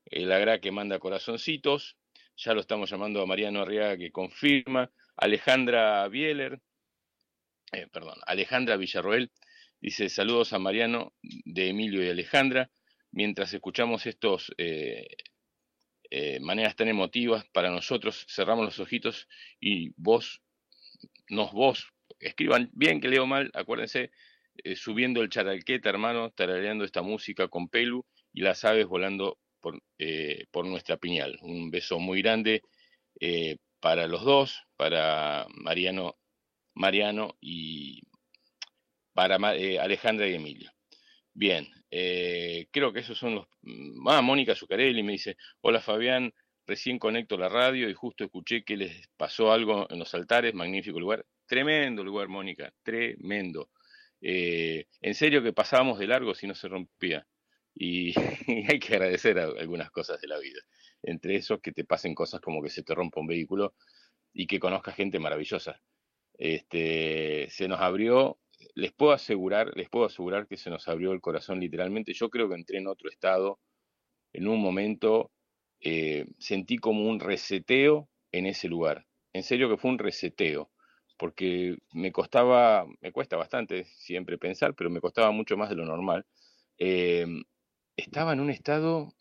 El agra que manda corazoncitos, ya lo estamos llamando a Mariano Arriaga que confirma. Alejandra Bieler, eh, perdón, Alejandra Villarroel dice saludos a Mariano de Emilio y Alejandra. Mientras escuchamos estos eh, eh, maneras tan emotivas para nosotros, cerramos los ojitos y vos, nos vos, escriban bien que leo mal, acuérdense, subiendo el charalqueta, hermano, tarareando esta música con Pelu y las aves volando por, eh, por nuestra piñal. Un beso muy grande eh, para los dos, para Mariano, Mariano y para eh, Alejandra y Emilio. Bien, creo que esos son los... mm, Ah, Mónica Zuccarelli me dice, hola Fabián, recién conecto la radio y justo escuché que les pasó algo en los altares, magnífico lugar, tremendo lugar, Mónica, tremendo. En serio que pasábamos de largo si no se rompía. Y, hay que agradecer a- algunas cosas de la vida. Entre esos que te pasen cosas como que se te rompa un vehículo y que conozcas gente maravillosa. Este, se nos abrió, les puedo asegurar, les puedo asegurar que se nos abrió el corazón literalmente. Yo creo que entré en otro estado, en un momento eh, sentí como un reseteo en ese lugar. En serio que fue un reseteo, porque me costaba, me cuesta bastante siempre pensar, pero me costaba mucho más de lo normal. Eh, estaba en un estado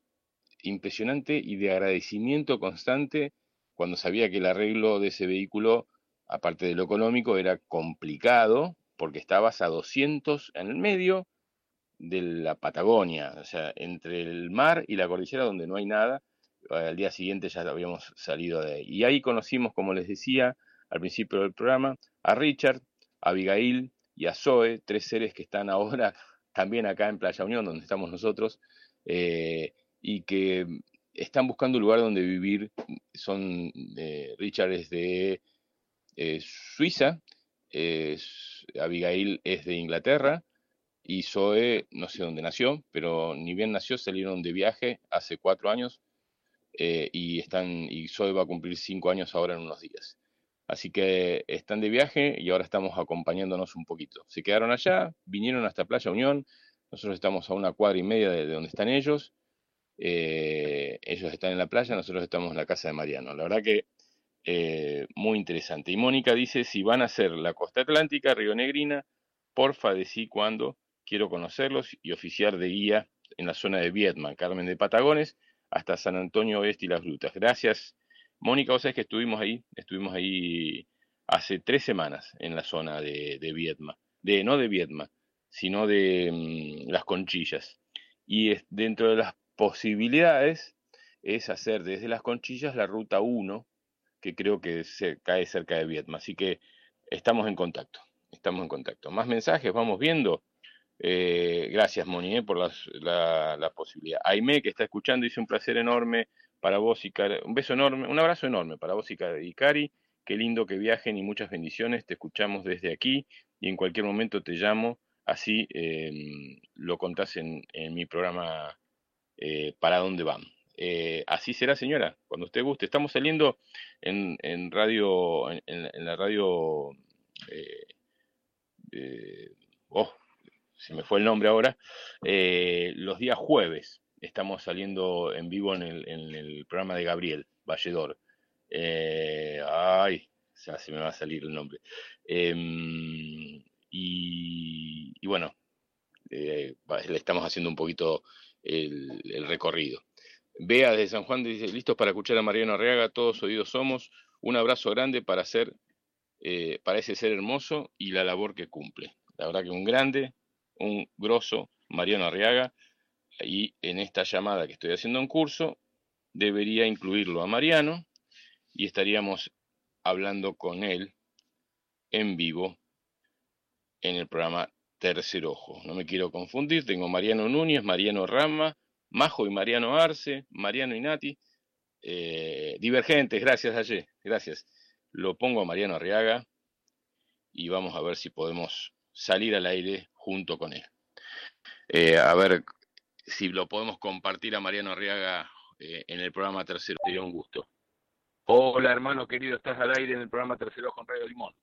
impresionante y de agradecimiento constante cuando sabía que el arreglo de ese vehículo, aparte de lo económico, era complicado porque estabas a 200 en el medio de la Patagonia, o sea, entre el mar y la cordillera donde no hay nada. Al día siguiente ya habíamos salido de ahí. Y ahí conocimos, como les decía al principio del programa, a Richard, a Abigail y a Zoe, tres seres que están ahora también acá en Playa Unión, donde estamos nosotros, eh, y que están buscando un lugar donde vivir. Son, eh, Richard es de eh, Suiza, Abigail es de Inglaterra y Zoe, no sé dónde nació, pero ni bien nació, salieron de viaje hace cuatro años y están y Zoe va a cumplir cinco años ahora en unos días. Así que están de viaje y ahora estamos acompañándonos un poquito. Se quedaron allá, vinieron hasta Playa Unión, nosotros estamos a una cuadra y media de, de donde están ellos. eh, ellos están en la playa, nosotros estamos en la casa de Mariano. La verdad que eh, muy interesante. Y Mónica dice, si van a hacer la costa atlántica, Río Negrina, porfa decí cuándo, quiero conocerlos y oficiar de guía en la zona de Vietman, Carmen de Patagones, hasta San Antonio Oeste y las Grutas. Gracias, Mónica, vos sabés que estuvimos ahí, estuvimos ahí hace tres semanas en la zona de, Vietma, de, no de Vietma, sino de mm, las conchillas. Y dentro de las posibilidades es hacer desde las conchillas la ruta 1, que creo que se cae cerca de Vietma. Así que estamos en contacto, estamos en contacto. Más mensajes, vamos viendo. Eh, gracias, Moni, eh, por las- la, la posibilidad. Aime, que está escuchando, dice un placer enorme para vos y Cari. Un beso enorme, un abrazo enorme para vos y Cari. y Cari. Qué lindo que viajen y muchas bendiciones. Te escuchamos desde aquí y en cualquier momento te llamo. Así eh, lo contás en, mi programa eh, Para dónde van. Eh, así será, señora, cuando usted guste. Estamos saliendo en, radio, en, en- la radio, eh, oh, se me fue el nombre ahora, los días jueves. Estamos saliendo en vivo en el, en el programa de Gabriel Valledor. Eh, ay, ya se me va a salir el nombre. Em, y, y bueno, eh, le estamos haciendo un poquito el, recorrido. Bea de San Juan dice, listos para escuchar a Mariano Arriaga, todos oídos somos. Un abrazo grande para hacer, eh, para ese ser hermoso y la labor que cumple. La verdad que un grande, un grosso Mariano Arriaga, y en esta llamada que estoy haciendo en curso, debería incluirlo a Mariano y estaríamos hablando con él en vivo en el programa Tercer Ojo. No me quiero confundir, tengo Mariano Núñez, Mariano Rama, Majo y Mariano Arce, Mariano y Nati. Eh, divergentes, gracias Aye, gracias. Lo pongo a Mariano Arriaga y vamos a ver si podemos salir al aire junto con él. Eh, a ver si lo podemos compartir a Mariano Arriaga eh, en el programa Tercero, sería un gusto. Hola hermano querido, estás al aire en el programa Tercero con Radio Limón.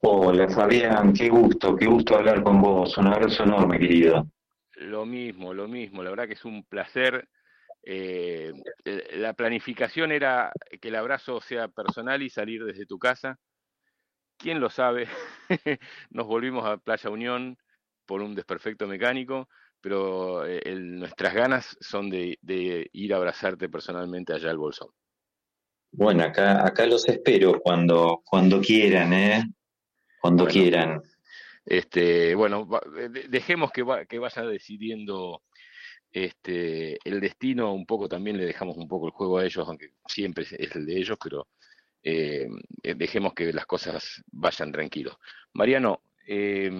Hola Fabián, qué gusto, qué gusto hablar con vos. Un abrazo enorme, querido. Lo mismo, lo mismo, la verdad que es un placer. Eh, la planificación era que el abrazo sea personal y salir desde tu casa. ¿Quién lo sabe? Nos volvimos a Playa Unión por un desperfecto mecánico, pero eh, el- nuestras ganas son de, de ir a abrazarte personalmente allá al Bolsón. Bueno, acá, acá los espero cuando, cuando quieran, ¿eh? Cuando Bueno. quieran. Este, bueno, dejemos que, va- que vaya decidiendo este, el destino, un poco también le dejamos un poco el juego a ellos, aunque siempre es, es el de ellos, pero eh, eh, dejemos que las cosas vayan tranquilos. Mariano, eh,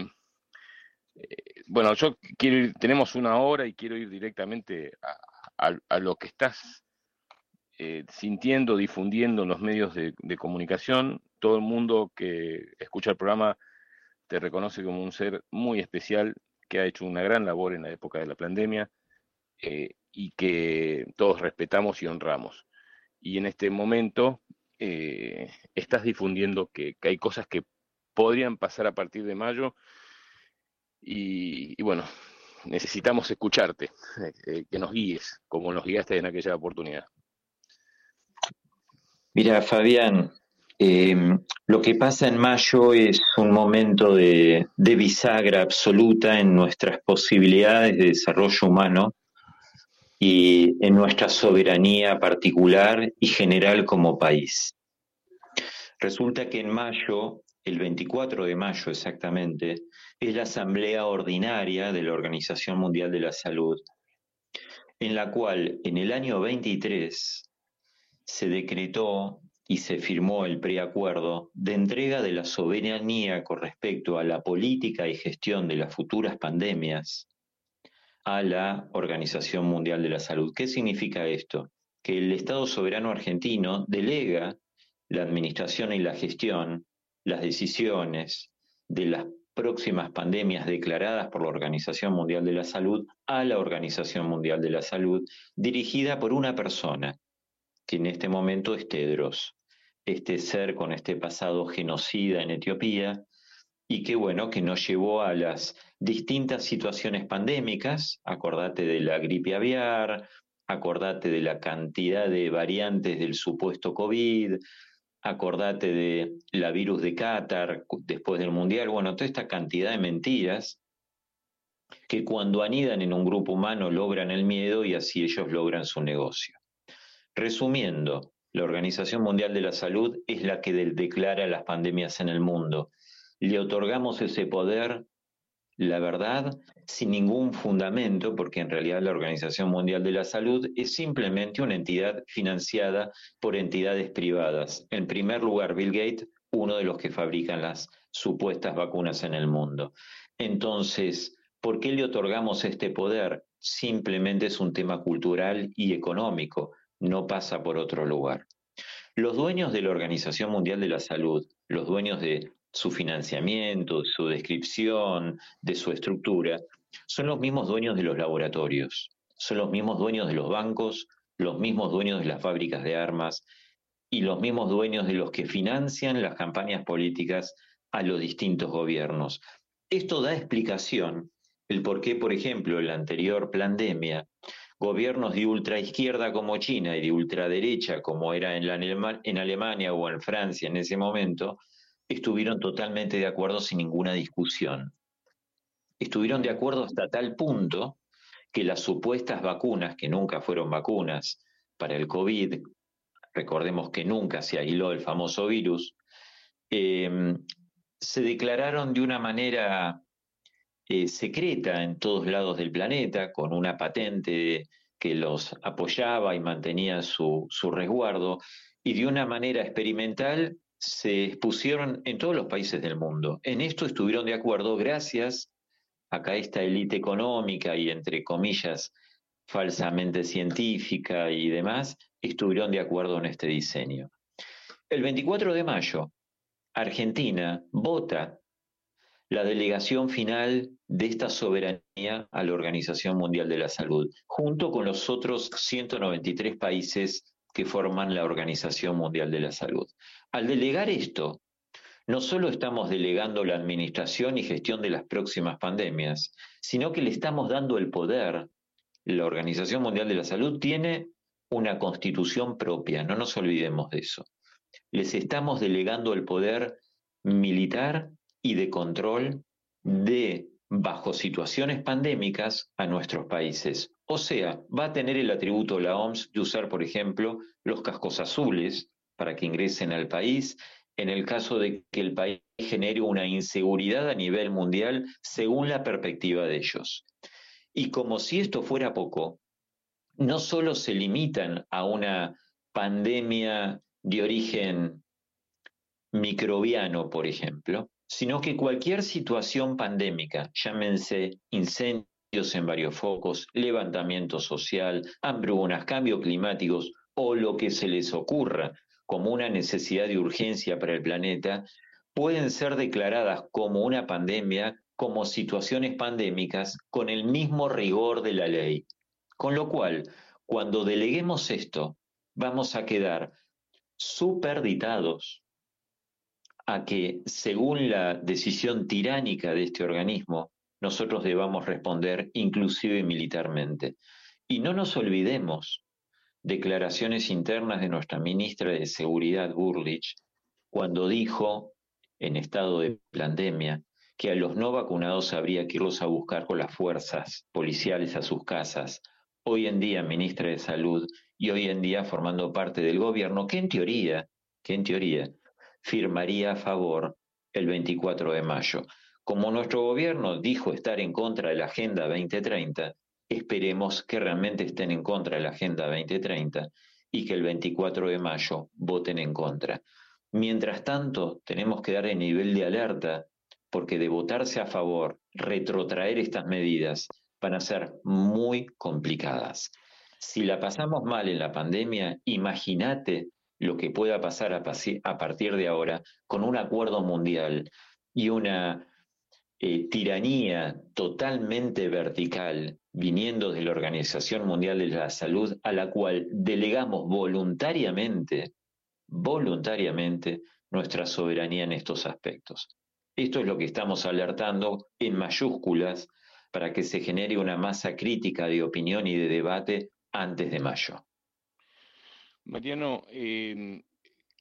bueno, yo quiero ir, tenemos una hora y quiero ir directamente a, lo que estás eh, sintiendo, difundiendo en los medios de, comunicación. Todo el mundo que escucha el programa te reconoce como un ser muy especial que ha hecho una gran labor en la época de la pandemia eh, y que todos respetamos y honramos. Y en este momento eh, estás difundiendo que hay cosas que podrían pasar a partir de mayo y, bueno, necesitamos escucharte, eh, que nos guíes como nos guiaste en aquella oportunidad. Mira, Fabián, eh, lo que pasa en mayo es un momento de, de bisagra absoluta en nuestras posibilidades de desarrollo humano y en nuestra soberanía particular y general como país. Resulta que en mayo, el 24 de mayo exactamente, es la Asamblea Ordinaria de la Organización Mundial de la Salud, en la cual en el año 23 se decretó y se firmó el preacuerdo de entrega de la soberanía con respecto a la política y gestión de las futuras pandemias a la Organización Mundial de la Salud. ¿Qué significa esto? Que el Estado soberano argentino delega la administración y la gestión, las decisiones de las próximas pandemias declaradas por la Organización Mundial de la Salud a la Organización Mundial de la Salud, dirigida por una persona, que en este momento es Tedros, este ser con este pasado genocida en Etiopía, y que bueno, que nos llevó a las distintas situaciones pandémicas, acordate de la gripe aviar, acordate de la cantidad de variantes del supuesto COVID, acordate de la virus de Qatar después del Mundial, bueno, toda esta cantidad de mentiras que cuando anidan en un grupo humano logran el miedo y así ellos logran su negocio. Resumiendo, la Organización Mundial de la Salud es la que declara las pandemias en el mundo. Le otorgamos ese poder la verdad sin ningún fundamento, porque en realidad la Organización Mundial de la Salud es simplemente una entidad financiada por entidades privadas. En primer lugar, Bill Gates, uno de los que fabrican las supuestas vacunas en el mundo. Entonces, ¿por qué le otorgamos este poder? Simplemente es un tema cultural y económico, no pasa por otro lugar. Los dueños de la Organización Mundial de la Salud, los dueños de su financiamiento, su descripción, de su estructura, son los mismos dueños de los laboratorios, son los mismos dueños de los bancos, los mismos dueños de las fábricas de armas y los mismos dueños de los que financian las campañas políticas a los distintos gobiernos. Esto da explicación el por qué, por ejemplo, en la anterior pandemia, gobiernos de ultraizquierda como China y de ultraderecha como era en, en Alemania o en Francia en ese momento, estuvieron totalmente de acuerdo sin ninguna discusión. Estuvieron de acuerdo hasta tal punto que las supuestas vacunas, que nunca fueron vacunas para el COVID, recordemos que nunca se aisló el famoso virus, eh, se declararon de una manera eh, secreta en todos lados del planeta, con una patente que los apoyaba y mantenía su, su resguardo, y de una manera experimental se expusieron en todos los países del mundo. En esto estuvieron de acuerdo gracias a esta élite económica y entre comillas falsamente científica y demás, estuvieron de acuerdo en este diseño. El 24 de mayo, Argentina vota la delegación final de esta soberanía a la Organización Mundial de la Salud, junto con los otros 193 países que forman la Organización Mundial de la Salud. Al delegar esto, no solo estamos delegando la administración y gestión de las próximas pandemias, sino que le estamos dando el poder. La Organización Mundial de la Salud tiene una constitución propia, no nos olvidemos de eso. Les estamos delegando el poder militar y de control de, bajo situaciones pandémicas, a nuestros países. O sea, va a tener el atributo la OMS de usar, por ejemplo, los cascos azules para que ingresen al país en el caso de que el país genere una inseguridad a nivel mundial según la perspectiva de ellos. Y como si esto fuera poco, no solo se limitan a una pandemia de origen microbiano, por ejemplo, sino que cualquier situación pandémica, llámense incendios, en varios focos, levantamiento social, hambrunas, cambios climáticos o lo que se les ocurra como una necesidad de urgencia para el planeta, pueden ser declaradas como una pandemia, como situaciones pandémicas, con el mismo rigor de la ley. Con lo cual, cuando deleguemos esto, vamos a quedar superditados a que, según la decisión tiránica de este organismo, nosotros debamos responder inclusive militarmente. Y no nos olvidemos declaraciones internas de nuestra ministra de Seguridad, Burlich, cuando dijo, en estado de pandemia, que a los no vacunados habría que irlos a buscar con las fuerzas policiales a sus casas. Hoy en día, ministra de Salud, y hoy en día formando parte del gobierno, que en teoría, que en teoría firmaría a favor el 24 de mayo. Como nuestro gobierno dijo estar en contra de la Agenda 2030, esperemos que realmente estén en contra de la Agenda 2030 y que el 24 de mayo voten en contra. Mientras tanto, tenemos que dar el nivel de alerta porque de votarse a favor, retrotraer estas medidas van a ser muy complicadas. Si la pasamos mal en la pandemia, imagínate lo que pueda pasar a, partir de ahora con un acuerdo mundial y una eh, tiranía totalmente vertical viniendo de la Organización Mundial de la Salud, a la cual delegamos voluntariamente, voluntariamente, nuestra soberanía en estos aspectos. Esto es lo que estamos alertando en mayúsculas para que se genere una masa crítica de opinión y de debate antes de mayo. Mariano, eh,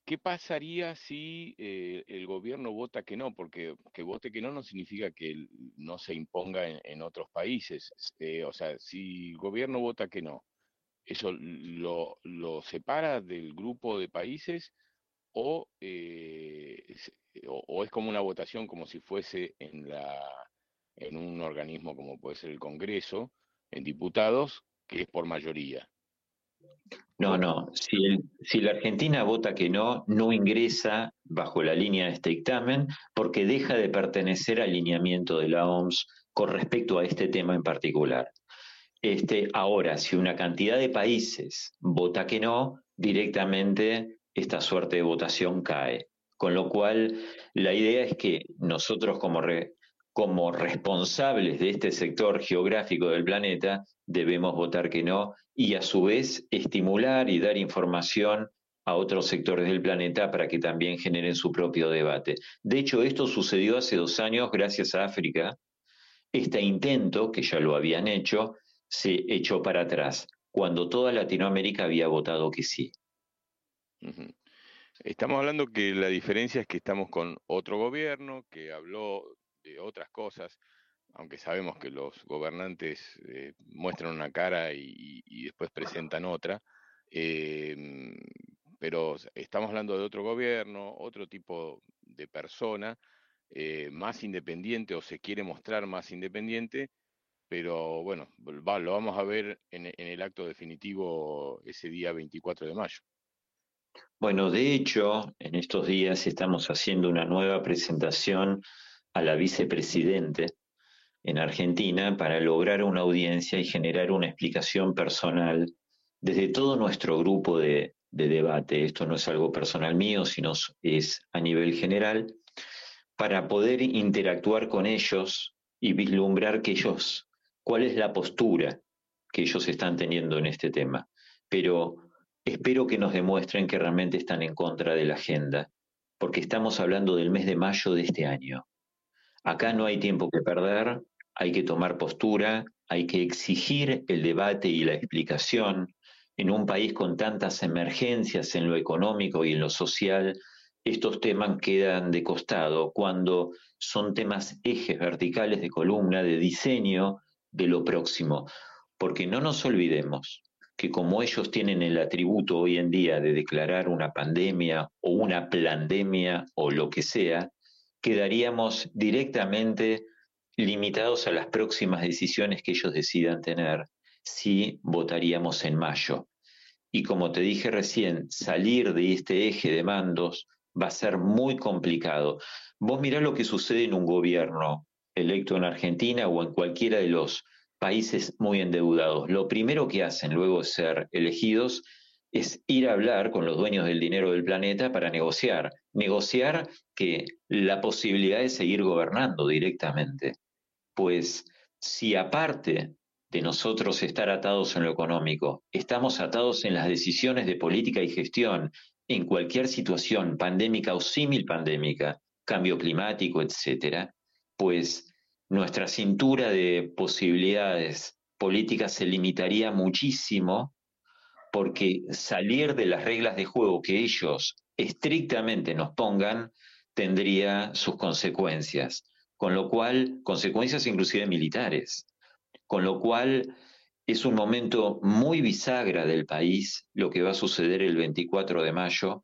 ¿qué pasaría si eh, el gobierno vota que no? Porque que vote que no no significa que no se imponga en, otros países. Eh, o sea, si el gobierno vota que no, ¿eso lo, separa del grupo de países o, eh, o, o es como una votación como si fuese en la, en un organismo como puede ser el Congreso, en diputados, que es por mayoría? No, no, si, la Argentina vota que no, no ingresa bajo la línea de este dictamen porque deja de pertenecer al lineamiento de la OMS con respecto a este tema en particular. Este, ahora, si una cantidad de países vota que no, directamente esta suerte de votación cae. Con lo cual, la idea es que nosotros como, re- como responsables de este sector geográfico del planeta debemos votar que no y a su vez estimular y dar información a otros sectores del planeta para que también generen su propio debate. De hecho, esto sucedió hace dos años gracias a África. Este intento, que ya lo habían hecho, se echó para atrás, cuando toda Latinoamérica había votado que sí. Estamos hablando que la diferencia es que estamos con otro gobierno que habló de otras cosas, aunque sabemos que los gobernantes eh, muestran una cara y, después presentan otra, eh, pero estamos hablando de otro gobierno, otro tipo de persona, eh, más independiente o se quiere mostrar más independiente, pero bueno, lo vamos a ver en el acto definitivo ese día 24 de mayo. Bueno, de hecho, en estos días estamos haciendo una nueva presentación a la vicepresidente en Argentina para lograr una audiencia y generar una explicación personal desde todo nuestro grupo de, de debate. Esto no es algo personal mío, sino es a nivel general, para poder interactuar con ellos y vislumbrar que ellos, cuál es la postura que ellos están teniendo en este tema. Pero espero que nos demuestren que realmente están en contra de la agenda, porque estamos hablando del mes de mayo de este año. Acá no hay tiempo que perder, hay que tomar postura, hay que exigir el debate y la explicación. En un país con tantas emergencias en lo económico y en lo social, estos temas quedan de costado cuando son temas ejes verticales de columna, de diseño de lo próximo. Porque no nos olvidemos que como ellos tienen el atributo hoy en día de declarar una pandemia o una plandemia o lo que sea, quedaríamos directamente limitados a las próximas decisiones que ellos decidan tener si votaríamos en mayo. Y como te dije recién, salir de este eje de mandos va a ser muy complicado. Vos mirá lo que sucede en un gobierno electo en Argentina o en cualquiera de los países muy endeudados. Lo primero que hacen luego de ser elegidos es ir a hablar con los dueños del dinero del planeta para negociar. Negociar que la posibilidad de seguir gobernando directamente. Pues si aparte de nosotros estar atados en lo económico, estamos atados en las decisiones de política y gestión en cualquier situación pandémica o símil pandémica, cambio climático, etcétera, pues nuestra cintura de posibilidades políticas se limitaría muchísimo porque salir de las reglas de juego que ellos estrictamente nos pongan tendría sus consecuencias, con lo cual, consecuencias inclusive militares, con lo cual es un momento muy bisagra del país lo que va a suceder el 24 de mayo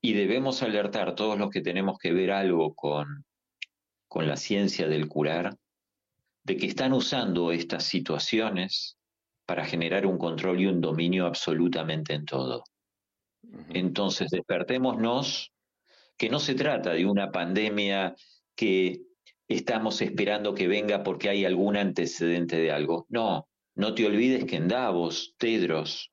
y debemos alertar todos los que tenemos que ver algo con, con la ciencia del curar, de que están usando estas situaciones para generar un control y un dominio absolutamente en todo. Entonces, despertémonos que no se trata de una pandemia que estamos esperando que venga porque hay algún antecedente de algo. No, no te olvides que en Davos, Tedros,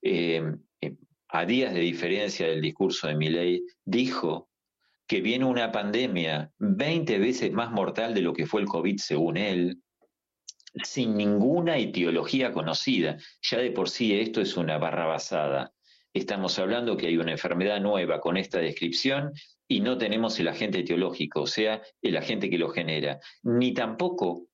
eh, eh, a días de diferencia del discurso de Milley, dijo que viene una pandemia 20 veces más mortal de lo que fue el COVID según él, sin ninguna etiología conocida. Ya de por sí esto es una barra basada. Estamos hablando que hay una enfermedad nueva con esta descripción y no tenemos el agente etiológico, o sea, el agente que lo genera, ni tampoco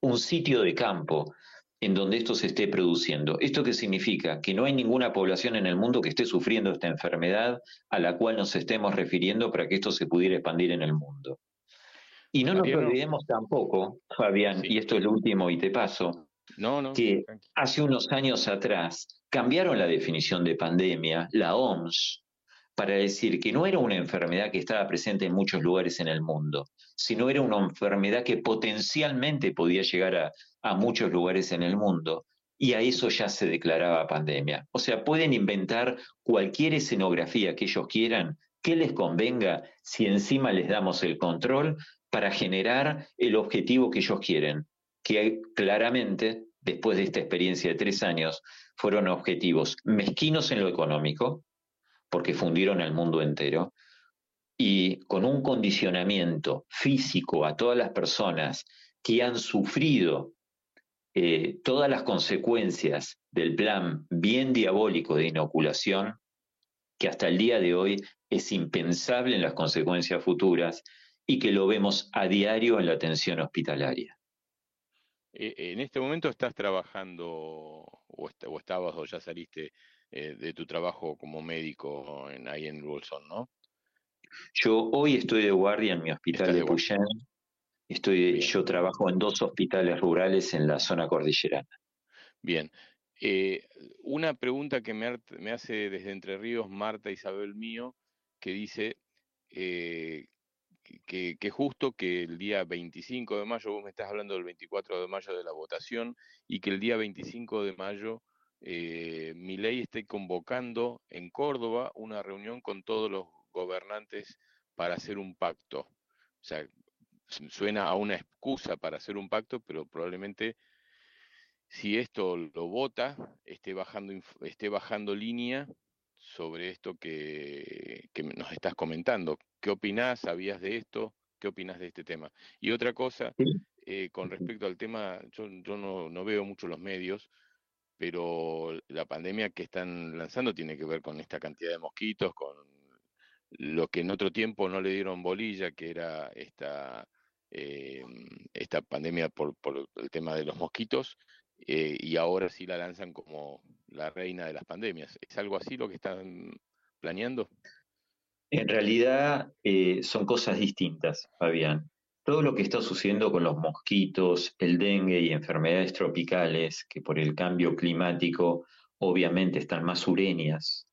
un sitio de campo en donde esto se esté produciendo. ¿Esto qué significa? Que no hay ninguna población en el mundo que esté sufriendo esta enfermedad a la cual nos estemos refiriendo para que esto se pudiera expandir en el mundo. Y no nos olvidemos tampoco, Fabián, Sí. y esto es lo último y te paso, No, no. que hace unos años atrás cambiaron la definición de pandemia, la OMS, para decir que no era una enfermedad que estaba presente en muchos lugares en el mundo, sino era una enfermedad que potencialmente podía llegar a, a muchos lugares en el mundo. Y a eso ya se declaraba pandemia. O sea, pueden inventar cualquier escenografía que ellos quieran, que les convenga, si encima les damos el control para generar el objetivo que ellos quieren, que claramente, después de esta experiencia de tres años, fueron objetivos mezquinos en lo económico, porque fundieron al mundo entero, y con un condicionamiento físico a todas las personas que han sufrido eh, todas las consecuencias del plan bien diabólico de inoculación, que hasta el día de hoy es impensable en las consecuencias futuras y que lo vemos a diario en la atención hospitalaria. Eh, en este momento estás trabajando o, est- o estabas o ya saliste eh, de tu trabajo como médico en, ahí en Bolson, ¿no? Yo hoy estoy de guardia en mi hospital de de. Puyén. Estoy, Bien. yo trabajo en dos hospitales rurales en la zona cordillerana. Bien. Eh, una pregunta que me, hace desde Entre Ríos Marta Isabel Mío, que dice eh, que, justo que el día 25 de mayo, vos me estás hablando del 24 de mayo de la votación, y que el día 25 de mayo eh, Milei esté convocando en Córdoba una reunión con todos los gobernantes para hacer un pacto. O sea, su- suena a una excusa para hacer un pacto, pero probablemente si esto lo vota, esté bajando, esté bajando línea sobre esto que, que nos estás comentando. ¿Qué opinás? ¿Sabías de esto? ¿Qué opinás de este tema? Y otra cosa, eh, con respecto al tema, yo, yo no, no veo mucho los medios, pero la pandemia que están lanzando tiene que ver con esta cantidad de mosquitos, con lo que en otro tiempo no le dieron bolilla, que era esta, eh, esta pandemia por, por el tema de los mosquitos, eh, y ahora sí la lanzan como la reina de las pandemias. ¿Es algo así lo que están planeando? En realidad eh, son cosas distintas, Fabián. Todo lo que está sucediendo con los mosquitos, el dengue y enfermedades tropicales, que por el cambio climático obviamente están más sureñas,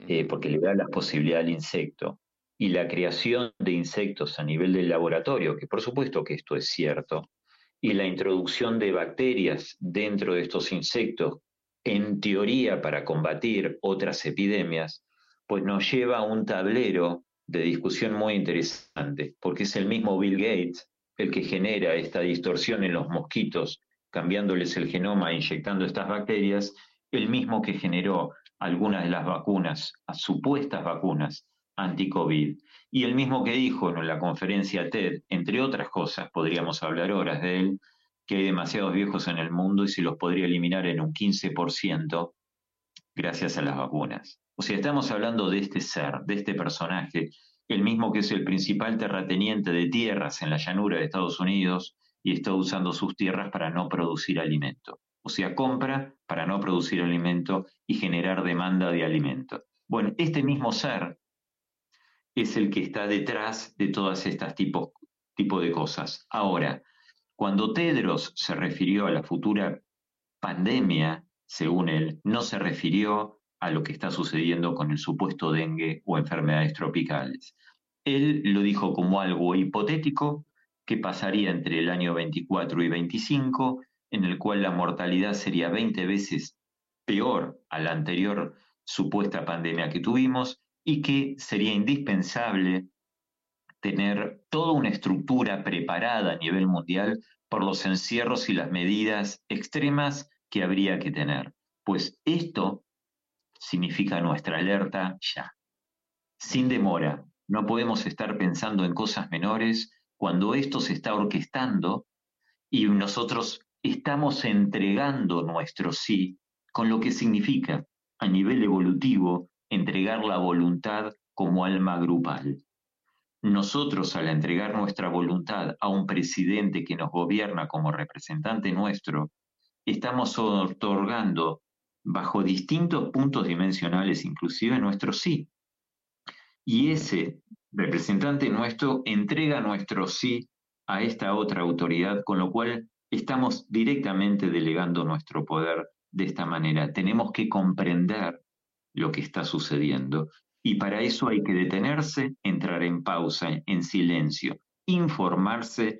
eh, porque le da la posibilidad al insecto, y la creación de insectos a nivel del laboratorio, que por supuesto que esto es cierto, y la introducción de bacterias dentro de estos insectos, en teoría para combatir otras epidemias, pues nos lleva a un tablero de discusión muy interesante, porque es el mismo Bill Gates el que genera esta distorsión en los mosquitos, cambiándoles el genoma e inyectando estas bacterias, el mismo que generó algunas de las vacunas, supuestas vacunas anti-COVID, y el mismo que dijo en la conferencia TED, entre otras cosas, podríamos hablar horas de él, que hay demasiados viejos en el mundo y se los podría eliminar en un 15% gracias a las vacunas. O sea, estamos hablando de este ser, de este personaje, el mismo que es el principal terrateniente de tierras en la llanura de Estados Unidos y está usando sus tierras para no producir alimento. O sea, compra para no producir alimento y generar demanda de alimento. Bueno, este mismo ser es el que está detrás de todas estas tipos tipo de cosas. Ahora, cuando Tedros se refirió a la futura pandemia, según él, no se refirió a lo que está sucediendo con el supuesto dengue o enfermedades tropicales. Él lo dijo como algo hipotético que pasaría entre el año 24 y 25, en el cual la mortalidad sería 20 veces peor a la anterior supuesta pandemia que tuvimos y que sería indispensable tener toda una estructura preparada a nivel mundial por los encierros y las medidas extremas que habría que tener. Pues esto significa nuestra alerta ya, sin demora, no podemos estar pensando en cosas menores cuando esto se está orquestando y nosotros estamos entregando nuestro sí, con lo que significa a nivel evolutivo entregar la voluntad como alma grupal. Nosotros al entregar nuestra voluntad a un presidente que nos gobierna como representante nuestro, estamos otorgando bajo distintos puntos dimensionales, inclusive nuestro sí. Y ese representante nuestro entrega nuestro sí a esta otra autoridad, con lo cual estamos directamente delegando nuestro poder de esta manera. Tenemos que comprender lo que está sucediendo y para eso hay que detenerse, entrar en pausa, en silencio, informarse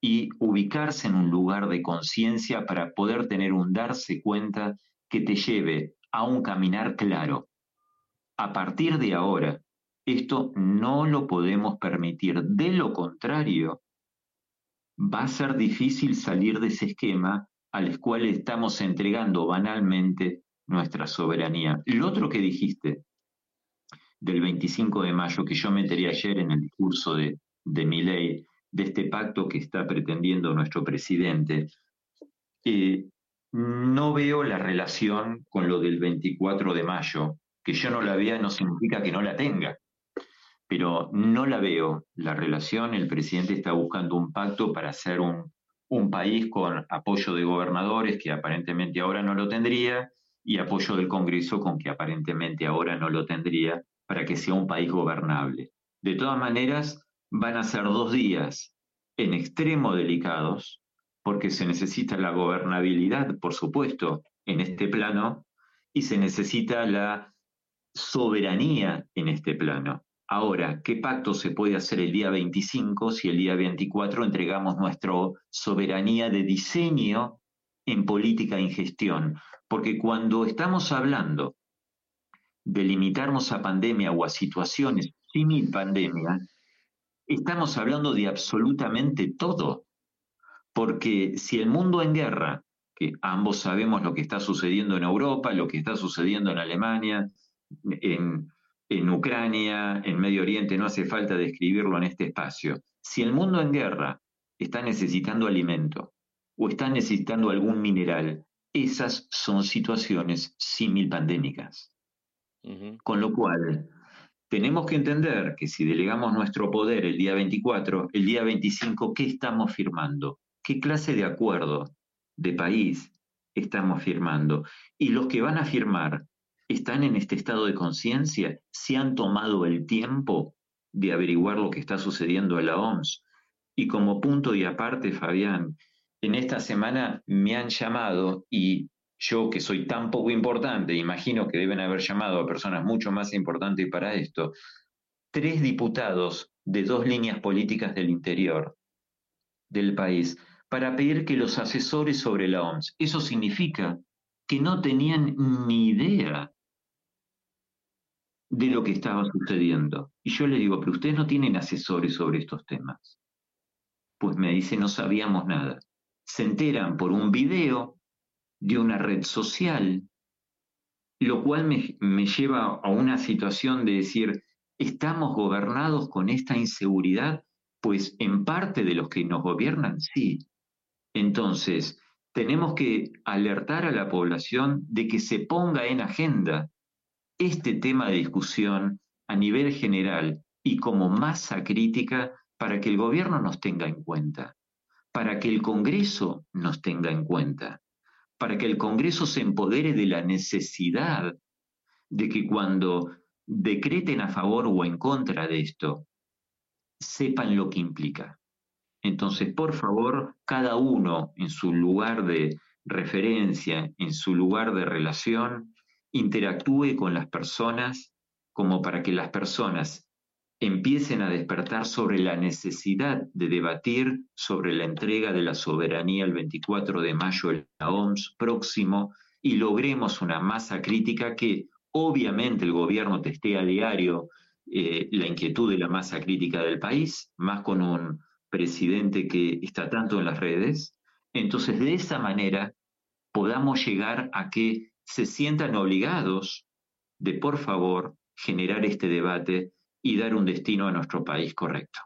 y ubicarse en un lugar de conciencia para poder tener un darse cuenta que te lleve a un caminar claro. A partir de ahora, esto no lo podemos permitir. De lo contrario, va a ser difícil salir de ese esquema al cual estamos entregando banalmente nuestra soberanía. Lo otro que dijiste del 25 de mayo, que yo metería ayer en el discurso de, de mi ley, de este pacto que está pretendiendo nuestro presidente, eh, no veo la relación con lo del 24 de mayo. Que yo no la vea no significa que no la tenga pero no la veo la relación. El presidente está buscando un pacto para hacer un, un país con apoyo de gobernadores, que aparentemente ahora no lo tendría, y apoyo del Congreso, con que aparentemente ahora no lo tendría, para que sea un país gobernable. De todas maneras, van a ser dos días en extremo delicados, porque se necesita la gobernabilidad, por supuesto, en este plano, y se necesita la soberanía en este plano. Ahora, ¿qué pacto se puede hacer el día 25 si el día 24 entregamos nuestra soberanía de diseño en política y gestión? Porque cuando estamos hablando de limitarnos a pandemia o a situaciones sin pandemia, estamos hablando de absolutamente todo. Porque si el mundo en guerra, que ambos sabemos lo que está sucediendo en Europa, lo que está sucediendo en Alemania, en, en Ucrania, en Medio Oriente, no hace falta describirlo en este espacio. Si el mundo en guerra está necesitando alimento o está necesitando algún mineral, esas son situaciones similpandémicas. Con lo cual, tenemos que entender que si delegamos nuestro poder el día 24, el día 25, ¿qué estamos firmando? ¿Qué clase de acuerdo de país estamos firmando? Y los que van a firmar están en este estado de conciencia, se han tomado el tiempo de averiguar lo que está sucediendo en la OMS. Y como punto y aparte, Fabián, en esta semana me han llamado y yo que soy tan poco importante, imagino que deben haber llamado a personas mucho más importantes para esto, tres diputados de dos líneas políticas del interior del país para pedir que los asesores sobre la OMS. Eso significa que no tenían ni idea de lo que estaba sucediendo. Y yo le digo, pero ustedes no tienen asesores sobre estos temas. Pues me dice, no sabíamos nada. Se enteran por un video de una red social, lo cual me, me lleva a una situación de decir, ¿estamos gobernados con esta inseguridad? Pues en parte de los que nos gobiernan, sí. Entonces, tenemos que alertar a la población de que se ponga en agenda este tema de discusión a nivel general y como masa crítica para que el gobierno nos tenga en cuenta, para que el Congreso nos tenga en cuenta, para que el Congreso se empodere de la necesidad de que cuando decreten a favor o en contra de esto, sepan lo que implica. Entonces, por favor, cada uno en su lugar de referencia, en su lugar de relación, interactúe con las personas como para que las personas empiecen a despertar sobre la necesidad de debatir sobre la entrega de la soberanía el 24 de mayo en la OMS próximo y logremos una masa crítica que obviamente el gobierno testea a diario eh, la inquietud de la masa crítica del país, más con un presidente que está tanto en las redes. Entonces, de esa manera podamos llegar a que se sientan obligados de, por favor, generar este debate y dar un destino a nuestro país correcto.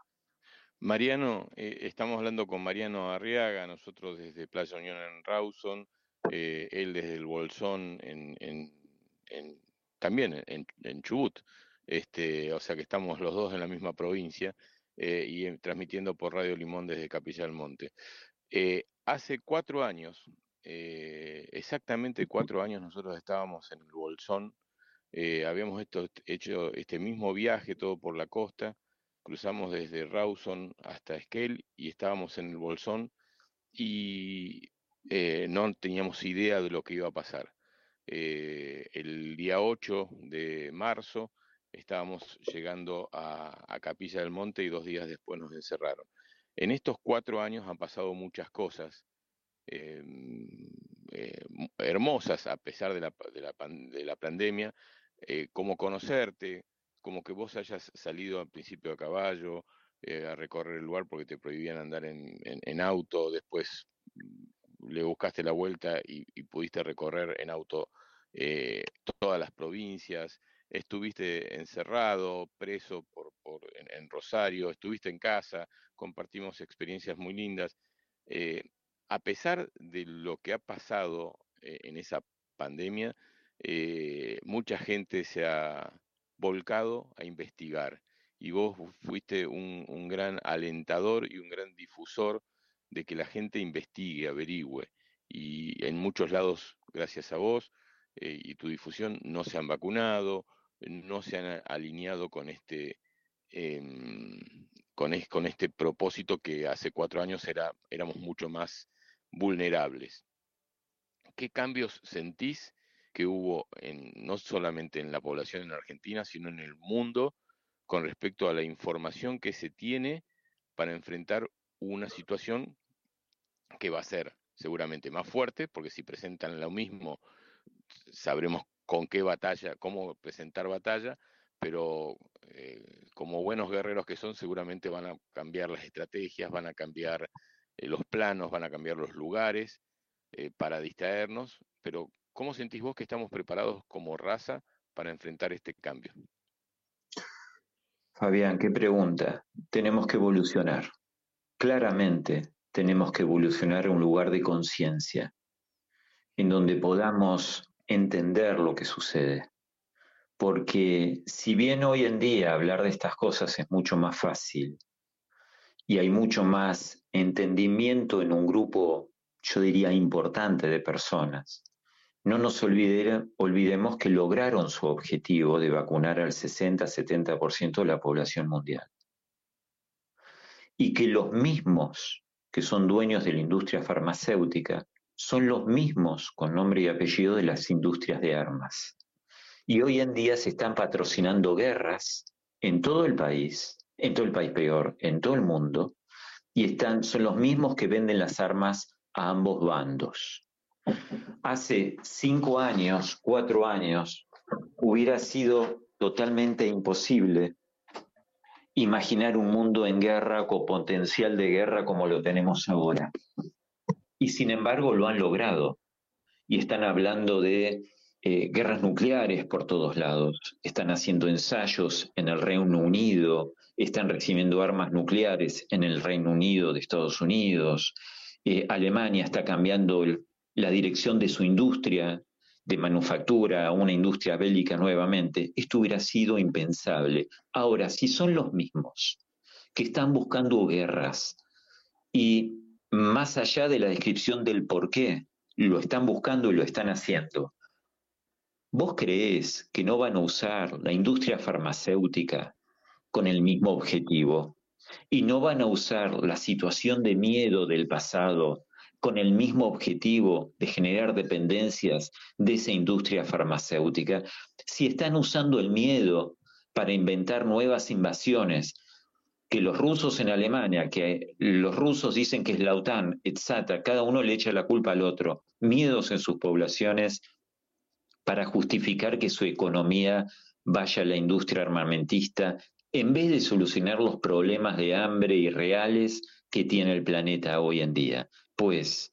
Mariano, eh, estamos hablando con Mariano Arriaga, nosotros desde Playa Unión en Rawson, eh, él desde el Bolsón en, también en, en Chubut, este, o sea que estamos los dos en la misma provincia eh, y en- transmitiendo por Radio Limón desde Capilla del Monte. Eh, hace cuatro años, eh, exactamente cuatro años, nosotros estábamos en el Bolsón, habíamos esto- hecho este mismo viaje todo por la costa, cruzamos desde Rawson hasta Esquel y estábamos en el Bolsón y eh, no teníamos idea de lo que iba a pasar. El día 8 de marzo estábamos llegando a, Capilla del Monte y dos días después nos encerraron. En estos cuatro años han pasado muchas cosas eh, eh, hermosas a pesar de la, pa- de la, pan- de la pandemia, eh, como conocerte, como que vos hayas salido al principio a caballo, a recorrer el lugar porque te prohibían andar en, auto, después mm, le buscaste la vuelta y, pudiste recorrer en auto todas las provincias, estuviste encerrado, preso por, por- en, en Rosario, estuviste en casa, compartimos experiencias muy lindas. Eh, a pesar de lo que ha pasado eh, en esa pandemia, eh, mucha gente se ha volcado a investigar y vos fuiste un, gran alentador y un gran difusor de que la gente investigue, averigüe. Y en muchos lados, gracias a vos y tu difusión, no se han vacunado, no se han alineado con este, em, con, es- con este propósito que hace cuatro años era, éramos mucho más vulnerables. ¿Qué cambios sentís que hubo en, no solamente en la población en Argentina, sino en el mundo con respecto a la información que se tiene para enfrentar una situación que va a ser seguramente más fuerte, porque si presentan lo mismo, sabremos con qué batalla, cómo presentar batalla, pero eh, como buenos guerreros que son, seguramente van a cambiar las estrategias, van a cambiar eh, los planos, van a cambiar los lugares eh, para distraernos, pero ¿cómo sentís vos que estamos preparados como raza para enfrentar este cambio? Fabián, qué pregunta. Tenemos que evolucionar. Claramente tenemos que evolucionar a un lugar de conciencia, en donde podamos entender lo que sucede. Porque si bien hoy en día hablar de estas cosas es mucho más fácil y hay mucho más entendimiento en un grupo, yo diría, importante de personas, no nos olvide- olvidemos que lograron su objetivo de vacunar al 60-70% de la población mundial. Y que los mismos que son dueños de la industria farmacéutica son los mismos con nombre y apellido de las industrias de armas. Y hoy en día se están patrocinando guerras en todo el país, en todo el país peor, en todo el mundo, y están, son los mismos que venden las armas a ambos bandos. Hace cinco años, cuatro años, hubiera sido totalmente imposible imaginar un mundo en guerra con potencial de guerra como lo tenemos ahora. Y sin embargo lo han logrado. Y están hablando de eh, guerras nucleares por todos lados. Están haciendo ensayos en el Reino Unido, están recibiendo armas nucleares en el Reino Unido de Estados Unidos. Eh, Alemania está cambiando la dirección de su industria de manufactura a una industria bélica nuevamente. Esto hubiera sido impensable. Ahora, si son los mismos que están buscando guerras y más allá de la descripción del por qué, lo están buscando y lo están haciendo, ¿Vos creés que no van a usar la industria farmacéutica con el mismo objetivo? ¿Y no van a usar la situación de miedo del pasado con el mismo objetivo de generar dependencias de esa industria farmacéutica? Si están usando el miedo para inventar nuevas invasiones, que los rusos en Alemania, que los rusos dicen que es la OTAN, etc., cada uno le echa la culpa al otro, miedos en sus poblaciones para justificar que su economía vaya a la industria armamentista, en vez de solucionar los problemas de hambre y reales que tiene el planeta hoy en día. Pues,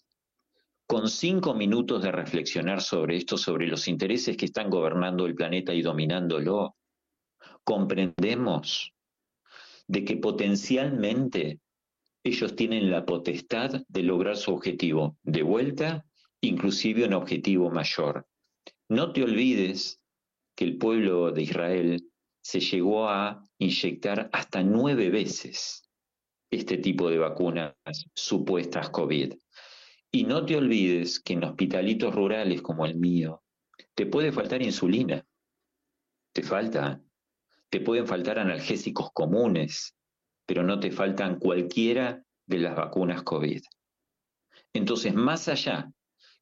con cinco minutos de reflexionar sobre esto, sobre los intereses que están gobernando el planeta y dominándolo, comprendemos de que potencialmente ellos tienen la potestad de lograr su objetivo. De vuelta, inclusive un objetivo mayor. No te olvides que el pueblo de Israel se llegó a inyectar hasta nueve veces este tipo de vacunas supuestas COVID. Y no te olvides que en hospitalitos rurales como el mío, te puede faltar insulina, te falta, te pueden faltar analgésicos comunes, pero no te faltan cualquiera de las vacunas COVID. Entonces, más allá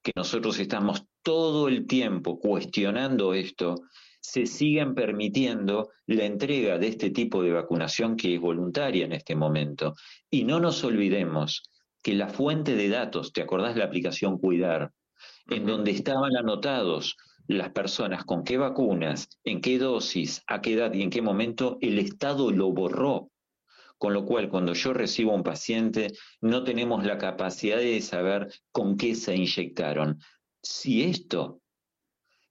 que nosotros estamos todo el tiempo cuestionando esto, se siguen permitiendo la entrega de este tipo de vacunación que es voluntaria en este momento. Y no nos olvidemos que la fuente de datos, ¿te acordás la aplicación Cuidar? En donde estaban anotados las personas con qué vacunas, en qué dosis, a qué edad y en qué momento, el Estado lo borró. Con lo cual, cuando yo recibo a un paciente, no tenemos la capacidad de saber con qué se inyectaron. Si esto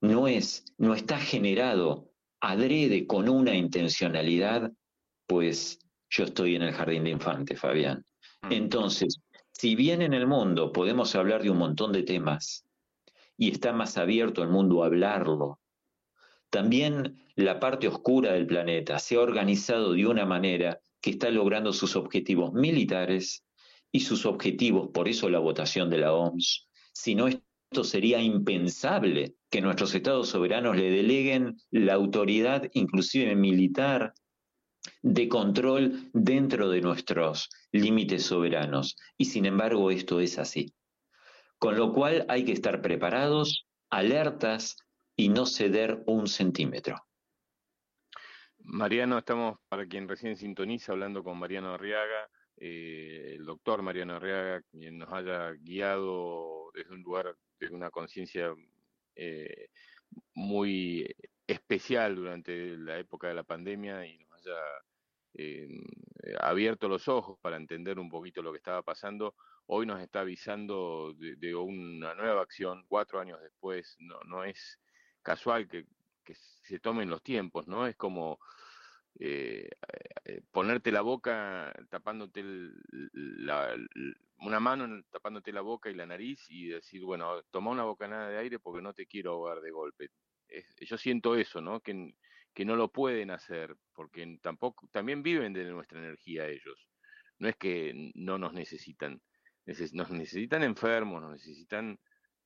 no es, no está generado adrede con una intencionalidad, pues yo estoy en el jardín de infantes, Fabián. Entonces, si bien en el mundo podemos hablar de un montón de temas y está más abierto el mundo a hablarlo, también la parte oscura del planeta se ha organizado de una manera que está logrando sus objetivos militares y sus objetivos, por eso la votación de la OMS. Si no, esto sería impensable que nuestros estados soberanos le deleguen la autoridad, inclusive militar, de control dentro de nuestros límites soberanos. Y sin embargo esto es así. Con lo cual hay que estar preparados, alertas y no ceder un centímetro. Mariano, estamos, para quien recién sintoniza, hablando con Mariano Arriaga, eh, el doctor Mariano Arriaga, quien nos haya guiado desde un lugar, de una conciencia eh, muy especial durante la época de la pandemia y nos haya eh, abierto los ojos para entender un poquito lo que estaba pasando, hoy nos está avisando de, una nueva acción cuatro años después. No, es casual que, se tomen los tiempos, ¿no? Es como eh, eh, ponerte la boca tapándote la, una mano tapándote la boca y la nariz y decir, bueno, toma una bocanada de aire porque no te quiero ahogar de golpe. Yo siento eso, ¿no? Que, que no lo pueden hacer porque tampoco, también viven de nuestra energía ellos. No es que no nos necesitan, neces- nos necesitan enfermos, nos necesitan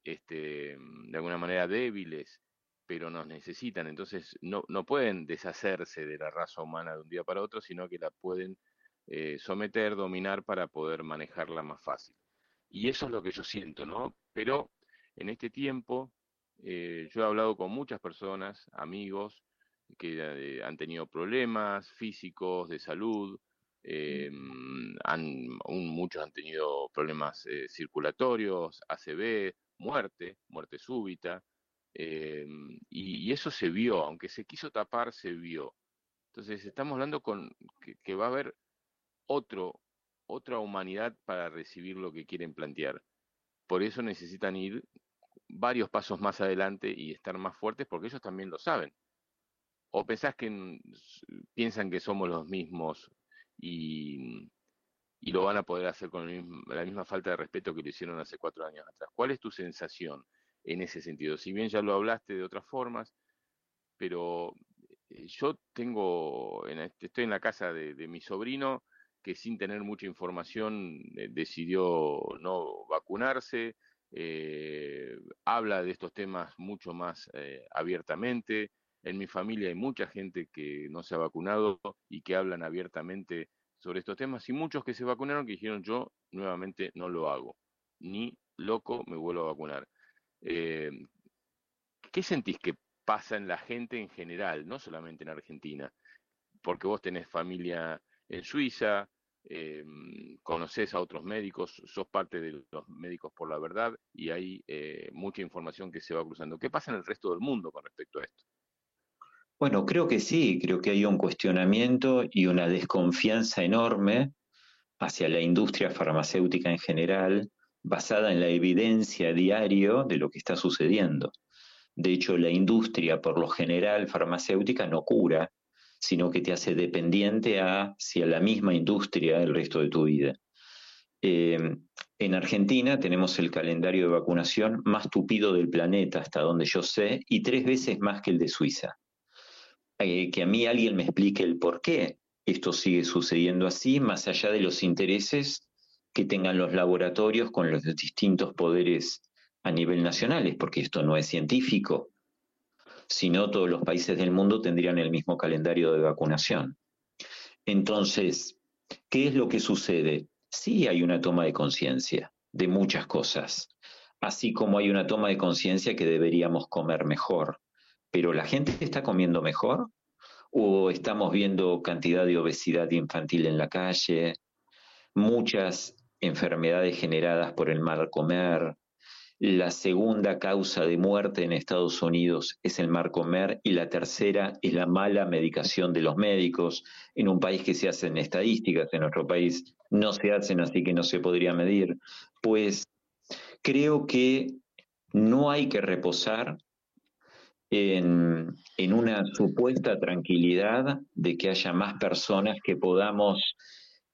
este, de alguna manera débiles pero nos necesitan, entonces no, no pueden deshacerse de la raza humana de un día para otro, sino que la pueden eh, someter, dominar para poder manejarla más fácil. Y eso es lo que yo siento, ¿no? Pero en este tiempo eh, yo he hablado con muchas personas, amigos, que eh, han tenido problemas físicos, de salud, eh, han, muchos han tenido problemas eh, circulatorios, ACV, muerte, muerte súbita, eh, y, y eso se vio, aunque se quiso tapar, se vio. Entonces estamos hablando con que, que va a haber otro, otra humanidad para recibir lo que quieren plantear. Por eso necesitan ir varios pasos más adelante y estar más fuertes porque ellos también lo saben. O pensás que piensan que somos los mismos y, y lo van a poder hacer con mismo- la misma falta de respeto que lo hicieron hace cuatro años atrás. ¿Cuál es tu sensación en ese sentido? Si bien ya lo hablaste de otras formas, pero eh, yo tengo, en este- estoy en la casa de, de mi sobrino que sin tener mucha información eh, decidió no vacunarse, eh, habla de estos temas mucho más eh, abiertamente. En mi familia hay mucha gente que no se ha vacunado y que hablan abiertamente sobre estos temas y muchos que se vacunaron que dijeron yo nuevamente no lo hago, ni loco me vuelvo a vacunar. Eh, ¿Qué sentís que pasa en la gente en general, no solamente en Argentina? Porque vos tenés familia en Suiza, eh, conoces a otros médicos, sos parte de los médicos por la verdad y hay eh, mucha información que se va cruzando. ¿Qué pasa en el resto del mundo con respecto a esto? Bueno, creo que sí, creo que hay un cuestionamiento y una desconfianza enorme hacia la industria farmacéutica en general, basada en la evidencia diario de lo que está sucediendo. De hecho, la industria, por lo general, farmacéutica no cura, sino que te hace dependiente hacia la misma industria el resto de tu vida. Eh, en Argentina tenemos el calendario de vacunación más tupido del planeta, hasta donde yo sé, y tres veces más que el de Suiza. Eh, que a mí alguien me explique el por qué esto sigue sucediendo así, más allá de los intereses que tengan los laboratorios con los distintos poderes a nivel nacionales, porque esto no es científico. Si no, todos los países del mundo tendrían el mismo calendario de vacunación. Entonces, ¿qué es lo que sucede? Sí hay una toma de conciencia de muchas cosas, así como hay una toma de conciencia que deberíamos comer mejor. Pero ¿la gente está comiendo mejor? ¿O estamos viendo cantidad de obesidad infantil en la calle? Muchas enfermedades generadas por el mal comer. La segunda causa de muerte en Estados Unidos es el mal comer y la tercera es la mala medicación de los médicos. En un país que se hacen estadísticas, en nuestro país no se hacen, así que no se podría medir. Pues creo que no hay que reposar en, una supuesta tranquilidad de que haya más personas que podamos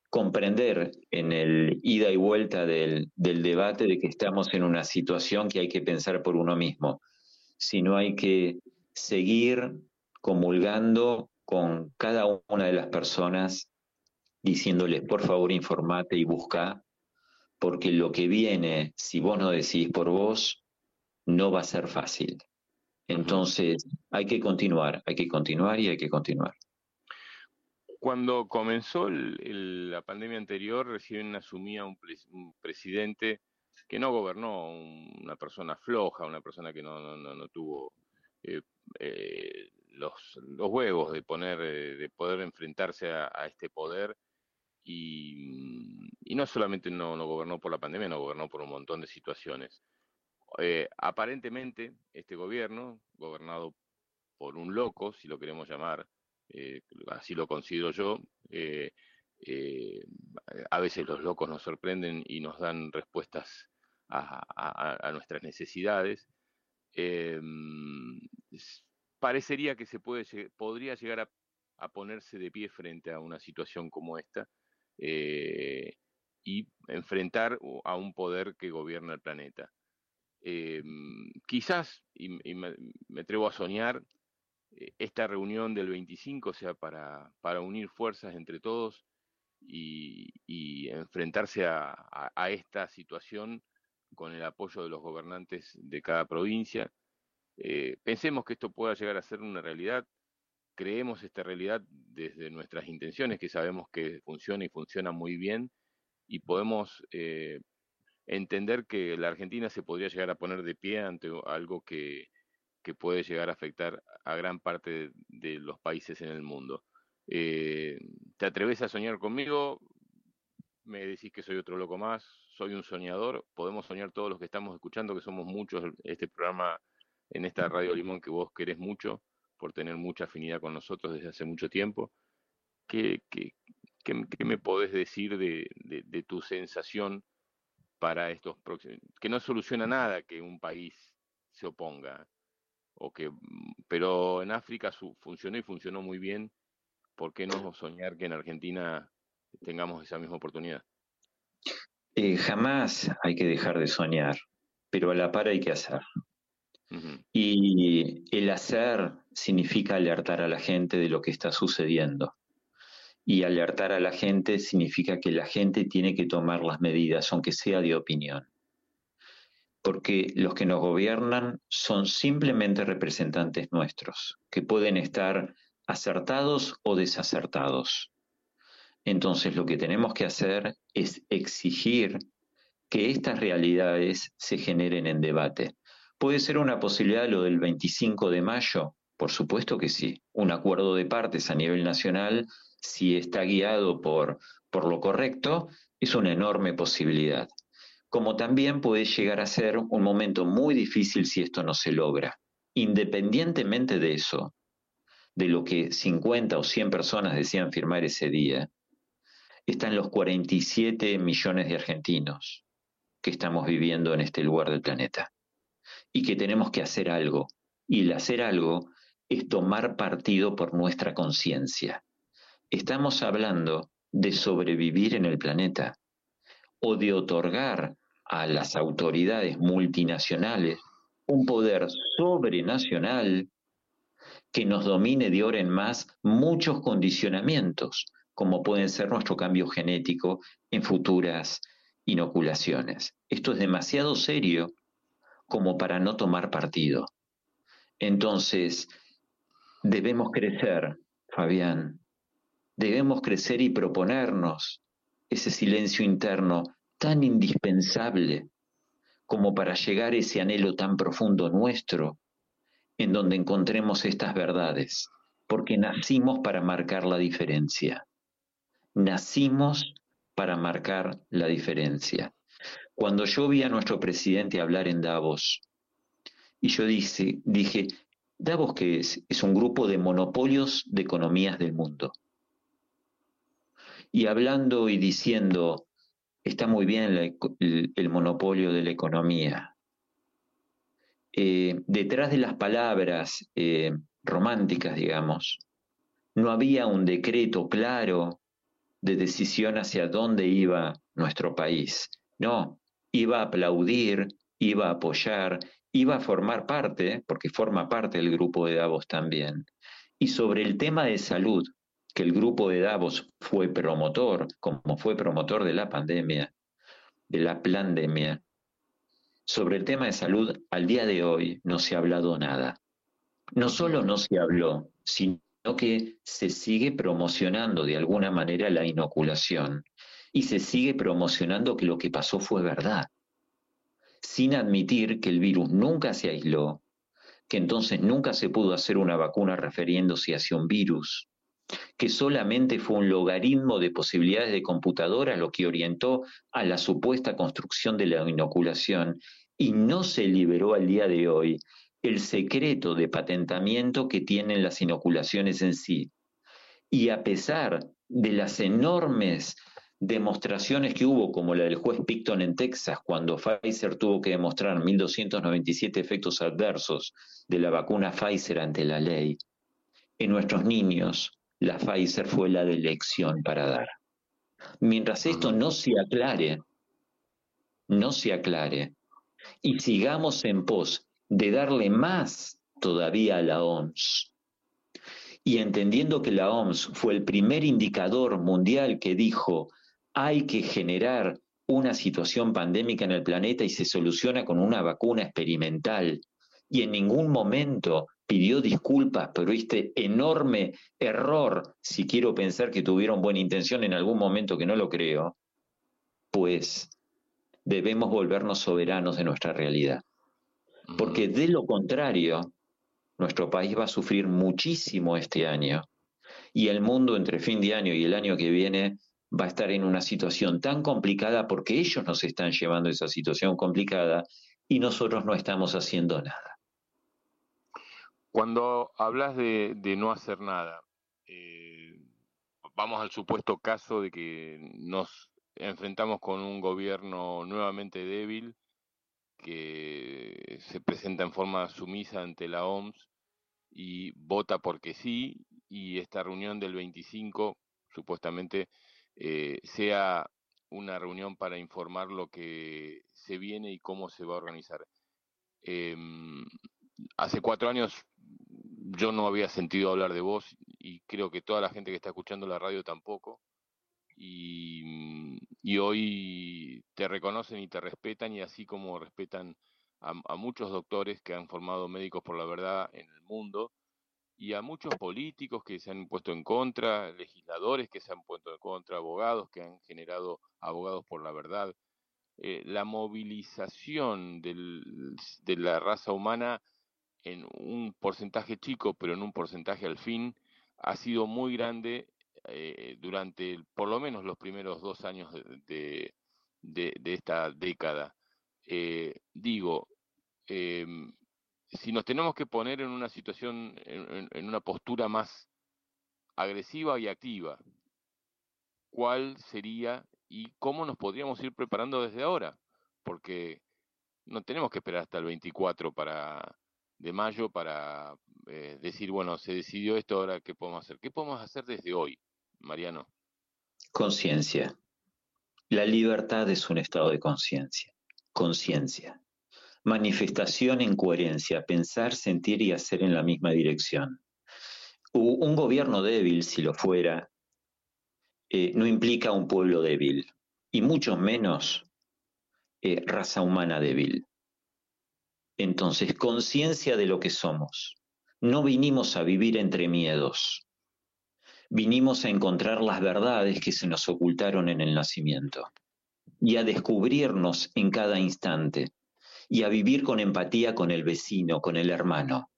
comprender en el ida y vuelta del, del, debate de que estamos en una situación que hay que pensar por uno mismo, sino hay que seguir comulgando con cada una de las personas, diciéndoles, por favor, informate y busca, porque lo que viene, si vos no decidís por vos, no va a ser fácil. Entonces, hay que continuar, hay que continuar y hay que continuar. Cuando comenzó el, el, la pandemia anterior, recién asumía un, pre, un, presidente que no gobernó, una persona floja, una persona que no, no, no tuvo eh, eh, los, los, huevos de, poner, eh, de poder enfrentarse a, a este poder. Y, y, no solamente no, no gobernó por la pandemia, no gobernó por un montón de situaciones. Eh, aparentemente, este gobierno, gobernado por un loco, si lo queremos llamar, eh, así lo considero yo. Eh, a veces los locos nos sorprenden y nos dan respuestas a nuestras necesidades. parecería que se puede, podría llegar a, a, ponerse de pie frente a una situación como esta y enfrentar a un poder que gobierna el planeta. Quizás, y, me, atrevo a soñar, eh, esta reunión del 25 sea para, para unir fuerzas entre todos y, enfrentarse a, esta situación con el apoyo de los gobernantes de cada provincia. Eh, pensemos que esto pueda llegar a ser una realidad, creemos esta realidad desde nuestras intenciones, que sabemos que funciona y funciona muy bien, y podemos eh, entender que la Argentina se podría llegar a poner de pie ante algo que, que puede llegar a afectar a gran parte de, los países en el mundo. Eh, ¿Te atreves a soñar conmigo? Me decís que soy otro loco más, soy un soñador, podemos soñar todos los que estamos escuchando, que somos muchos, este programa en esta Radio Limón que vos querés mucho, por tener mucha afinidad con nosotros desde hace mucho tiempo. ¿Qué, qué, qué, qué me podés decir de, de, de, tu sensación para estos próximos? Que no soluciona nada que un país se oponga, o que, mm, pero en África su, funcionó y funcionó muy bien. ¿Por qué no soñar que en Argentina tengamos esa misma oportunidad? Eh, jamás hay que dejar de soñar, pero a la par hay que hacer. Uh -huh. Y el hacer significa alertar a la gente de lo que está sucediendo. Y alertar a la gente significa que la gente tiene que tomar las medidas, aunque sea de opinión porque los que nos gobiernan son simplemente representantes nuestros, que pueden estar acertados o desacertados. Entonces lo que tenemos que hacer es exigir que estas realidades se generen en debate. ¿Puede ser una posibilidad lo del 25 de mayo? Por supuesto que sí. Un acuerdo de partes a nivel nacional, si está guiado por, por lo correcto, es una enorme posibilidad como también puede llegar a ser un momento muy difícil si esto no se logra. Independientemente de eso, de lo que 50 o 100 personas decían firmar ese día, están los 47 millones de argentinos que estamos viviendo en este lugar del planeta y que tenemos que hacer algo. Y el hacer algo es tomar partido por nuestra conciencia. Estamos hablando de sobrevivir en el planeta o de otorgar a las autoridades multinacionales un poder sobrenacional que nos domine de ahora en más muchos condicionamientos, como pueden ser nuestro cambio genético en futuras inoculaciones. Esto es demasiado serio como para no tomar partido. Entonces, debemos crecer, Fabián, debemos crecer y proponernos ese silencio interno tan indispensable como para llegar a ese anhelo tan profundo nuestro, en donde encontremos estas verdades, porque nacimos para marcar la diferencia. Nacimos para marcar la diferencia. Cuando yo vi a nuestro presidente hablar en Davos, y yo dije, dije Davos qué es? Un grupo de monopolios de economías del mundo. Y hablando y diciendo, está muy bien el monopolio de la economía. Eh, detrás de las palabras eh, románticas, digamos, no había un decreto claro de decisión hacia dónde iba nuestro país. No, iba a aplaudir, iba a apoyar, iba a formar parte, porque forma parte del grupo de Davos también. Y sobre el tema de salud, que el grupo de Davos fue promotor, como fue promotor de la pandemia, de la pandemia, sobre el tema de salud, al día de hoy no se ha hablado nada. No solo no se habló, sino que se sigue promocionando de alguna manera la inoculación y se sigue promocionando que lo que pasó fue verdad, sin admitir que el virus nunca se aisló, que entonces nunca se pudo hacer una vacuna refiriéndose hacia un virus, que solamente fue un logaritmo de posibilidades de computadora lo que orientó a la supuesta construcción de la inoculación y no se liberó al día de hoy el secreto de patentamiento que tienen las inoculaciones en sí. Y a pesar de las enormes demostraciones que hubo, como la del juez Picton en Texas, cuando Pfizer tuvo que demostrar 1.297 efectos adversos de la vacuna Pfizer ante la ley, en nuestros niños la Pfizer fue la de elección para dar. Mientras esto no se aclare, no se aclare, y sigamos en pos de darle más todavía a la OMS, y entendiendo que la OMS fue el primer indicador mundial que dijo hay que generar una situación pandémica en el planeta y se soluciona con una vacuna experimental, y en ningún momento pidió disculpas por este enorme error, si quiero pensar que tuvieron buena intención en algún momento que no lo creo, pues debemos volvernos soberanos de nuestra realidad. Porque de lo contrario, nuestro país va a sufrir muchísimo este año y el mundo entre fin de año y el año que viene va a estar en una situación tan complicada porque ellos nos están llevando a esa situación complicada y nosotros no estamos haciendo nada. Cuando hablas de, no hacer nada, eh, vamos al supuesto caso de que nos enfrentamos con un gobierno nuevamente débil que se presenta en forma sumisa ante la OMS y vota porque sí, y esta reunión del 25 supuestamente eh, sea una reunión para informar lo que se viene y cómo se va a organizar. Em, hace cuatro años yo no había sentido hablar de vos y creo que toda la gente que está escuchando la radio tampoco. Y, y hoy te reconocen y te respetan y así como respetan a, a muchos doctores que han formado médicos por la verdad en el mundo y a muchos políticos que se han puesto en contra, legisladores que se han puesto en contra, abogados que han generado abogados por la verdad. Eh, la movilización del, de la raza humana en un porcentaje chico, pero en un porcentaje al fin, ha sido muy grande eh, durante por lo menos los primeros dos años de- de esta década. Eh, digo, em, si nos tenemos que poner en una situación, en, una postura más agresiva y activa, ¿cuál sería y cómo nos podríamos ir preparando desde ahora? Porque no tenemos que esperar hasta el 24 para, de mayo para eh, decir, bueno, se decidió esto, ahora qué podemos hacer. ¿Qué podemos hacer desde hoy, Mariano? Conciencia. La libertad es un estado de conciencia. Conciencia. Manifestación en coherencia, pensar, sentir y hacer en la misma dirección. Un gobierno débil, si lo fuera, eh, no implica un pueblo débil, y mucho menos eh, raza humana débil. Entonces, conciencia de lo que somos. No vinimos a vivir entre miedos. Vinimos a encontrar las verdades que se nos ocultaron en el nacimiento y a descubrirnos en cada instante y a vivir con empatía con el vecino, con el hermano.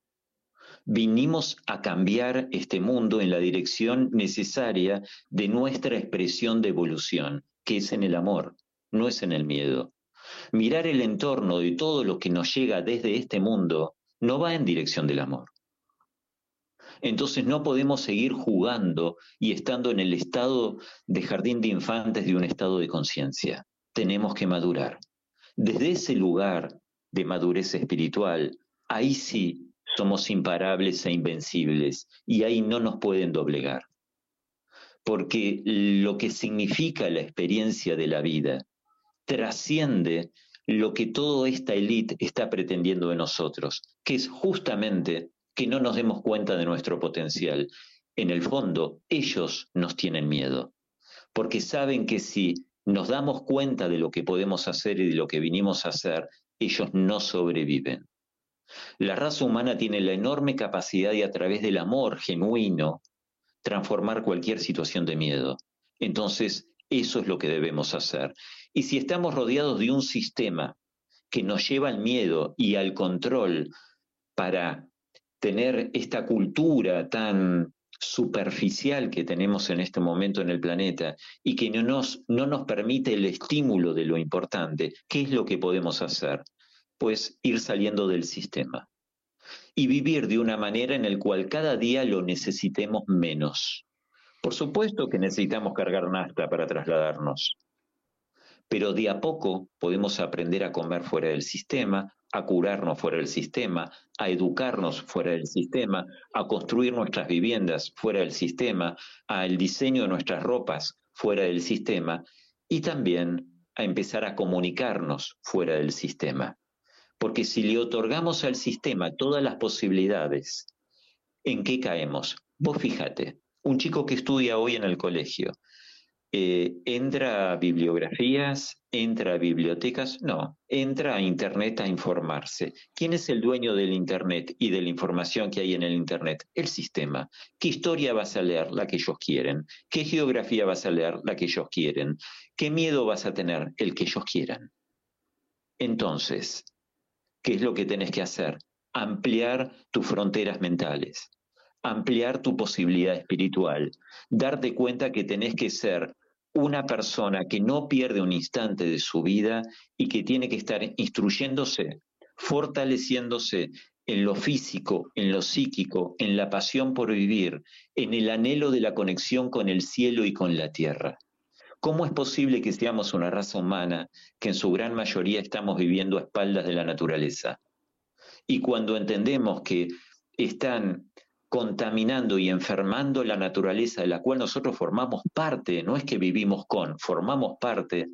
Vinimos a cambiar este mundo en la dirección necesaria de nuestra expresión de evolución, que es en el amor, no es en el miedo. Mirar el entorno de todo lo que nos llega desde este mundo no va en dirección del amor. Entonces no podemos seguir jugando y estando en el estado de jardín de infantes de un estado de conciencia. Tenemos que madurar. Desde ese lugar de madurez espiritual, ahí sí somos imparables e invencibles y ahí no nos pueden doblegar. Porque lo que significa la experiencia de la vida trasciende lo que toda esta élite está pretendiendo de nosotros, que es justamente que no nos demos cuenta de nuestro potencial. En el fondo, ellos nos tienen miedo, porque saben que si nos damos cuenta de lo que podemos hacer y de lo que vinimos a hacer, ellos no sobreviven. La raza humana tiene la enorme capacidad de a través del amor genuino transformar cualquier situación de miedo. Entonces, eso es lo que debemos hacer. Y si estamos rodeados de un sistema que nos lleva al miedo y al control para tener esta cultura tan superficial que tenemos en este momento en el planeta y que no nos, no nos permite el estímulo de lo importante, ¿qué es lo que podemos hacer? Pues ir saliendo del sistema y vivir de una manera en la cual cada día lo necesitemos menos. Por supuesto que necesitamos cargar nafta para trasladarnos, pero de a poco podemos aprender a comer fuera del sistema, a curarnos fuera del sistema, a educarnos fuera del sistema, a construir nuestras viviendas fuera del sistema, al diseño de nuestras ropas fuera del sistema y también a empezar a comunicarnos fuera del sistema. Porque si le otorgamos al sistema todas las posibilidades, ¿en qué caemos? Vos fíjate, un chico que estudia hoy en el colegio, eh, ¿entra a bibliografías? ¿Entra a bibliotecas? No, entra a Internet a informarse. ¿Quién es el dueño del Internet y de la información que hay en el Internet? El sistema. ¿Qué historia vas a leer? La que ellos quieren. ¿Qué geografía vas a leer? La que ellos quieren. ¿Qué miedo vas a tener? El que ellos quieran. Entonces, ¿qué es lo que tenés que hacer? Ampliar tus fronteras mentales ampliar tu posibilidad espiritual, darte cuenta que tenés que ser una persona que no pierde un instante de su vida y que tiene que estar instruyéndose, fortaleciéndose en lo físico, en lo psíquico, en la pasión por vivir, en el anhelo de la conexión con el cielo y con la tierra. ¿Cómo es posible que seamos una raza humana que en su gran mayoría estamos viviendo a espaldas de la naturaleza? Y cuando entendemos que están contaminando y enfermando la naturaleza de la cual nosotros formamos parte, no es que vivimos con, formamos parte,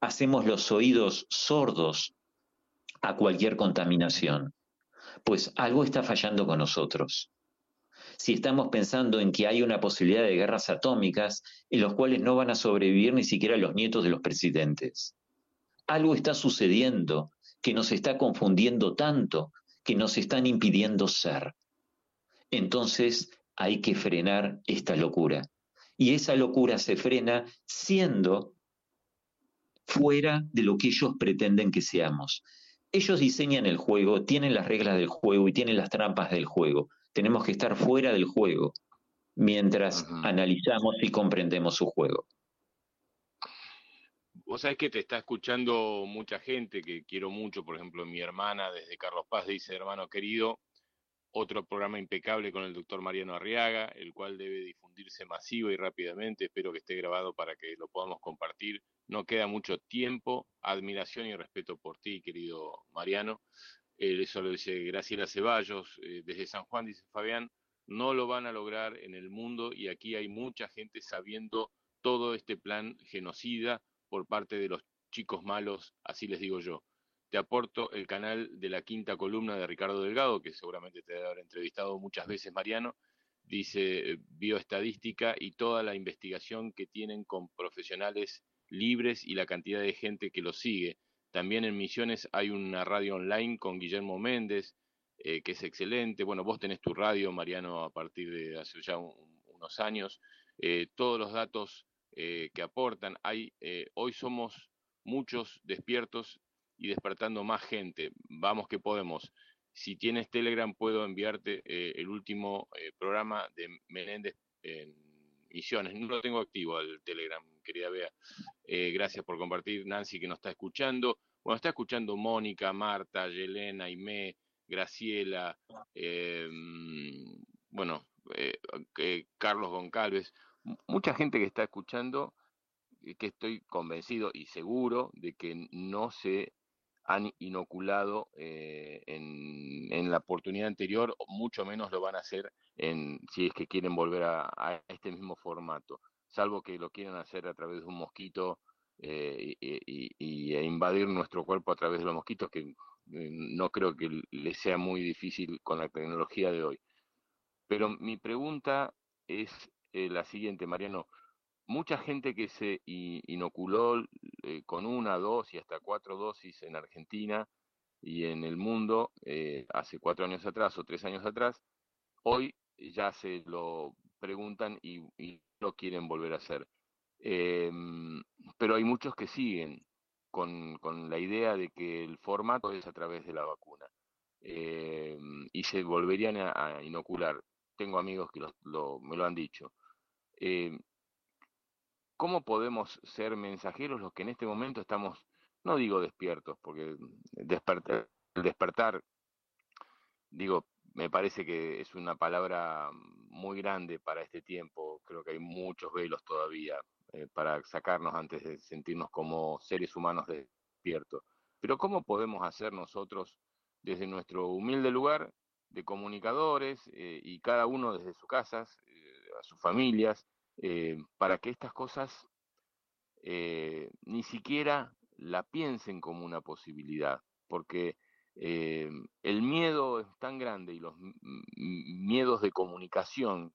hacemos los oídos sordos a cualquier contaminación. Pues algo está fallando con nosotros. Si estamos pensando en que hay una posibilidad de guerras atómicas en los cuales no van a sobrevivir ni siquiera los nietos de los presidentes. Algo está sucediendo que nos está confundiendo tanto que nos están impidiendo ser entonces hay que frenar esta locura. Y esa locura se frena siendo fuera de lo que ellos pretenden que seamos. Ellos diseñan el juego, tienen las reglas del juego y tienen las trampas del juego. Tenemos que estar fuera del juego mientras analizamos y comprendemos su juego. Vos sabés que te está escuchando mucha gente que quiero mucho, por ejemplo, mi hermana desde Carlos Paz dice, hermano querido, otro programa impecable con el doctor Mariano Arriaga, el cual debe difundirse masivo y rápidamente. Espero que esté grabado para que lo podamos compartir. No queda mucho tiempo. Admiración y respeto por ti, querido Mariano. eh, eso lo dice Graciela Ceballos, eh, desde San Juan, dice Fabián, no lo van a lograr en el mundo y aquí hay mucha gente sabiendo todo este plan genocida por parte de los chicos malos, así les digo yo. Te aporto el canal de la quinta columna de Ricardo Delgado, que seguramente te haber entrevistado muchas veces, Mariano. Dice bioestadística y toda la investigación que tienen con profesionales libres y la cantidad de gente que los sigue. También en Misiones hay una radio online con Guillermo Méndez, eh, que es excelente. Bueno, vos tenés tu radio, Mariano, a partir de hace ya un- unos años. Eh, todos los datos eh, que aportan. Hay, eh, hoy somos muchos despiertos y despertando más gente. Vamos que podemos. Si tienes Telegram, puedo enviarte eh, el último eh, programa de Menéndez en Misiones. No lo tengo activo al Telegram, querida Bea. Eh, gracias por compartir, Nancy, que nos está escuchando. Bueno, está escuchando Mónica, Marta, Yelena, Aimé, Graciela, bueno, Carlos Goncalves. Mucha gente que está escuchando que estoy convencido y seguro de que no se han inoculado eh, en, la oportunidad anterior, mucho menos lo van a hacer en, si es que quieren volver a, a este mismo formato, salvo que lo quieran hacer a través de un mosquito eh, y, e invadir nuestro cuerpo a través de los mosquitos, que eh, no creo que les sea muy difícil con la tecnología de hoy. Pero mi pregunta es eh, la siguiente, Mariano mucha gente que se inoculó eh, con una, dos y hasta cuatro dosis en Argentina y en el mundo eh, hace cuatro años atrás o tres años atrás, hoy ya se lo preguntan y, y lo quieren volver a hacer. Em, pero hay muchos que siguen con, la idea de que el formato es a través de la vacuna em, y se volverían a, inocular. Tengo amigos que lo- me lo han dicho. Em, ¿Cómo podemos ser mensajeros los que en este momento estamos, no digo despiertos, porque despertar, despertar, digo, me parece que es una palabra muy grande para este tiempo, creo que hay muchos velos todavía eh, para sacarnos antes de sentirnos como seres humanos despiertos. Pero ¿cómo podemos hacer nosotros desde nuestro humilde lugar de comunicadores eh, y cada uno desde sus casas, eh, a sus familias, eh, para que estas cosas eh, ni siquiera la piensen como una posibilidad, porque eh, el miedo es tan grande y los miedos de comunicación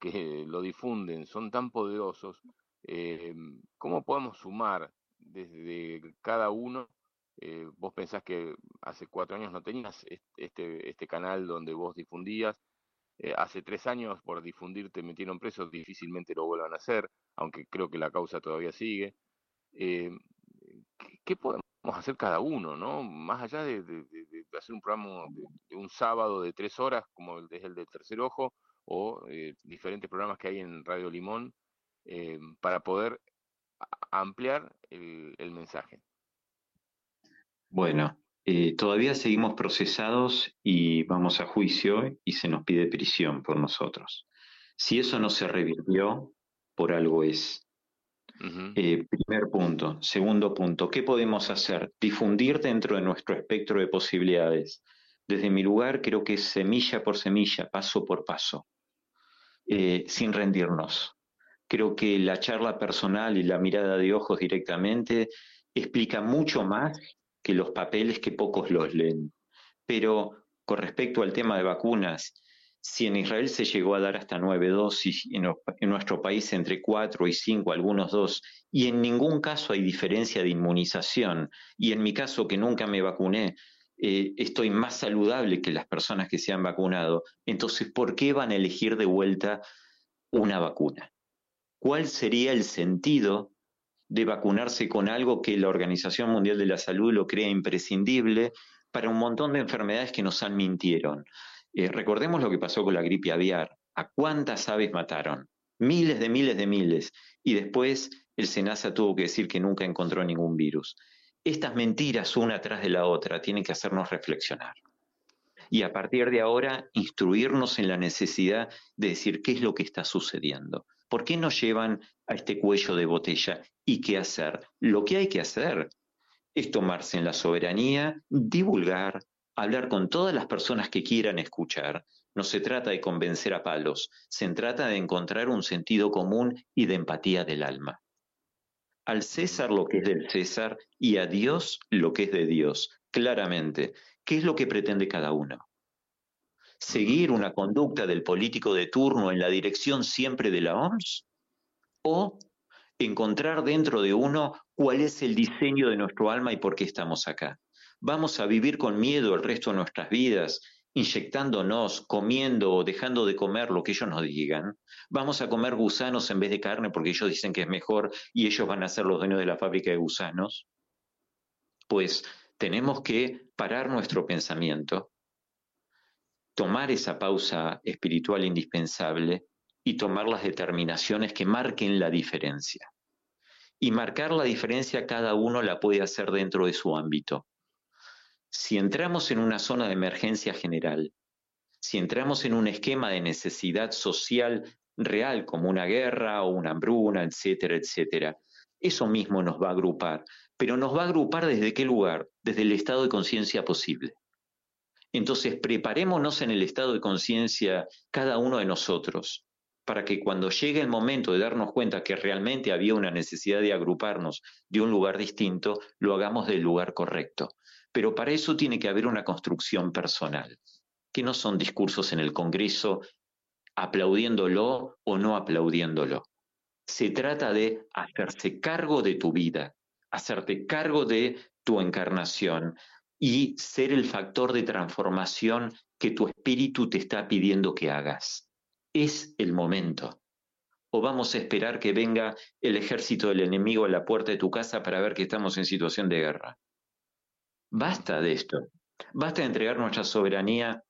que lo difunden son tan poderosos, ¿cómo podemos sumar desde cada uno? Vos pensás que hace cuatro años no tenías est- este, este canal donde vos difundías, eh, hace tres años por difundir te metieron preso, difícilmente lo vuelvan a hacer, aunque creo que la causa todavía sigue. Eh, ¿qué, podemos hacer cada uno, no? Más allá de, hacer un programa de, un sábado de tres horas, como el, es el de Tercer Ojo, o eh, diferentes programas que hay en Radio Limón, eh, para poder ampliar el mensaje. Bueno, eh, todavía seguimos procesados y vamos a juicio y se nos pide prisión por nosotros. Si eso no se revirtió, por algo es. Eh, primer punto. Segundo punto, ¿qué podemos hacer? Difundir dentro de nuestro espectro de posibilidades. Desde mi lugar creo que es semilla por semilla, paso por paso, eh, sin rendirnos. Creo que la charla personal y la mirada de ojos directamente explica mucho más que los papeles que pocos los leen. Pero con respecto al tema de vacunas, si en Israel se llegó a dar hasta nueve dosis, en, en nuestro país entre cuatro y cinco, algunos dos, y en ningún caso hay diferencia de inmunización, y en mi caso que nunca me vacuné, eh, estoy más saludable que las personas que se han vacunado, entonces, ¿por qué van a elegir de vuelta una vacuna? ¿Cuál sería el sentido de vacunarse con algo que la Organización Mundial de la Salud lo crea imprescindible para un montón de enfermedades que nos han mintieron? Eh, recordemos lo que pasó con la gripe aviar. ¿A cuántas aves mataron? Miles de miles de miles. Y después el SENASA tuvo que decir que nunca encontró ningún virus. Estas mentiras, una tras de la otra, tienen que hacernos reflexionar. Y a partir de ahora, instruirnos en la necesidad de decir qué es lo que está sucediendo. ¿Por qué nos llevan a este cuello de botella? ¿Y qué hacer? Lo que hay que hacer es tomarse en la soberanía, divulgar, hablar con todas las personas que quieran escuchar. No se trata de convencer a palos, se trata de encontrar un sentido común y de empatía del alma. Al César lo que es del César y a Dios lo que es de Dios, claramente. ¿Qué es lo que pretende cada uno? ¿Seguir una conducta del político de turno en la dirección siempre de la OMS? ¿O encontrar dentro de uno cuál es el diseño de nuestro alma y por qué estamos acá? ¿Vamos a vivir con miedo el resto de nuestras vidas, inyectándonos, comiendo o dejando de comer lo que ellos nos digan? ¿Vamos a comer gusanos en vez de carne porque ellos dicen que es mejor y ellos van a ser los dueños de la fábrica de gusanos? Pues tenemos que parar nuestro pensamiento, tomar esa pausa espiritual indispensable y tomar las determinaciones que marquen la diferencia. Y marcar la diferencia cada uno la puede hacer dentro de su ámbito. Si entramos en una zona de emergencia general, si entramos en un esquema de necesidad social real como una guerra o una hambruna, etcétera, etcétera, eso mismo nos va a agrupar, pero nos va a agrupar desde qué lugar? Desde el estado de conciencia posible. Entonces, preparémonos en el estado de conciencia cada uno de nosotros para que cuando llegue el momento de darnos cuenta que realmente había una necesidad de agruparnos de un lugar distinto, lo hagamos del lugar correcto. Pero para eso tiene que haber una construcción personal, que no son discursos en el Congreso aplaudiéndolo o no aplaudiéndolo. Se trata de hacerse cargo de tu vida, hacerte cargo de tu encarnación y ser el factor de transformación que tu espíritu te está pidiendo que hagas. Es el momento. ¿O vamos a esperar que venga el ejército del enemigo a la puerta de tu casa para ver que estamos en situación de guerra? Basta de esto. Basta de entregar nuestra soberanía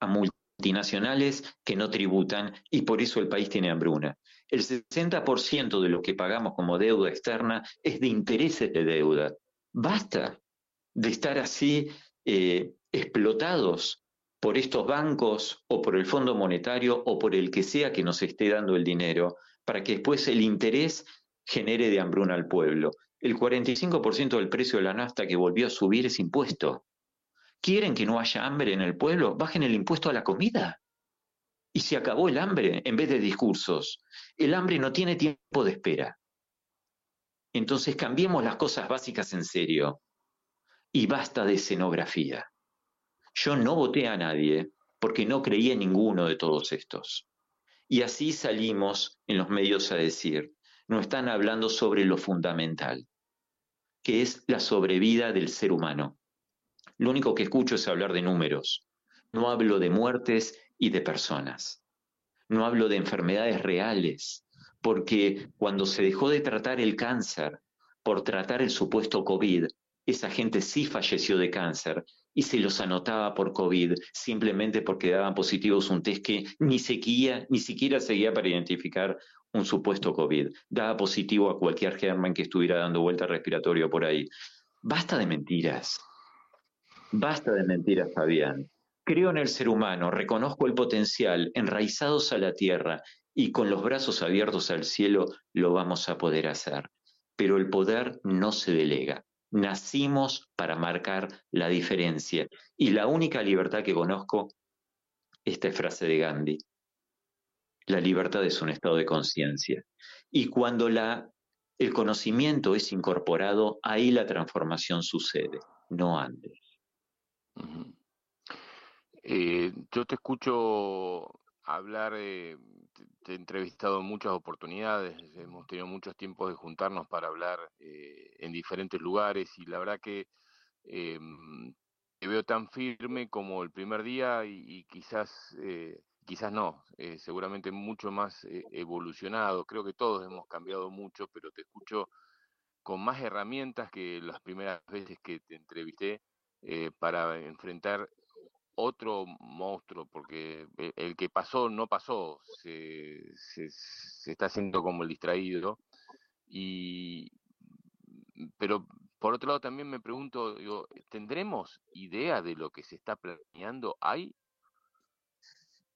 a multinacionales que no tributan y por eso el país tiene hambruna. El 60% de lo que pagamos como deuda externa es de intereses de deuda. Basta de estar así eh, explotados por estos bancos o por el Fondo Monetario o por el que sea que nos esté dando el dinero, para que después el interés genere de hambruna al pueblo. El 45% del precio de la nafta que volvió a subir es impuesto. ¿Quieren que no haya hambre en el pueblo? Bajen el impuesto a la comida. Y se acabó el hambre en vez de discursos. El hambre no tiene tiempo de espera. Entonces cambiemos las cosas básicas en serio y basta de escenografía. Yo no voté a nadie porque no creía en ninguno de todos estos. Y así salimos en los medios a decir, no están hablando sobre lo fundamental, que es la sobrevida del ser humano. Lo único que escucho es hablar de números. No hablo de muertes y de personas. No hablo de enfermedades reales, porque cuando se dejó de tratar el cáncer por tratar el supuesto COVID, esa gente sí falleció de cáncer y se los anotaba por COVID simplemente porque daban positivos un test que ni siquiera, ni siquiera seguía para identificar un supuesto COVID. Daba positivo a cualquier germen que estuviera dando vuelta respiratorio por ahí. Basta de mentiras. Basta de mentiras, Fabián. Creo en el ser humano, reconozco el potencial, enraizados a la tierra y con los brazos abiertos al cielo lo vamos a poder hacer. Pero el poder no se delega nacimos para marcar la diferencia. Y la única libertad que conozco, esta es frase de Gandhi, la libertad es un estado de conciencia. Y cuando la, el conocimiento es incorporado, ahí la transformación sucede, no antes. Eh, yo te escucho hablar, eh, te, he entrevistado en muchas oportunidades, hemos tenido muchos tiempos de juntarnos para hablar eh, en diferentes lugares y la verdad que eh, te veo tan firme como el primer día y, quizás, quizás no, seguramente mucho más evolucionado. Creo que todos hemos cambiado mucho, pero te escucho con más herramientas que las primeras veces que te entrevisté para enfrentar otro monstruo, porque e, el que pasó no pasó, se, se, está haciendo como el distraído. Y, pero por otro lado también me pregunto, digo, ¿tendremos idea de lo que se está planeando? ¿Hay,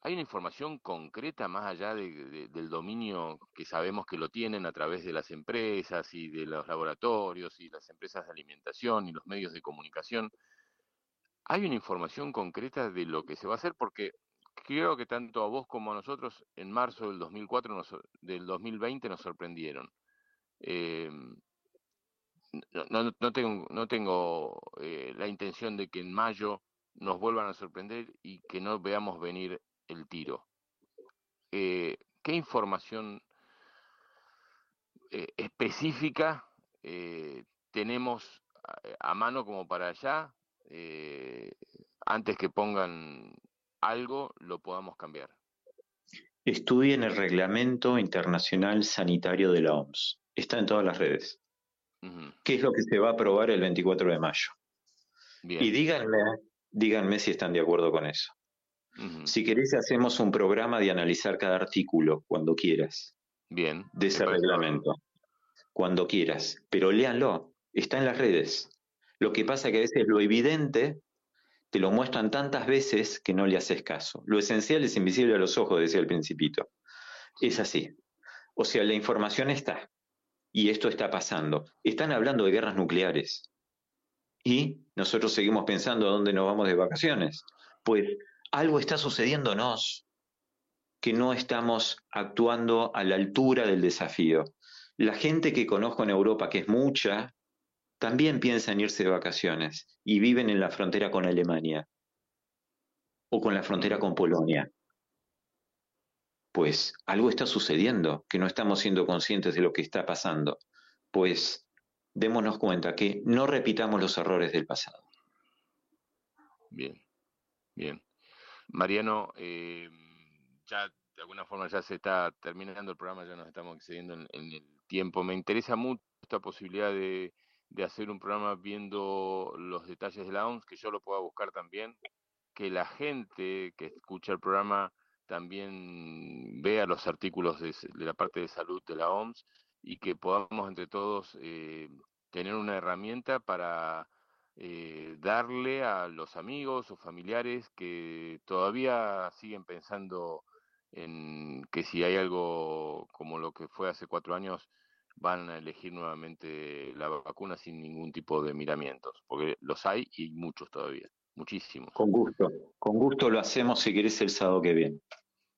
hay una información concreta más allá del dominio que sabemos que lo tienen a través de las empresas y de los laboratorios y las empresas de alimentación y los medios de comunicación? ¿Hay una información concreta de lo que se va a hacer? Porque creo que tanto a vos como a nosotros en marzo del 2004 nos- del 2020 nos sorprendieron. Eh, no, no, no tengo, no tengo eh, la intención de que en mayo nos vuelvan a sorprender y que no veamos venir el tiro. Eh, ¿Qué información eh, específica tenemos a mano como para allá? Eh, antes que pongan algo, lo podamos cambiar. Estudien el Reglamento Internacional Sanitario de la OMS. Está en todas las redes. ¿Qué es lo que se va a aprobar el 24 de mayo? Bien. Y díganme, díganme si están de acuerdo con eso. Si querés, hacemos un programa de analizar cada artículo cuando quieras Bien. de ese reglamento. Cuando quieras. Pero léanlo. Está en las redes. Lo que pasa que a veces lo evidente te lo muestran tantas veces que no le haces caso. Lo esencial es invisible a los ojos, decía el principito. Es así. O sea, la información está. Y esto está pasando. Están hablando de guerras nucleares. Y nosotros seguimos pensando a dónde nos vamos de vacaciones. Pues algo está sucediéndonos que no estamos actuando a la altura del desafío. La gente que conozco en Europa, que es mucha, también piensa en irse de vacaciones y viven en la frontera con Alemania o con la frontera con Polonia. Pues algo está sucediendo, que no estamos siendo conscientes de lo que está pasando. Pues démonos cuenta que no repitamos los errores del pasado. Bien, bien. Mariano, eh, ya de alguna forma ya se está terminando el programa, ya nos estamos excediendo en, en el tiempo. Me interesa mucho esta posibilidad de, de hacer un programa viendo los detalles de la OMS, que yo lo pueda buscar también, que la gente que escucha el programa también vea los artículos de, la parte de salud de la OMS y que podamos entre todos eh, tener una herramienta para eh, darle a los amigos o familiares que todavía siguen pensando en que si hay algo como lo que fue hace cuatro años, van a elegir nuevamente la vacuna sin ningún tipo de miramientos, porque los hay y muchos todavía, muchísimos. Con gusto, con gusto lo hacemos si querés el sábado que viene.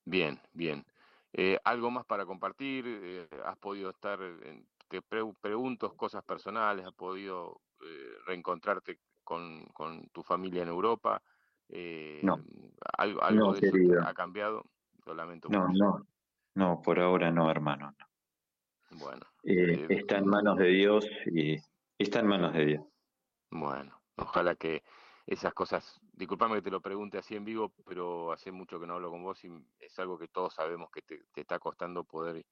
Bien, bien. Eh, ¿Algo más para compartir? Eh, ¿Has podido estar, en- te pre- pregunto cosas personales, has podido eh, reencontrarte con, con tu familia en Europa? Eh, No. ¿Algo, algo No, de eso ha cambiado? Lo lamento No, mucho. no, no, por ahora no, hermano. no. Bueno, Eh, eh, está en manos de Dios y está en manos de Dios. bueno, ojalá que esas cosas, disculpame que te lo pregunte así en vivo, pero hace mucho que no hablo con vos y es algo que todos sabemos que te, te está costando poder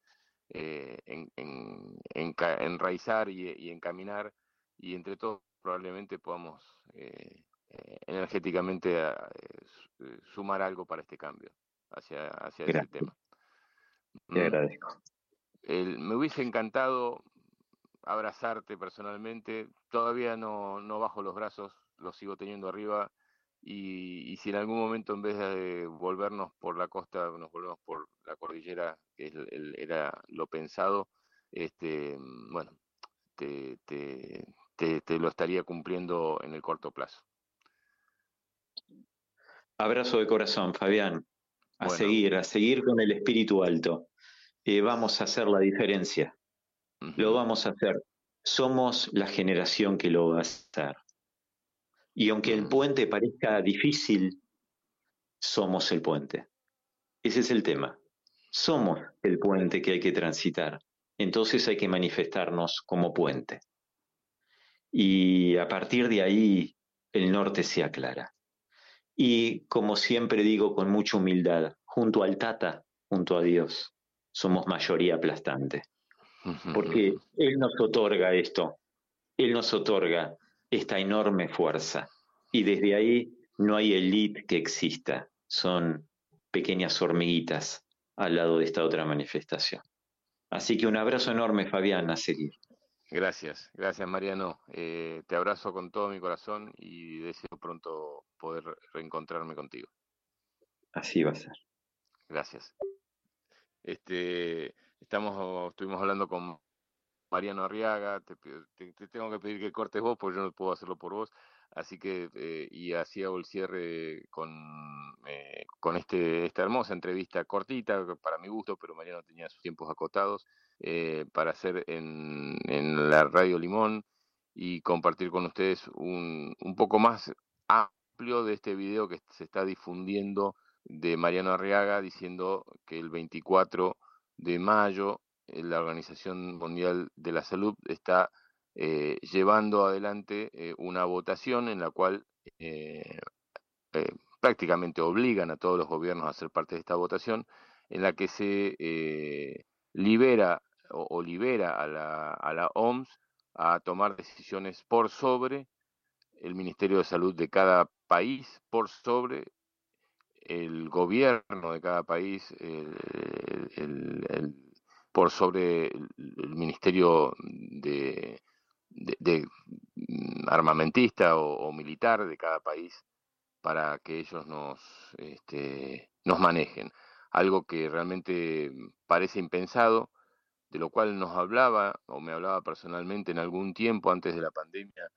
eh, en, en- enca- enraizar y, y encaminar y entre todos probablemente podamos eh, energéticamente a- su- eh, sumar algo para este cambio hacia, hacia ese tema. Te Mm. agradezco. El- me hubiese encantado abrazarte personalmente. Todavía no, no bajo los brazos, los sigo teniendo arriba. Y, y si en algún momento en vez de volvernos por la costa, nos volvemos por la cordillera, que es el- el- era lo pensado, este, bueno, te, te, te, te lo estaría cumpliendo en el corto plazo. Abrazo de corazón, Fabián. A Bueno. seguir, a seguir con el espíritu alto. Eh, vamos a hacer la diferencia. Lo vamos a hacer. Somos la generación que lo va a hacer. Y aunque el puente parezca difícil, somos el puente. Ese es el tema. Somos el puente que hay que transitar. Entonces hay que manifestarnos como puente. Y a partir de ahí el norte se aclara. Y como siempre digo con mucha humildad, junto al Tata, junto a Dios, somos mayoría aplastante. Porque Él nos otorga esto, Él nos otorga esta enorme fuerza. Y desde ahí no hay elite que exista, son pequeñas hormiguitas al lado de esta otra manifestación. Así que un abrazo enorme, Fabián, a seguir. Gracias, gracias Mariano. Eh, te abrazo con todo mi corazón y deseo pronto poder reencontrarme contigo. Así va a ser. Gracias. Este, estamos, estuvimos hablando con Mariano Arriaga, te, te- te tengo que pedir que cortes vos porque yo no puedo hacerlo por vos. Así que, eh, y así el cierre con, eh, con este, esta hermosa entrevista cortita, para mi gusto, pero Mariano tenía sus tiempos acotados, eh, para hacer en, en la Radio Limón y compartir con ustedes un, un poco más amplio de este video que se está difundiendo de Mariano Arriaga diciendo que el 24 de mayo eh, la Organización Mundial de la Salud está eh, llevando adelante eh, una votación en la cual eh, eh, prácticamente obligan a todos los gobiernos a ser parte de esta votación, en la que se libera o, o libera a la, a la OMS a tomar decisiones por sobre el Ministerio de Salud de cada país, por sobre el gobierno de cada país, el, por sobre el, Ministerio de, de- de, mm, armamentista o, o militar de cada país para que ellos nos, este, nos manejen. Algo que realmente parece impensado, de lo cual nos hablaba o me hablaba personalmente en algún tiempo antes de la pandemia,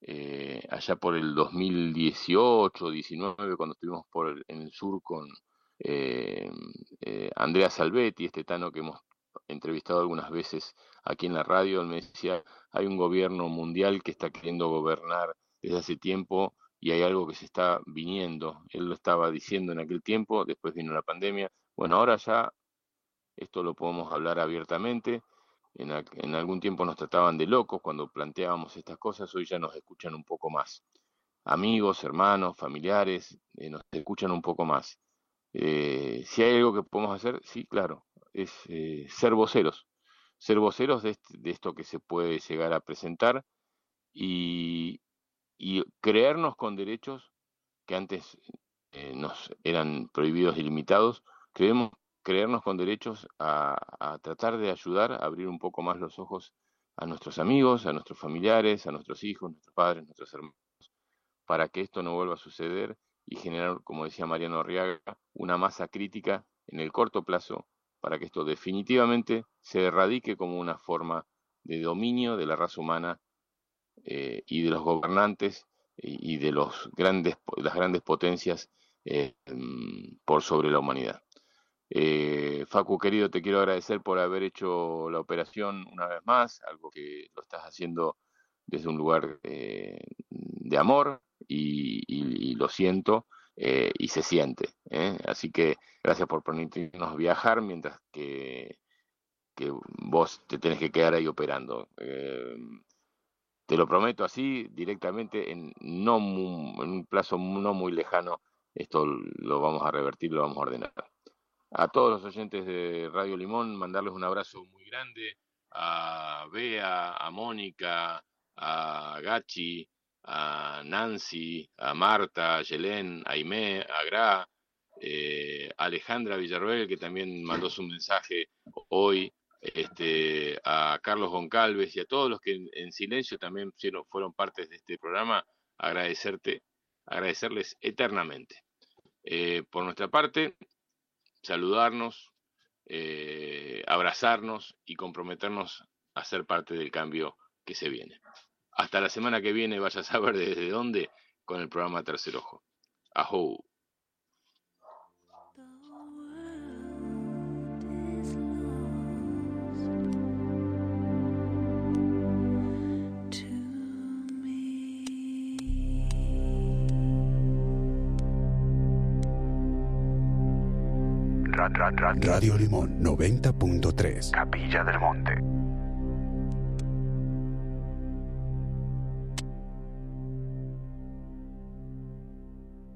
eh, allá por el 2018, 19, cuando estuvimos por el- en el sur con eh, eh, Andrea Salvetti, este tano que hemos entrevistado algunas veces aquí en la radio, él me decía, hay un gobierno mundial que está queriendo gobernar desde hace tiempo y hay algo que se está viniendo. Él lo estaba diciendo en aquel tiempo, después vino la pandemia. Bueno, ahora ya esto lo podemos hablar abiertamente. En, al- en algún tiempo nos trataban de locos cuando planteábamos estas cosas, hoy ya nos escuchan un poco más. Amigos, hermanos, familiares, eh, nos escuchan un poco más. Eh, si hay algo que podemos hacer, sí, claro, es eh, ser voceros, ser voceros de, este- de esto que se puede llegar a presentar y, y creernos con derechos que antes nos eran prohibidos y limitados, creemos, creernos con derechos a, tratar de ayudar a abrir un poco más los ojos a nuestros amigos, a nuestros familiares, a nuestros hijos, nuestros padres, nuestros hermanos, para que esto no vuelva a suceder y generar, como decía Mariano Arriaga, una masa crítica en el corto plazo para que esto definitivamente se erradique como una forma de dominio de la raza humana eh, y de los gobernantes y, y de los grandes, las grandes potencias eh, mm, por sobre la humanidad. Eh, Facu, querido, te quiero agradecer por haber hecho la operación una vez más, algo que lo estás haciendo desde un lugar eh, de amor y, y- lo siento eh, y se siente. ¿eh? Así que gracias por permitirnos viajar mientras que, que vos te tenés que quedar ahí operando. Te lo prometo así, directamente, en, no mu- en un plazo no muy lejano, esto lo vamos a revertir, lo vamos a ordenar. A todos los oyentes de Radio Limón, mandarles un abrazo muy grande a Bea, a Mónica, a Gachi, a Nancy, a Marta, a Yelén, a Aimé, a Gra, eh, Alejandra Villarroel, que también mandó su mensaje hoy, este, a Carlos Goncalves y a todos los que en, en silencio también fueron, fueron partes de este programa, agradecerte, agradecerles eternamente. Eh, por nuestra parte, saludarnos, eh, abrazarnos y comprometernos a ser parte del cambio que se viene. Hasta la semana que viene, vaya a saber desde dónde, con el programa Tercer Ojo. Ajo. Radio Limón 90.3. Capilla del Monte.